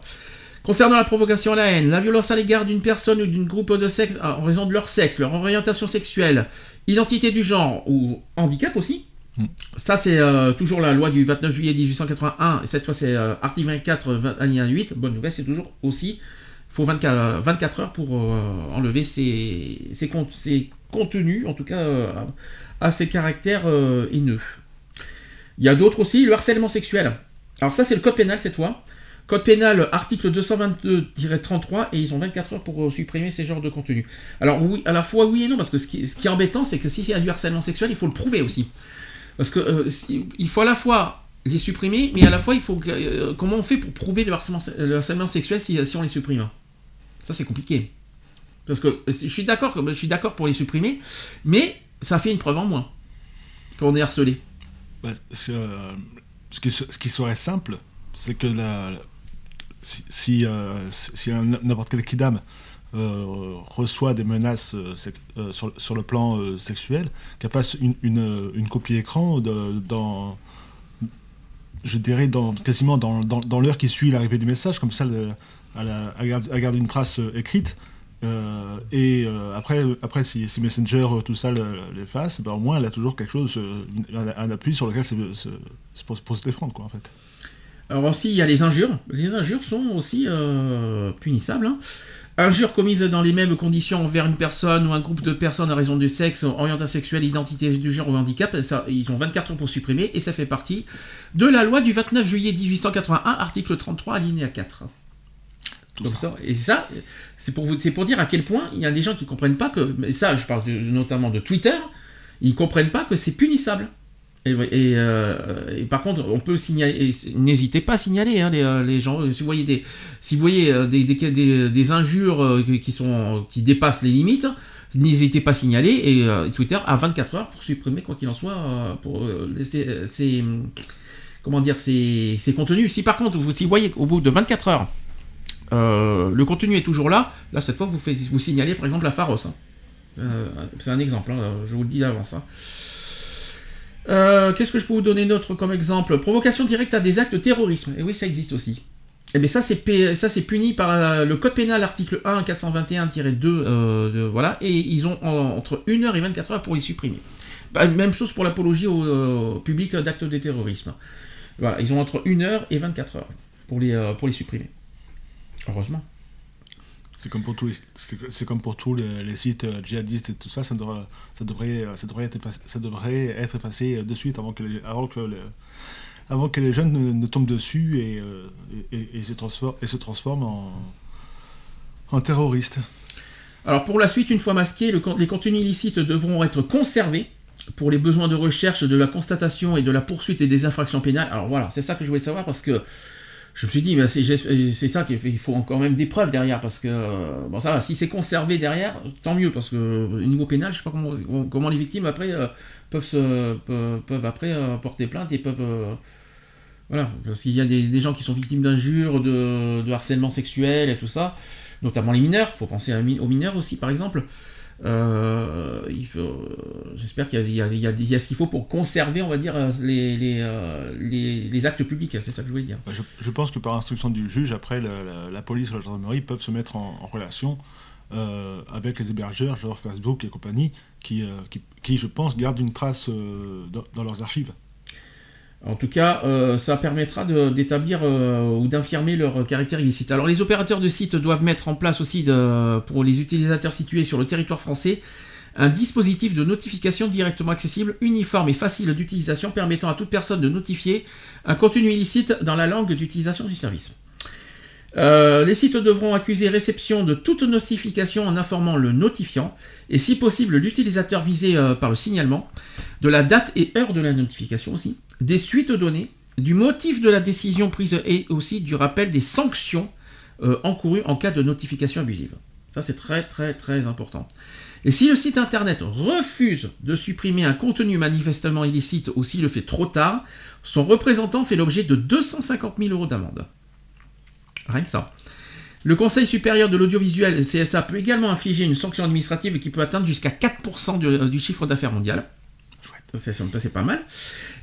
Concernant la provocation à la haine, la violence à l'égard d'une personne ou d'un groupe de sexe euh, en raison de leur sexe, leur orientation sexuelle, identité du genre ou handicap aussi. Mm. Ça, c'est euh, toujours la loi du 29 juillet 1881. Et cette fois, c'est euh, article 24, 20, alinéa 8. Bonne nouvelle, c'est toujours aussi. Il faut 24, 24 heures pour euh, enlever ces, ces, con- ces contenus, en tout cas euh, à ces caractères euh, haineux. Il y a d'autres aussi, le harcèlement sexuel. Alors ça, c'est le code pénal cette fois. Code pénal, article 222-33, et ils ont 24 heures pour euh, supprimer ces genres de contenus. Alors oui, à la fois oui et non, parce que ce qui, est embêtant, c'est que y a du harcèlement sexuel, il faut le prouver aussi. Parce que euh, si- il faut à la fois les supprimer, mais à la fois, il faut euh, comment on fait pour prouver le harcèlement, le harcèlement sexuel si, si on les supprime Ça, c'est compliqué. Parce que je suis d'accord, je suis d'accord pour les supprimer, mais ça fait une preuve en moins qu'on est harcelé. Bah, c'est, ce, qui, ce qui serait simple, c'est que la- si, euh, n'importe quel kidam euh, reçoit des menaces euh, sur, le plan sexuel, qu'elle fasse une, une, une copie écran dans, je dirais, dans, quasiment dans, l'heure qui suit l'arrivée du message, comme ça, le- elle garde, une trace écrite. Et après, après si, Messenger, tout ça, le- l'efface, ben, au moins elle a toujours quelque chose, un, appui sur lequel pour, pour se défendre, quoi, en fait. Alors aussi, il y a les injures. Les injures sont aussi euh, punissables. hein. Injures commises dans les mêmes conditions envers une personne ou un groupe de personnes à raison du sexe, orientation sexuelle, identité du genre ou handicap, ça, ils ont 24 ans pour supprimer et ça fait partie de la loi du 29 juillet 1881, article 33, alinéa 4. Tout Comme ça. ça. Et ça, c'est pour, vous- c'est pour dire à quel point il y a des gens qui comprennent pas que, mais ça je parle de- notamment de Twitter, ils comprennent pas que c'est punissable. Euh, et par contre, on peut signaler, n'hésitez pas à signaler hein, les, euh, les gens, si vous voyez des, injures qui- dépassent les limites, n'hésitez pas à signaler et euh, Twitter a 24 heures pour supprimer quoi qu'il en soit, ces, comment dire, ces, contenus. Si par contre, vous, si vous voyez qu'au bout de 24 heures, le contenu est toujours là, là cette fois vous, vous signalez par exemple la Pharos. hein. C'est un exemple, hein, je vous le dis d'avance. Euh, Qu'est-ce que je peux vous donner d'autre comme exemple? Provocation directe à des actes de terrorisme. Et oui, ça existe aussi. Et bien ça c'est puni par le code pénal article 1 421-2 euh, voilà et ils ont en- entre 1 heure et 24 heures pour les supprimer. Bah, même chose pour l'apologie au, euh, public d'actes de terrorisme. Voilà, ils ont entre 1 heure et 24 heures pour les pour les supprimer. Heureusement. C'est comme pour tous les, c'est, comme pour les, les sites euh, djihadistes et tout ça, ça devrait, ça devrait, euh, ça devrait, être, effacé, euh, de suite avant que les, avant que le- avant que les jeunes ne, tombent dessus et, et, se transforment, et se transforment en, en terroristes. Alors pour la suite, une fois masqués, les contenus illicites devront être conservés pour les besoins de recherche, de la constatation et de la poursuite et des infractions pénales. Alors voilà, c'est ça que je voulais savoir parce que je me suis dit, ben, c'est ça qu'il faut- encore même des preuves derrière parce que, euh, bon ça si c'est conservé derrière, tant mieux parce que au niveau pénal, je sais pas comment, comment les victimes après euh, peuvent, peuvent, après euh, porter plainte et peuvent... euh, voilà, parce qu'il y a des, gens qui sont victimes d'injures, de, harcèlement sexuel et tout ça, notamment les mineurs. Il faut penser aux mineurs aussi, par exemple. Euh, J'espère qu'il y a, ce qu'il faut pour conserver, on va dire, les, les, euh, les- actes publics. C'est ça que je voulais dire. Bah, Je, pense que par instruction du juge, après, la, police ou la gendarmerie peuvent se mettre en, relation euh, avec les hébergeurs, genre Facebook et compagnie, qui, qui, qui, je pense, gardent une trace dans leurs archives. En tout cas, euh, ça permettra d'établir euh, ou d'infirmer leur caractère illicite. Alors, les opérateurs de sites doivent mettre en place aussi, pour les utilisateurs situés sur le territoire français, un dispositif de notification directement accessible, uniforme et facile d'utilisation permettant à toute personne de notifier un contenu illicite dans la langue d'utilisation du service. Euh, les sites devront accuser réception de toute notification en informant le notifiant et si possible l'utilisateur visé par le signalement, de la date et heure de la notification aussi, des suites données, du motif de la décision prise et aussi du rappel des sanctions euh, encourues en cas de notification abusive. Ça c'est très très très important. Et si le site internet refuse de supprimer un contenu manifestement illicite ou s'il le fait trop tard, son représentant fait l'objet de 250 000 euros d'amende. Rien que ça. Le Conseil supérieur de l'audiovisuel, CSA, peut également infliger une sanction administrative qui peut atteindre jusqu'à 4% du, euh, du chiffre d'affaires mondial. Ça, c'est- pas mal.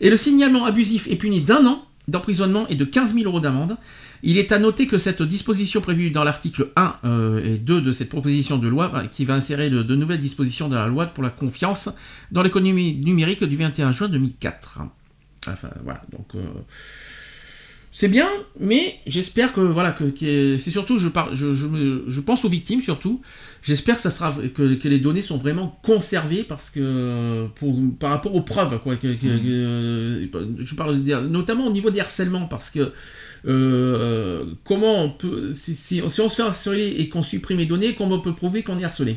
Et le signalement abusif est puni d'un an d'emprisonnement et de 15 000 euros d'amende. Il est à noter que cette disposition prévue dans l'article 1 euh, et 2 de cette proposition de loi, qui va insérer de, de nouvelles dispositions dans la loi pour la confiance dans l'économie numérique du 21 juin 2004. Enfin, voilà, donc... euh, c'est bien, mais j'espère que voilà que, que- c'est surtout je, parle, je, je, je pense aux victimes surtout. J'espère que ça sera que, que les données sont vraiment conservées parce que pour, par rapport aux preuves quoi. que- que- je parle notamment au niveau des harcèlements parce que euh, comment on peut si, si- si on se fait harceler et qu'on supprime les données, comment on peut prouver qu'on est harcelé?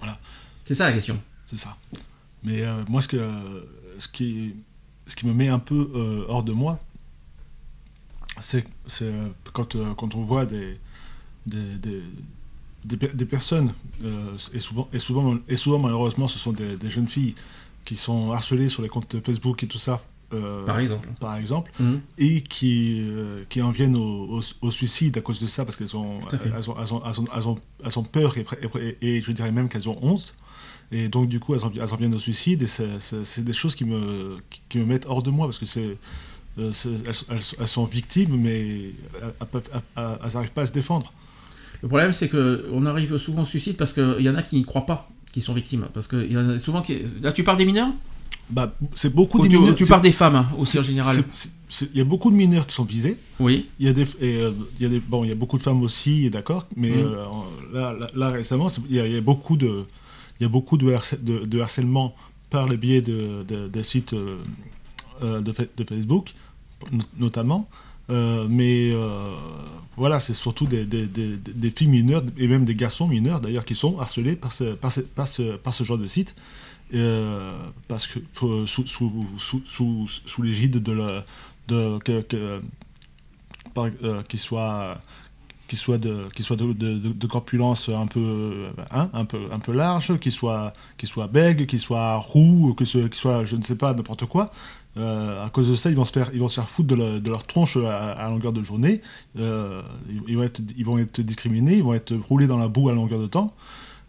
Voilà. C'est ça la question. C'est ça. Mais euh, moi, ce, que, ce, qui, ce qui me met un peu euh, hors de moi, c'est c'est, quand, euh, quand on voit des, des, des, des per- des personnes, euh, et, souvent, et, souvent, et souvent malheureusement ce sont des, des jeunes filles qui sont harcelées sur les comptes Facebook et tout ça, euh, Par exemple. par exemple, Mhm. et qui, euh, qui en viennent au, au- au suicide à cause de ça, parce qu'elles ont, elles ont, elles ont, elles ont, elles peur et, je dirais même qu'elles ont honte. Et donc, du coup, elles en, elles en viennent au suicide, et c'est- des choses qui me, qui me mettent hors de moi, parce que c'est. Euh, elles, elles- elles sont victimes, mais elles- elles n'arrivent pas à se défendre. Le problème, c'est que on arrive souvent au suicide parce qu'il y en a qui n'y croient pas, qui sont victimes. Parce que il y en a souvent qui. Là, tu parles des mineurs? Bah, c'est beaucoup Ou de tu, mineurs- tu parles des femmes hein, aussi en général Il y a beaucoup de mineurs qui sont visés. Oui. Il y a des, et, euh, y a des, bon, il y a beaucoup de femmes aussi, d'accord, mais euh, en- là, là, là, récemment, il y, a, il y a beaucoup de, il y a beaucoup de, harcè- de, de harcèlement par le biais de, de- des sites euh, euh, de, fa- de Facebook, notamment. Euh, mais euh, voilà, c'est surtout des, filles mineures et même des garçons mineurs d'ailleurs qui sont harcelés par ce, par ce, par ce, genre de site. Euh, parce que sous, sous, sous, sous, sous l'égide de la de que, par- euh, qui soit de qui soit de, corpulence un peu hein, un peu un peu large qui soit qui soit bègue qui soit roux que ce qui soit je ne sais pas n'importe quoi Euh, à cause de ça ils vont se faire ils vont se faire foutre de, de leur tronche à, longueur de journée. Euh, ils, vont être ils vont être discriminés ils vont être roulés dans la boue à longueur de temps.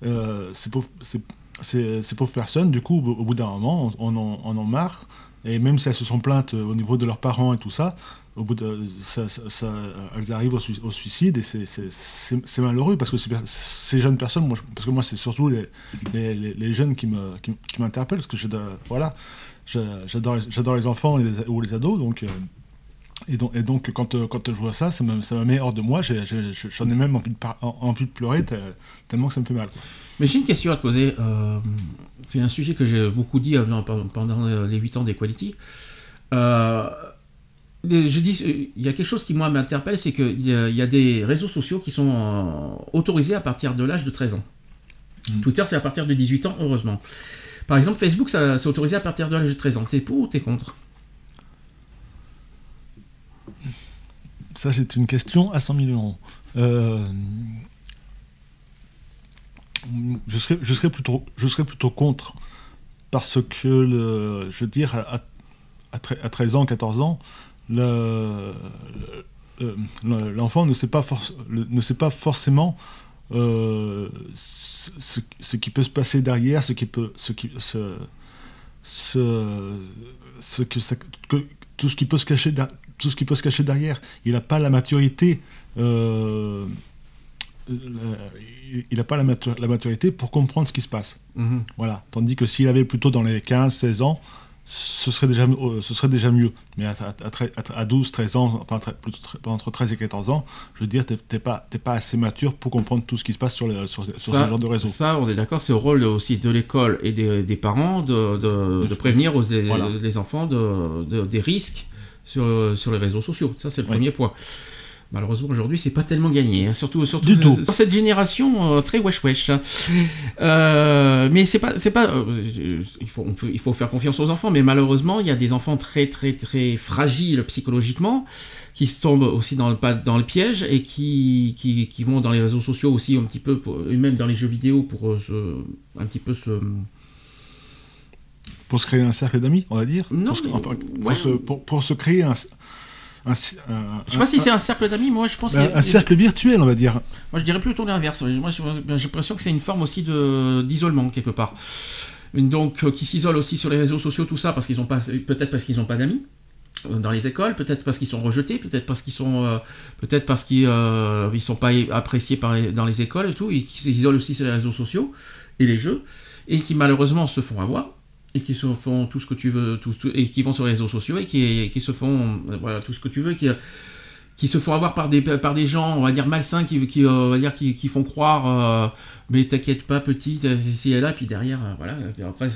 Euh, ces pauvres ces, pauvres personnes du coup au, bout d'un moment on en, on en marre et même si elles se sont plaintes euh, au niveau de leurs parents et tout ça, au bout de, ça, ça- ça- elles arrivent au, sui- au suicide et c'est- malheureux parce que ces, jeunes personnes, parce que moi c'est surtout les, les, jeunes qui me- qui, m'interpellent parce que j'adore voilà, les- enfants ou les ados donc. euh, et donc, et donc quand, euh, quand je vois ça, ça me, ça me met hors de moi. J'en ai, même envie de, par- en- envie de pleurer te- tellement que ça me fait mal. quoi. Mais j'ai une question à te poser. euh, c'est un sujet que j'ai beaucoup dit euh, pendant les 8 ans d'Equality. Euh, je dis, il y a quelque chose qui moi m'interpelle, c'est qu'il y, a- il y a des réseaux sociaux qui sont euh, autorisés à partir de l'âge de 13 ans. Mm. Twitter, c'est à partir de 18 ans, heureusement. Par exemple, Facebook, c'est autorisé à partir de l'âge de 13 ans. T'es pour ou t'es contre? Ça, c'est une question à 100 millions d'euros. Euh, je, serais, je, serais plutôt, je serais plutôt contre, parce que, je veux dire, à, à, tre- à 13 ans, 14 ans, le- le- le- l'enfant ne, sait pas ne sait pas forcément euh, ce, qui peut se passer derrière, ce qui peut, ce que- tout ce qui peut se cacher derrière tout ce qui peut se cacher derrière. Il n'a pas la maturité. euh, euh, il n'a pas la, matu- la maturité pour comprendre ce qui se passe. Mhm. Voilà. Tandis que s'il avait plutôt dans les 15-16 ans, ce serait déjà, euh, ce serait déjà mieux. Mais à, à, 12, 13 ans, enfin, plutôt entre 13 et 14 ans, je veux dire, tu n'es pas, pas assez mature pour comprendre tout ce qui se passe sur, sur, ce genre de réseau. Ça, on est d'accord, c'est au rôle aussi de l'école et des, des, parents de, de, prévenir aux, les, enfants de, des risques sur, sur les réseaux sociaux. Ça, c'est le premier point. Malheureusement aujourd'hui c'est pas tellement gagné, hein. surtout surtout du tout. dans cette génération euh, très wesh wesh. Hein. Euh, mais c'est pas c'est pas euh, il faut il faut faire confiance aux enfants, mais malheureusement il y a des enfants très très très fragiles psychologiquement qui se tombent aussi dans le dans le piège et qui, qui, qui vont dans les réseaux sociaux aussi un petit peu et même dans les jeux vidéo pour se, un petit peu se pour se créer un cercle d'amis, on va dire. Non, pour, pour, se créer un, un, je sais pas si c'est un cercle d'amis, moi je pense un, un cercle virtuel, on va dire. Moi je dirais plutôt l'inverse. Moi j'ai l'impression que c'est une forme aussi d'isolement quelque part. Donc euh, qui s'isolent aussi sur les réseaux sociaux, tout ça, parce qu'ils ont pas, peut-être parce qu'ils n'ont pas d'amis euh, dans les écoles, peut-être parce qu'ils sont rejetés, peut-être parce qu'ils sont, euh, peut-être parce qu'ils ne sont pas appréciés par, dans les écoles et tout, et qui s'isolent aussi sur les réseaux sociaux et les jeux, et qui malheureusement se font avoir et qui se font tout ce que tu veux, tout, et qui vont sur les réseaux sociaux et qui, qui se font voilà, tout ce que tu veux, qui, qui se font avoir par des, par des gens, on va dire malsains, qui, qui, euh, va dire, qui, qui font croire, euh, mais t'inquiète pas, petite, si elle là, puis derrière, euh, voilà, après,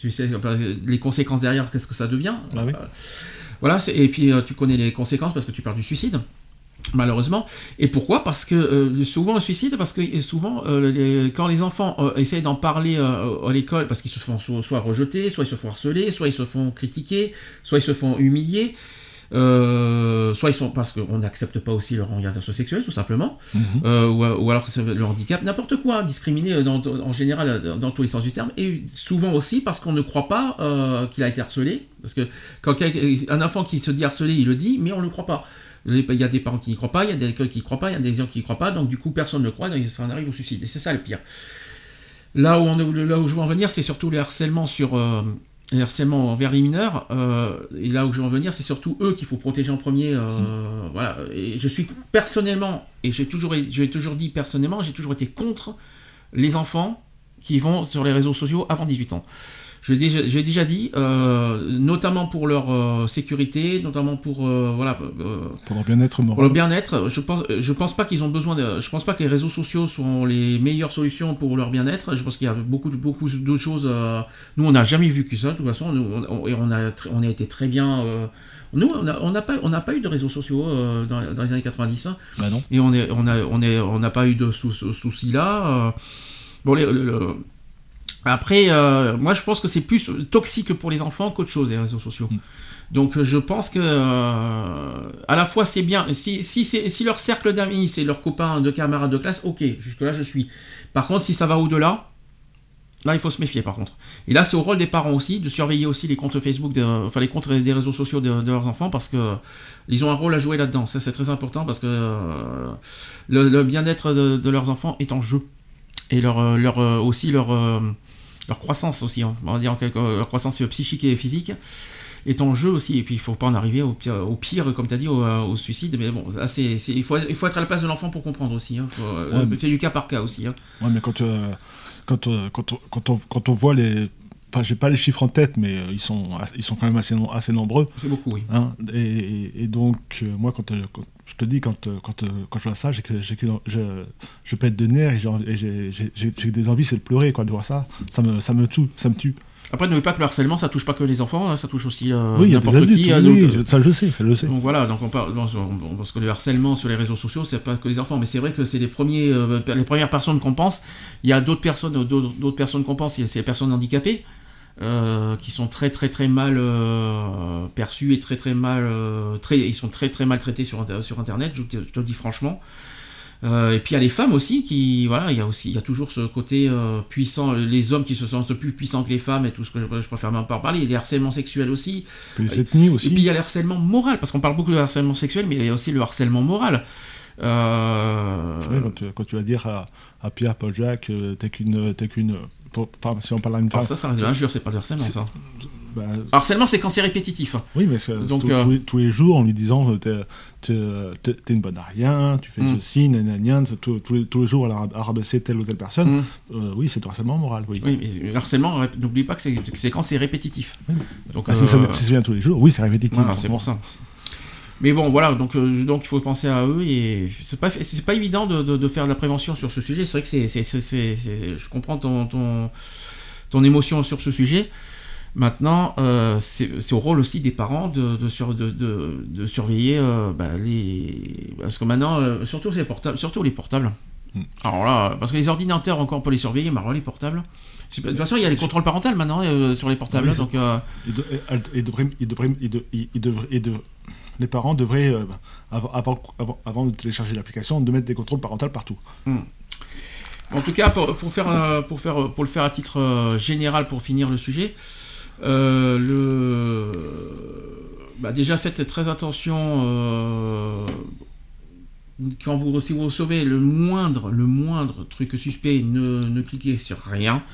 tu, sais, les conséquences derrière, qu'est-ce que ça devient ah Voilà, et puis tu connais les conséquences parce que tu parles du suicide malheureusement. Et pourquoi? Parce que euh, souvent le suicide, parce que souvent euh, quand les enfants euh, essayent d'en parler à l'école, parce qu'ils se font soit, rejeter, soit ils se font harceler, soit ils se font critiquer, soit ils se font humilier. soit ils sont parce qu'on n'accepte pas aussi leur orientation sexuelle tout simplement, mhm. ou, alors le handicap, n'importe quoi, discriminé en général dans tous les sens du terme, et souvent aussi parce qu'on ne croit pas qu'il a été harcelé, parce que quand un enfant qui se dit harcelé, il le dit, mais on ne le croit pas. Il y a des parents qui n'y croient pas, il y a des écoles qui n'y croient pas, il y a des gens qui n'y croient pas, donc du coup personne ne croit, donc ça en arrive au suicide. Et c'est ça le pire. Là où, on, je veux en venir, c'est surtout les harcèlements sur euh, envers les mineurs. Euh, et là où je veux en venir, c'est surtout eux qu'il faut protéger en premier. Euh, voilà. Et je suis personnellement, et j'ai toujours, j'ai toujours dit personnellement, j'ai toujours été contre les enfants qui vont sur les réseaux sociaux avant 18 ans. J'ai déjà, déjà, dit, euh, notamment pour leur euh, sécurité, notamment pour euh, voilà pour leur bien-être Pour leur bien-être, je pense je pense pas qu'ils ont besoin de, je pense pas que les réseaux sociaux sont les meilleures solutions pour leur bien-être. Je pense qu'il y a beaucoup beaucoup d'autres choses. nous, on n'a jamais vu que ça. De toute façon, nous, on, on, a on a été très bien. nous, on n'a on pas, on pas eu de réseaux sociaux dans, les années 90. Hein. Bah non. Et on est, on a, on est, on n'a pas eu de soucis là. bon, les, après, euh, moi je pense que c'est plus toxique pour les enfants qu'autre chose, les réseaux sociaux. Mm. Donc je pense que euh, à la fois c'est bien, si, si, si leur cercle d'amis, c'est leurs copains, de camarades de classe, ok, jusque-là je suis. Par contre, si ça va au-delà, là il faut se méfier par contre. Et là c'est au rôle des parents aussi de surveiller aussi les comptes Facebook, enfin les comptes des réseaux sociaux de, leurs enfants parce que ils ont un rôle à jouer là-dedans. Ça c'est très important parce que euh, le, bien-être de, leurs enfants est en jeu. Et leur, leur aussi leur leur croissance aussi, hein. on va dire leur croissance psychique et physique est en jeu aussi. Et puis il faut pas en arriver au pire, au pire comme tu as dit, au, suicide. Mais bon, il, faut, il faut être à la place de l'enfant pour comprendre aussi. Hein. Euh, c'est du cas par cas aussi. Hein. Ouais, mais quand, euh, quand, euh, quand, quand, on, quand on voit les Enfin, j'ai pas les chiffres en tête, mais ils, sont, ils sont quand même assez, assez nombreux. C'est beaucoup, oui. et, donc, moi, quand, je te dis, quand, quand, quand je vois ça, j'ai que, que, je, je pète de nerfs et j'ai des envies, c'est de pleurer, quoi, de voir ça. Ça me, ça me tue. Ça me tue. Après, n'oubliez pas que le harcèlement, ça touche pas que les enfants, hein, ça touche aussi euh, oui, n'importe qui. Hein, oui, euh, ça je sais, ça je sais. Donc voilà, donc on parle, parce que le harcèlement sur les réseaux sociaux, c'est pas que les enfants, mais c'est vrai que c'est les premiers, euh, les premières personnes qu'on pense. Il y a d'autres personnes, d'autres personnes qu'on pense, c'est les personnes handicapées. Euh, qui sont très très très mal euh, perçus et très très mal euh, très, ils sont très très mal traités sur, sur internet je te, le dis franchement. Et puis il y a les femmes aussi qui voilà il y a aussi il y a toujours ce côté puissant les hommes qui se sentent plus puissants que les femmes et tout ce que je, préfère même pas parler. Il y a des harcèlements sexuels aussi. Aussi. et puis il y a le harcèlement moral parce qu'on parle beaucoup de harcèlement sexuel mais il y a aussi le harcèlement moral. Quand, tu, vas dire à, à Pierre Paul Jacques t'es qu'une t'es qu'une si on parle à une femme. ça, c'est l'injure, c'est pas le harcèlement, ça. bah, Harcèlement, c'est quand c'est répétitif. oui, mais Donc, tous- euh, tous, les- tous les jours en lui disant euh, t'es, une bonne à rien, tu fais Mm. ceci, nanana, tous, tous les, jours à, la- à rabaisser telle ou telle personne. Mm. Euh, oui, c'est du harcèlement moral, oui. Oui, mais le harcèlement, n'oublie pas que c'est quand c'est répétitif. Donc, Ah, si, ça, si ça vient tous les jours, oui, c'est répétitif. Voilà, c'est pour ça. Mais bon, voilà, donc, euh, donc il faut penser à eux et c'est pas, c'est pas évident de, de- de faire de la prévention sur ce sujet. C'est vrai que c'est, je comprends ton, ton, ton émotion sur ce sujet. Maintenant, euh, c'est, au rôle aussi des parents de, de, sur- de, de- de surveiller euh, bah, les. Parce que maintenant, euh, surtout, les portables, surtout les portables. Mm. Alors là, parce que les ordinateurs, encore, on peut les surveiller, mais alors les portables. De toute façon, il y a les contrôles parentaux maintenant sur les portables. Donc, euh, Il les parents devraient, euh, avant, de télécharger l'application, de mettre des contrôles parentaux partout. En tout cas, euh, pour, le faire à titre euh, général, pour finir le sujet, bah, déjà faites très attention quand vous, si vous recevez le moindre, le moindre truc suspect, ne cliquez sur rien.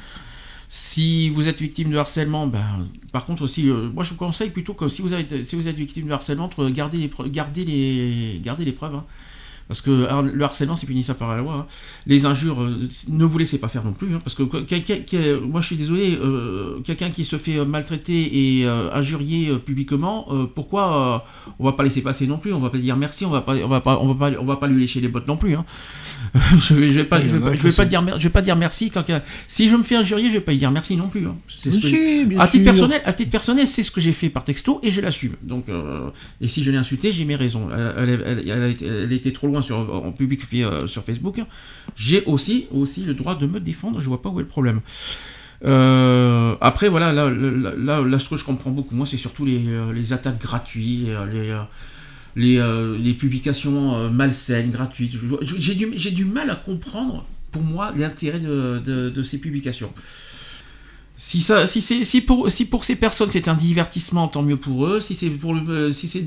Si vous êtes victime de harcèlement, ben, par contre aussi, euh, moi je vous conseille plutôt que si vous, avez, si vous êtes victime de harcèlement, de garder les, preuves- garder les, les preuves. hein. Parce que le harcèlement, c'est punissable par la loi. hein. Les injures, euh, ne vous laissez pas faire non plus. hein, parce que moi, je suis désolé, euh, quelqu'un qui se fait maltraiter et euh, injurier publiquement, pourquoi on va pas laisser passer non plus On va pas dire merci, on va pas, on va pas, on va pas, on va pas lui lécher les bottes non plus. je vais, je vais pas, je vais je vais dire, mer- je vais pas dire merci quand si je me fais injurier, je vais pas lui dire merci non plus. hein. C'est ce que- à titre sûr. personnel, à titre personnel, c'est ce que j'ai fait par texto et je l'assume. Donc, euh, et si je l'ai insulté, j'ai mes raisons. Elle, elle- elle- été trop loin sur, en public euh, sur Facebook. J'ai aussi, aussi le droit de me défendre. Je vois pas où est le problème. Euh, après, voilà, là, là, là, là, ce que je comprends beaucoup, moi, c'est surtout les, les attaques gratuites, les, les, euh, les publications euh, malsaines, gratuites. J'ai du, du mal à comprendre, pour moi, l'intérêt de, de- de ces publications. Si, ça, si, si, pour, si pour ces personnes c'est un divertissement, tant mieux pour eux. Si c'est pour le, euh, si c'est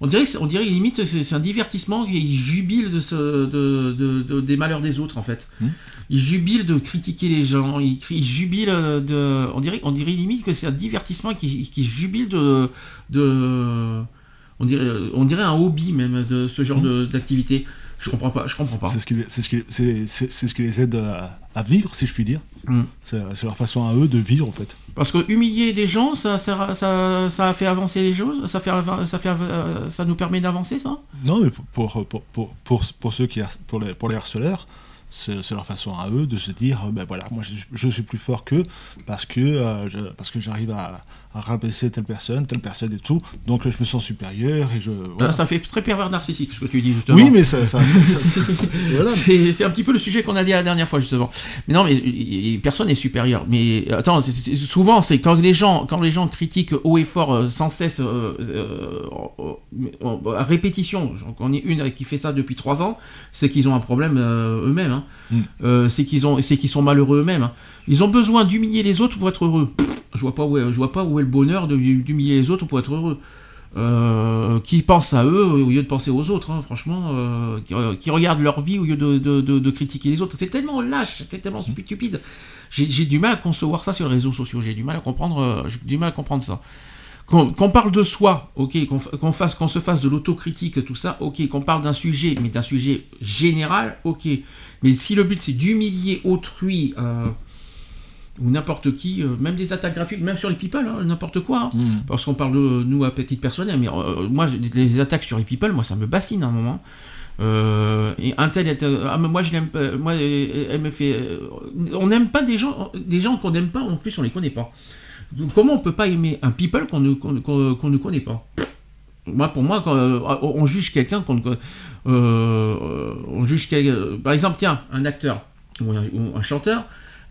on dirait, on dirait limite c'est, c'est un divertissement et ils jubilent de, ce, de, de- de- des malheurs des autres en fait. Hmm. Ils jubilent de critiquer les gens. Ils, cri- ils jubilent de, on dirait, on dirait limite que c'est un divertissement qui, qui jubile de, de, on dirait, on dirait un hobby même de ce genre Hmm. d'activité. Je comprends pas. Je comprends pas. C'est ce qui, les- c'est ce qui, c'est, c'est- c'est ce qui les aide à, à vivre, si je puis dire. Mm. C'est, leur façon à eux de vivre, en fait. Parce que humilier des gens, ça, ça, ça, fait avancer les choses, ça, fait, av- ça, fait, av- ça nous permet d'avancer, ça? Non, mais pour, pour, pour, pour, ceux qui, pour les, pour les harceleurs, c'est, leur façon à eux de se dire, euh, ben voilà, moi je, je suis plus fort qu'eux parce que, euh, je- parce que j'arrive à rabaisser telle personne, telle personne et tout, donc je me sens supérieur et je... voilà. Ça fait très pervers narcissique, ce que tu dis, justement. Oui, mais ça... ça, ça- ça- voilà. C'est un petit peu le sujet qu'on a dit la dernière fois justement. Mais non, mais personne n'est supérieur. Mais attends, souvent c'est quand les gens, quand les gens critiquent haut et fort, euh, sans cesse, euh, euh, à répétition. J'en connais une qui fait ça depuis trois ans, c'est qu'ils ont un problème eux-mêmes. hein. Mm. C'est qu'ils ont, c'est qu'ils sont malheureux eux-mêmes. hein. Ils ont besoin d'humilier les autres pour être heureux. Je vois pas où est, je vois pas où est le bonheur de- d'humilier les autres pour être heureux. Euh, qui pensent à eux au lieu de penser aux autres, hein, franchement, euh, qui, qui regardent leur vie au lieu de, de- de- de critiquer les autres. C'est tellement lâche, c'est tellement stupide. J'ai du mal à concevoir ça sur les réseaux sociaux, j'ai du mal à comprendre, euh, j'ai du mal à comprendre ça. Qu'on parle de soi, ok, qu'on fa- qu'on fasse, qu'on se fasse de l'autocritique, tout ça, ok, qu'on parle d'un sujet, mais d'un sujet général, ok. Mais si le but c'est d'humilier autrui, euh, ou n'importe qui, euh, même des attaques gratuites, même sur les people, hein, n'importe quoi. hein. Mm. Parce qu'on parle de nous à petite personnelle, mais euh, moi, les attaques sur les people, moi, ça me bassine à un moment. Euh, et un tel, ah, mais moi, je l'aime pas. Moi, elle, me fait. on n'aime pas des gens, des gens qu'on n'aime pas. En plus, on les connaît pas. Donc, comment on peut pas aimer un people qu'on ne, qu'on, qu'on- qu'on ne connaît pas? Moi, pour moi, quand on juge quelqu'un qu'on on juge quel- par exemple, tiens, un acteur ou un, ou un chanteur.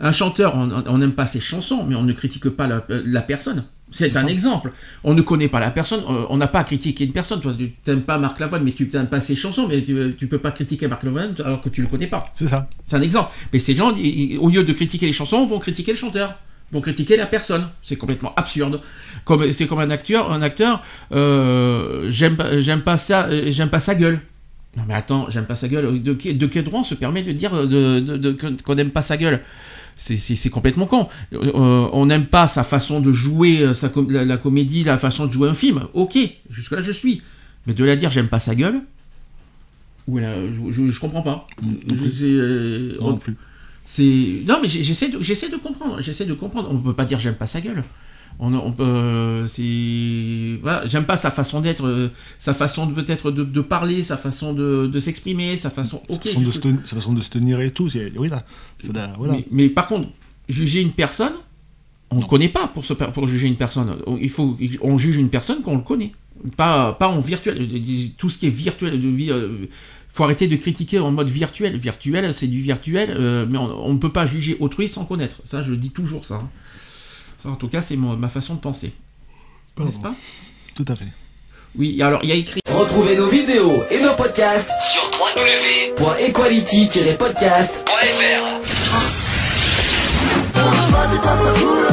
Un chanteur, on n'aime pas ses chansons, mais on ne critique pas la, la personne. C'est un exemple. On ne connaît pas la personne, on n'a pas à critiquer une personne. Toi, tu n'aimes pas Marc Lavoine, mais tu n'aimes pas ses chansons, mais tu, ne peux pas critiquer Marc Lavoine alors que tu ne le connais pas. C'est ça. C'est un exemple. Mais ces gens, ils- au lieu de critiquer les chansons, vont critiquer le chanteur, vont critiquer la personne. C'est complètement absurde. Comme c'est comme un acteur, un acteur, euh, j'aime pas- j'aime pas ça, j'aime pas sa gueule. Non mais attends, j'aime pas sa gueule. De, de quel droit on se permet de dire de, de- qu'on n'aime pas sa gueule? C'est complètement con. Euh, on n'aime pas sa façon de jouer sa, la, comédie, la façon de jouer un film. Ok, jusque là je suis. Mais de la dire j'aime pas sa gueule, ou je, je, comprends pas. non plus. C'est non mais j'essaie de de comprendre. J'essaie de comprendre. On peut pas dire j'aime pas sa gueule. On, peut, euh, c'est, j'aime pas sa façon d'être, euh, sa façon de peut-être de, parler, sa façon de, s'exprimer, sa façon. sa, façon de se tenir, sa façon de se tenir et tout. Oui, là, voilà. mais, par contre, juger une personne, on ne connaît pas pour, se, pour juger une personne. Il faut, on juge une personne qu'on le connaît, pas, pas en virtuel. Tout ce qui est virtuel, de euh, faut arrêter de critiquer en mode virtuel. Virtuel, c'est du virtuel, mais on ne peut pas juger autrui sans connaître. Ça, je dis toujours ça. Hein en tout cas, c'est ma façon de penser. N'est-ce pas? Tout à fait. Oui, alors il y a écrit. Retrouvez nos vidéos et nos podcasts sur www.equality-podcast.fr.